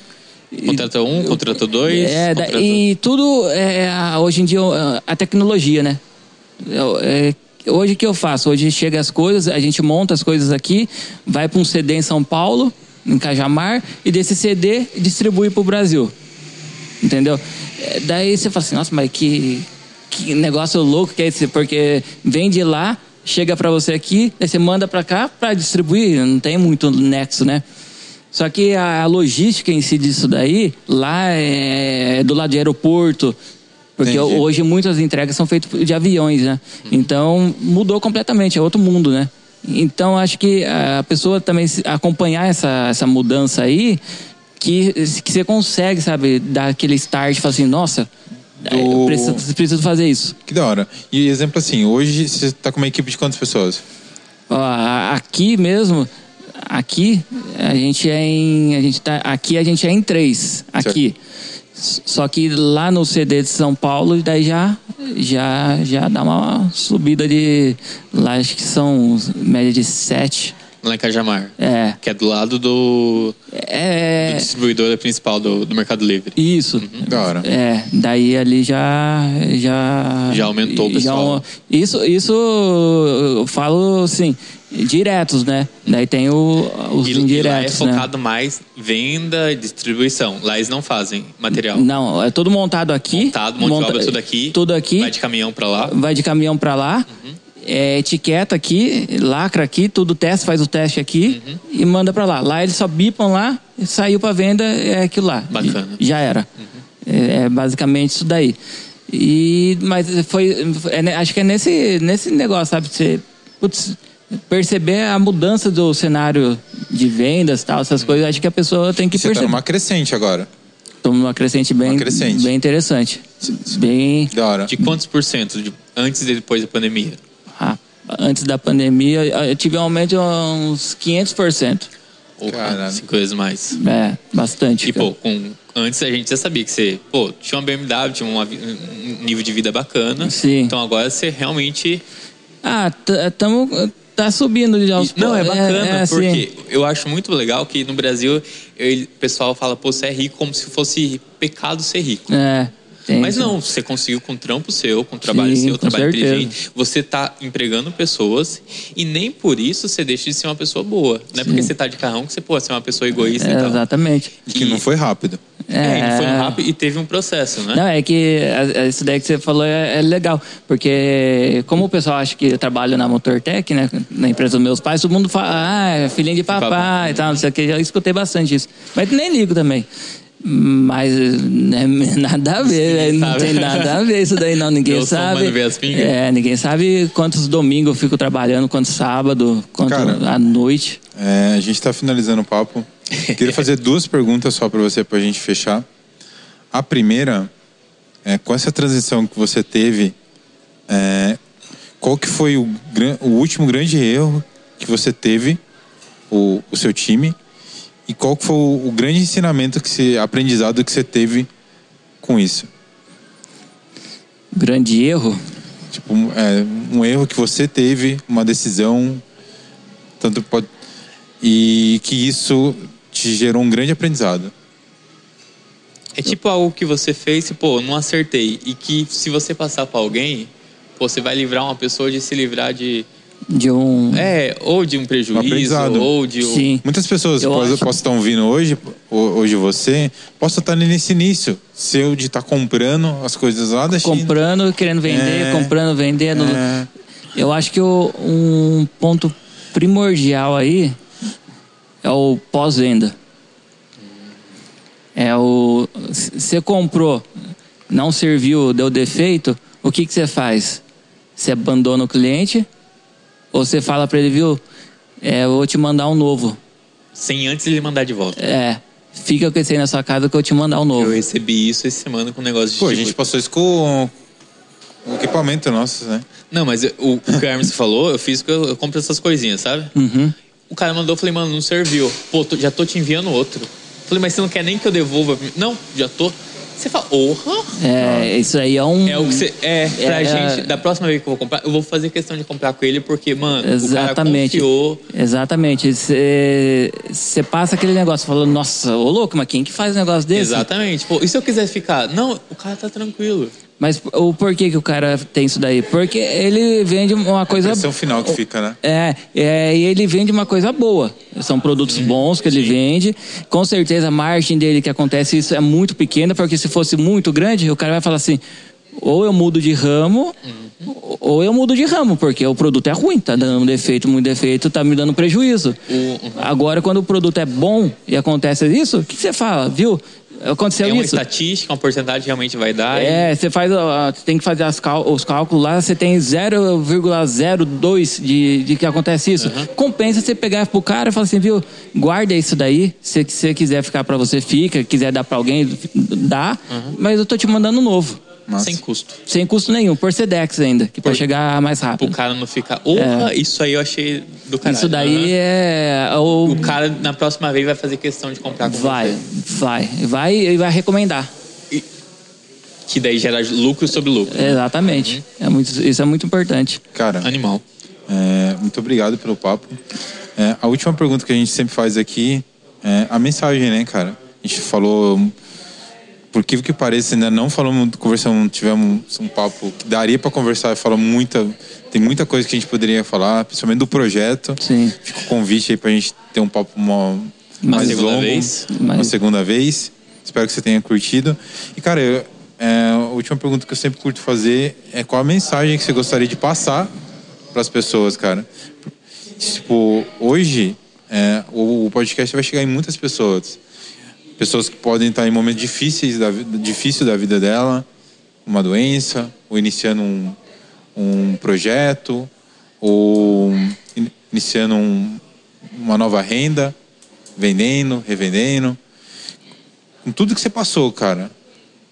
E- Contratou um, contratou dois. é, contratou- e tudo é, a- hoje em dia a- tecnologia, né? Eu- é, hoje o que eu faço? Hoje chega as coisas, a gente monta as coisas aqui, vai para um CD em São Paulo, em Cajamar, e desse CD distribui para o Brasil. Entendeu? É, Daí você fala assim, nossa, mas que, que negócio louco que é esse? Porque vem de lá, chega para você aqui, aí você manda para cá para distribuir, não tem muito nexo, né? Só que a, logística em si disso daí, lá é, do lado de aeroporto, porque Entendi. hoje muitas entregas são feitas de aviões, né? Então mudou completamente, é outro mundo, né? Então acho que a pessoa também acompanhar essa, essa mudança aí, que, que você consegue, sabe, dar aquele start e falar assim, nossa, Do- eu preciso, preciso fazer isso. Que da hora. E exemplo assim, hoje você tá com uma equipe de quantas pessoas? Ó, aqui mesmo, aqui a gente é em, a gente tá, aqui a gente é em três, aqui. S- Só que lá no CD de São Paulo, daí já já já dá uma subida de lá acho que são média de sete. Lá em Cajamar. É. Que é do lado do, do É distribuidor principal do, do Mercado Livre. isso. Da hora. É, daí ali já já Já aumentou o já pessoal. um- isso isso eu falo assim, diretos, né? Daí tem o, os E, e lá é indiretos, né? focado mais venda e distribuição. Lá eles não fazem material. Não, é tudo montado aqui. Montado, de monta- obra tudo aqui. Tudo aqui. Vai de caminhão pra lá. vai de caminhão pra lá. Uhum. É, etiqueta aqui, lacra aqui, tudo teste, faz o teste aqui Uhum. e manda pra lá. Lá eles só bipam lá, saiu pra venda, é aquilo lá. Bacana. Uhum. E- Já era. É, é basicamente isso daí. E, mas foi, é ne- acho que é nesse, nesse negócio, sabe? Você putz, perceber a mudança do cenário de vendas tal, essas coisas, acho que a pessoa tem que Você tá perceber. numa crescente agora. Estamos numa crescente bem, Uma crescente. bem interessante. Bem. Da hora. De quantos por cento? De, antes e depois da pandemia? Antes da pandemia, eu tive um aumento de uns 500%. Ou Caralho. cinco vezes mais? É, bastante. E, pô, com, antes a gente já sabia que você, pô, tinha uma BMW, tinha uma um nível de vida bacana. Sim. Então agora você realmente. Ah, estamos. Tá subindo já aos Não, é poucos. bacana, é, assim, porque eu acho muito legal que no Brasil ele- o pessoal fala, pô, você é rico como se fosse pecado ser rico. É, tem Mas não, você conseguiu com trampo seu, com trabalho Sim, seu, com trabalho certeza. inteligente. Você tá empregando pessoas e nem por isso você deixa de ser uma pessoa boa. Não é porque você tá de carrão que você pode ser uma pessoa egoísta É, e tal. exatamente. E que não foi rápido. É, e foi rápido e teve um processo, né? Não, é que a- a- isso daí que você falou é, é legal, porque como o pessoal acha que eu trabalho na Motortec, né, na empresa dos meus pais, todo mundo fala, ah, é filhinho de papai Papai. e tal, não sei o que, já escutei bastante isso. Mas nem ligo também. Mas né, nada a ver, né, não sabe. tem nada a ver isso daí não, ninguém Eu sabe. mano ver as pingas. É, ninguém sabe quantos domingos eu fico trabalhando, quantos sábado, quanto Cara. à noite. É, a gente tá finalizando o papo. Queria fazer duas perguntas só para você, pra gente fechar. A primeira, é, com essa transição que você teve, é, qual que foi o, o último grande erro que você teve, o, o seu time, e qual que foi o, grande ensinamento, que você, aprendizado que você teve com isso? Grande erro. Tipo, um, é, um erro que você teve, uma decisão, tanto pode. E que isso te gerou um grande aprendizado. É tipo algo que você fez e, pô, não acertei. E que se você passar pra alguém, pô, você vai livrar uma pessoa de se livrar de. De um. É, ou de um prejuízo, aprendizado. ou de um. Sim. Muitas pessoas Eu possam acho- possam estar ouvindo hoje, ho- hoje você, possa estar nesse início, seu de estar comprando as coisas lá da China. comprando, querendo vender, É. comprando, vendendo. É. Eu acho que o- um ponto primordial aí é o pós-venda. É o. Você comprou, não serviu, deu defeito, o que que você faz? Você abandona o cliente ou você fala para ele, viu? É, eu vou te mandar um novo. Sem antes ele mandar de volta. É, fica com esse aí na sua casa que eu te mandar um novo. Eu recebi isso essa semana com um negócio de. Pô, a tipo- gente passou isso com o equipamento nosso, né? Não, mas eu- o, o que o Hermes falou, eu fiz que eu, eu compro essas coisinhas, sabe? Uhum. O cara mandou, eu falei, mano, não serviu. Pô, tô- já tô te enviando outro. Falei, mas você não quer nem que eu devolva? Não, já tô. Você fala, orra? É, isso aí é um. É o que você. É, pra É, gente, é. da próxima vez que eu vou comprar, eu vou fazer questão de comprar com ele, porque, mano, Exatamente. o cara confiou. Exatamente. Você passa aquele negócio falando, nossa, ô louco, mas quem que faz um negócio desse? Exatamente. Pô, e se eu quiser ficar? Não, o cara tá tranquilo. Mas o porquê que o cara tem isso daí? Porque ele vende uma coisa. Esse é o final que fica, né? É, é, e ele vende uma coisa boa. São produtos bons que ele vende. Com certeza a margem dele que acontece isso é muito pequena, porque se fosse muito grande, o cara vai falar assim: ou eu mudo de ramo, ou eu mudo de ramo, porque o produto é ruim, tá dando defeito, muito defeito, tá me dando prejuízo. O- Agora, quando o produto é bom e acontece isso, o que que você fala? Viu? Aconteceu É uma isso. estatística, uma porcentagem realmente vai dar. e- É, você faz, você tem que fazer cal- os cálculos lá, você tem 0,02 de, de que acontece isso. Compensa você pegar pro cara e falar assim, viu, guarda isso daí, se você quiser ficar pra você, fica, quiser dar pra alguém, dá, mas eu tô te mandando um novo. Massa. Sem custo. Sem custo nenhum, por Sedex ainda, que pra Por- chegar mais rápido. cara não ficar. Orra, isso aí eu achei do caralho. É. Isso daí é o... O cara, na próxima vez, vai fazer questão de comprar com Vai, você. vai, vai e vai recomendar. Que daí gera lucro sobre lucro. Exatamente. É muito, isso é muito importante. Cara, Animal. é, muito obrigado pelo papo. É, a última pergunta que a gente sempre faz aqui é a mensagem, né, cara? A gente falou, por que que pareça, ainda não falamos, conversamos, tivemos um papo que daria para conversar, falou muita, tem muita coisa que a gente poderia falar, principalmente do projeto. Sim. Fica o convite aí pra gente ter um papo uma, mais segunda longo, vez. uma Mais- segunda vez. Espero que você tenha curtido. E, cara, eu- é, a última pergunta que eu sempre curto fazer é qual a mensagem que você gostaria de passar para as pessoas, cara? Tipo, hoje é, o, o podcast vai chegar em muitas pessoas. Pessoas que podem estar em momentos difíceis da, difícil da vida dela, uma doença, ou iniciando um, um projeto, ou in- iniciando um- uma nova renda, vendendo, revendendo. Com tudo que você passou, cara.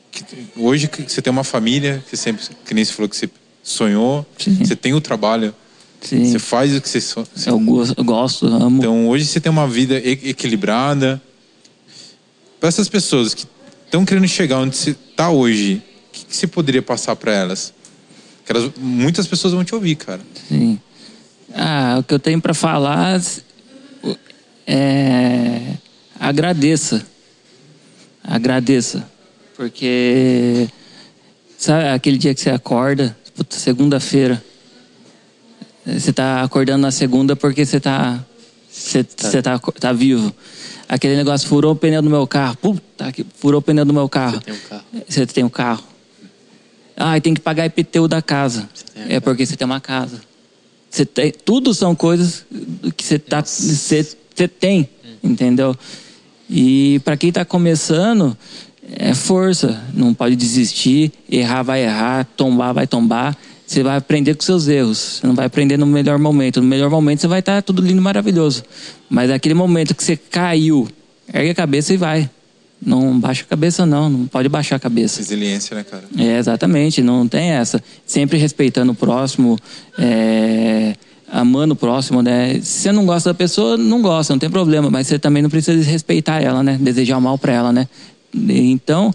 que- hoje que você tem uma família, que você sempre, que nem você falou que você sonhou, Sim. você tem o trabalho, Sim. você faz o que você sonha. Eu gosto, eu gosto, amo. Então hoje você tem uma vida equilibrada. Para essas pessoas que estão querendo chegar onde você está hoje, o que, que você poderia passar para elas? Que elas? Muitas pessoas vão te ouvir, cara. Sim. Ah, o que eu tenho para falar é agradeça. Agradeça. Porque sabe aquele dia que você acorda, segunda-feira. Você tá acordando na segunda porque você tá você você tá, tá vivo. Aquele negócio furou o pneu do meu carro. Puta, que furou o pneu do meu carro. Você tem um carro. Você tem um carro. Ah, e tem que pagar IPTU da casa. É casa. porque você tem uma casa. Você tem, tudo são coisas que você tá, você, você tem, entendeu? E para quem está começando, é força. Não pode desistir. Errar vai errar, tombar vai tombar. Você vai aprender com seus erros. Você não vai aprender no melhor momento. No melhor momento você vai estar tudo lindo e maravilhoso. Mas naquele momento que você caiu, ergue a cabeça e vai. Não baixa a cabeça, não. Não pode baixar a cabeça. Resiliência, né, cara? É, exatamente, não tem essa. Sempre respeitando o próximo, é, amando o próximo, né? Se você não gosta da pessoa, não gosta, não tem problema, mas você também não precisa respeitar ela, né? Desejar o mal pra ela, né? Então,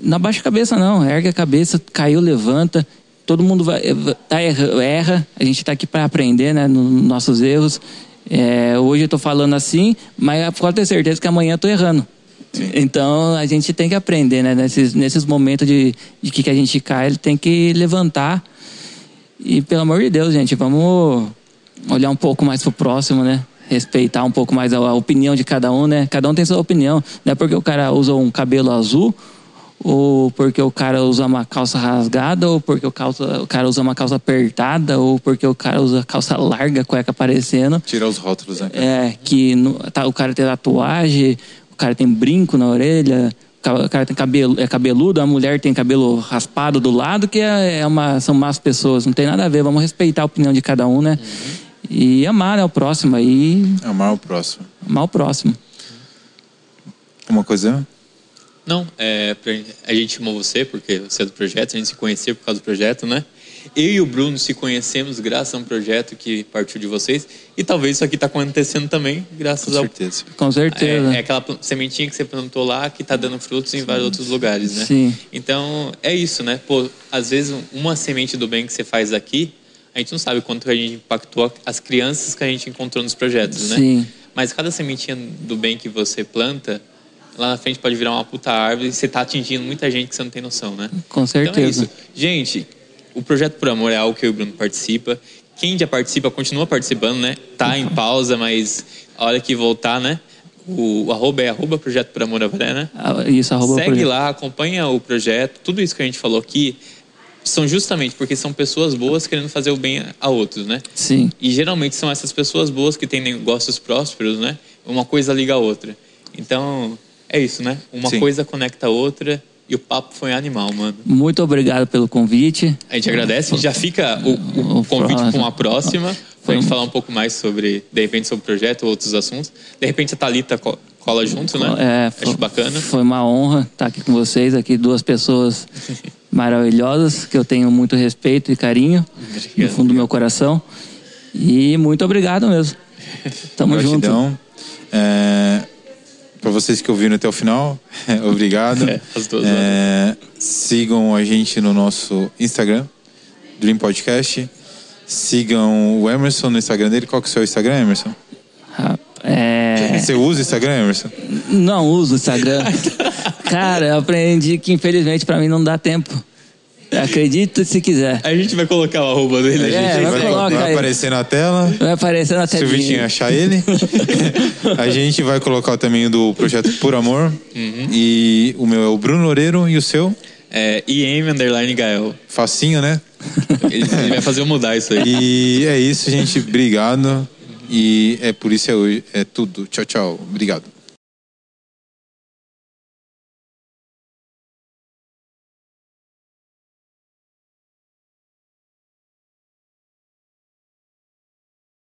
não baixa a cabeça, não. Ergue a cabeça, caiu, levanta. Todo mundo vai, tá, erra. A gente tá aqui para aprender, né? Nos nossos erros. É, hoje eu tô falando assim, mas pode ter certeza que amanhã eu tô errando. Sim. Então a gente tem que aprender, né? Nesses, nesses momentos de, de que, que a gente cai, ele tem que levantar. E pelo amor de Deus, gente, vamos olhar um pouco mais pro próximo, né? Respeitar um pouco mais a, a opinião de cada um, né? Cada um tem sua opinião. Não é porque o cara usa um cabelo azul, ou porque o cara usa uma calça rasgada, ou porque o, calça, o cara usa uma calça apertada, ou porque o cara usa calça larga, cueca aparecendo. Tirar os rótulos, né? cara? É, que no- tá, o cara tem tatuagem, o cara tem brinco na orelha, o ca- o cara tem cabelo, é cabeludo, a mulher tem cabelo raspado do lado, que é, é uma, são más pessoas, não tem nada a ver, vamos respeitar a opinião de cada um, né? E amar né, o próximo aí, Amar o próximo. amar o próximo. Uma coisa? Não, é, a gente chamou você porque você é do projeto, a gente se conheceu por causa do projeto, né? Eu e o Bruno se conhecemos graças a um projeto que partiu de vocês. E talvez isso aqui está acontecendo também graças Com ao. certeza. Com certeza. É, é aquela sementinha que você plantou lá que está dando frutos em vários outros lugares, né? Sim. Então, é isso, né? Pô, às vezes uma semente do bem que você faz aqui, a gente não sabe quanto a gente impactou as crianças que a gente encontrou nos projetos, né? Sim. Mas cada sementinha do bem que você planta, lá na frente pode virar uma puta árvore e você tá atingindo muita gente que você não tem noção, né? Com Então é certeza. Gente, o Projeto Por Amor é algo que eu e o Bruno participa. Quem já participa, continua participando, né? Tá em pausa, mas a hora que voltar, né? O, o arroba é arroba Projeto Por Amor Avaré, né? Ah, Isso, arroba Segue projeto. lá, acompanha o projeto. Tudo isso que a gente falou aqui são justamente porque são pessoas boas querendo fazer o bem a outros, né? Sim. E geralmente são essas pessoas boas que têm negócios prósperos, né? Uma coisa liga a outra. Então, é isso, né? Uma Sim. coisa conecta a outra e o papo foi animal, mano. Muito obrigado pelo convite. A gente agradece, já fica o, o O convite para uma próxima, pra Foi gente falar um pouco mais sobre, de repente, sobre o projeto ou outros assuntos. De repente a Thalita co- cola junto, né? É, Acho foi, bacana. Foi uma honra estar aqui com vocês, aqui duas pessoas maravilhosas que eu tenho muito respeito e carinho no fundo do meu coração. E muito obrigado mesmo. Tamo junto. Gratidão. É, para vocês que ouviram até o final, obrigado. É, as duas É, sigam a gente no nosso Instagram, Dream Podcast. Sigam o Emerson no Instagram dele. Qual que é o seu Instagram, Emerson? Ah, É, Você usa o Instagram, Emerson? não uso o Instagram. Cara, eu aprendi que infelizmente pra mim não dá tempo. Acredita se quiser. A gente vai colocar o arroba dele. A aí. gente É, vai, vai colocar vai aí. aparecer na tela. Vai aparecer na Se o. Vitinho achar ele. a gente vai colocar também o do Projeto Por Amor. Uhum. E o meu é o Bruno Loureiro e o seu? É, IM Underline Gael. Facinho, né? Ele, ele vai fazer eu mudar isso aí. E é isso, gente. Obrigado. E é por isso é hoje. É tudo. Tchau, tchau. Obrigado.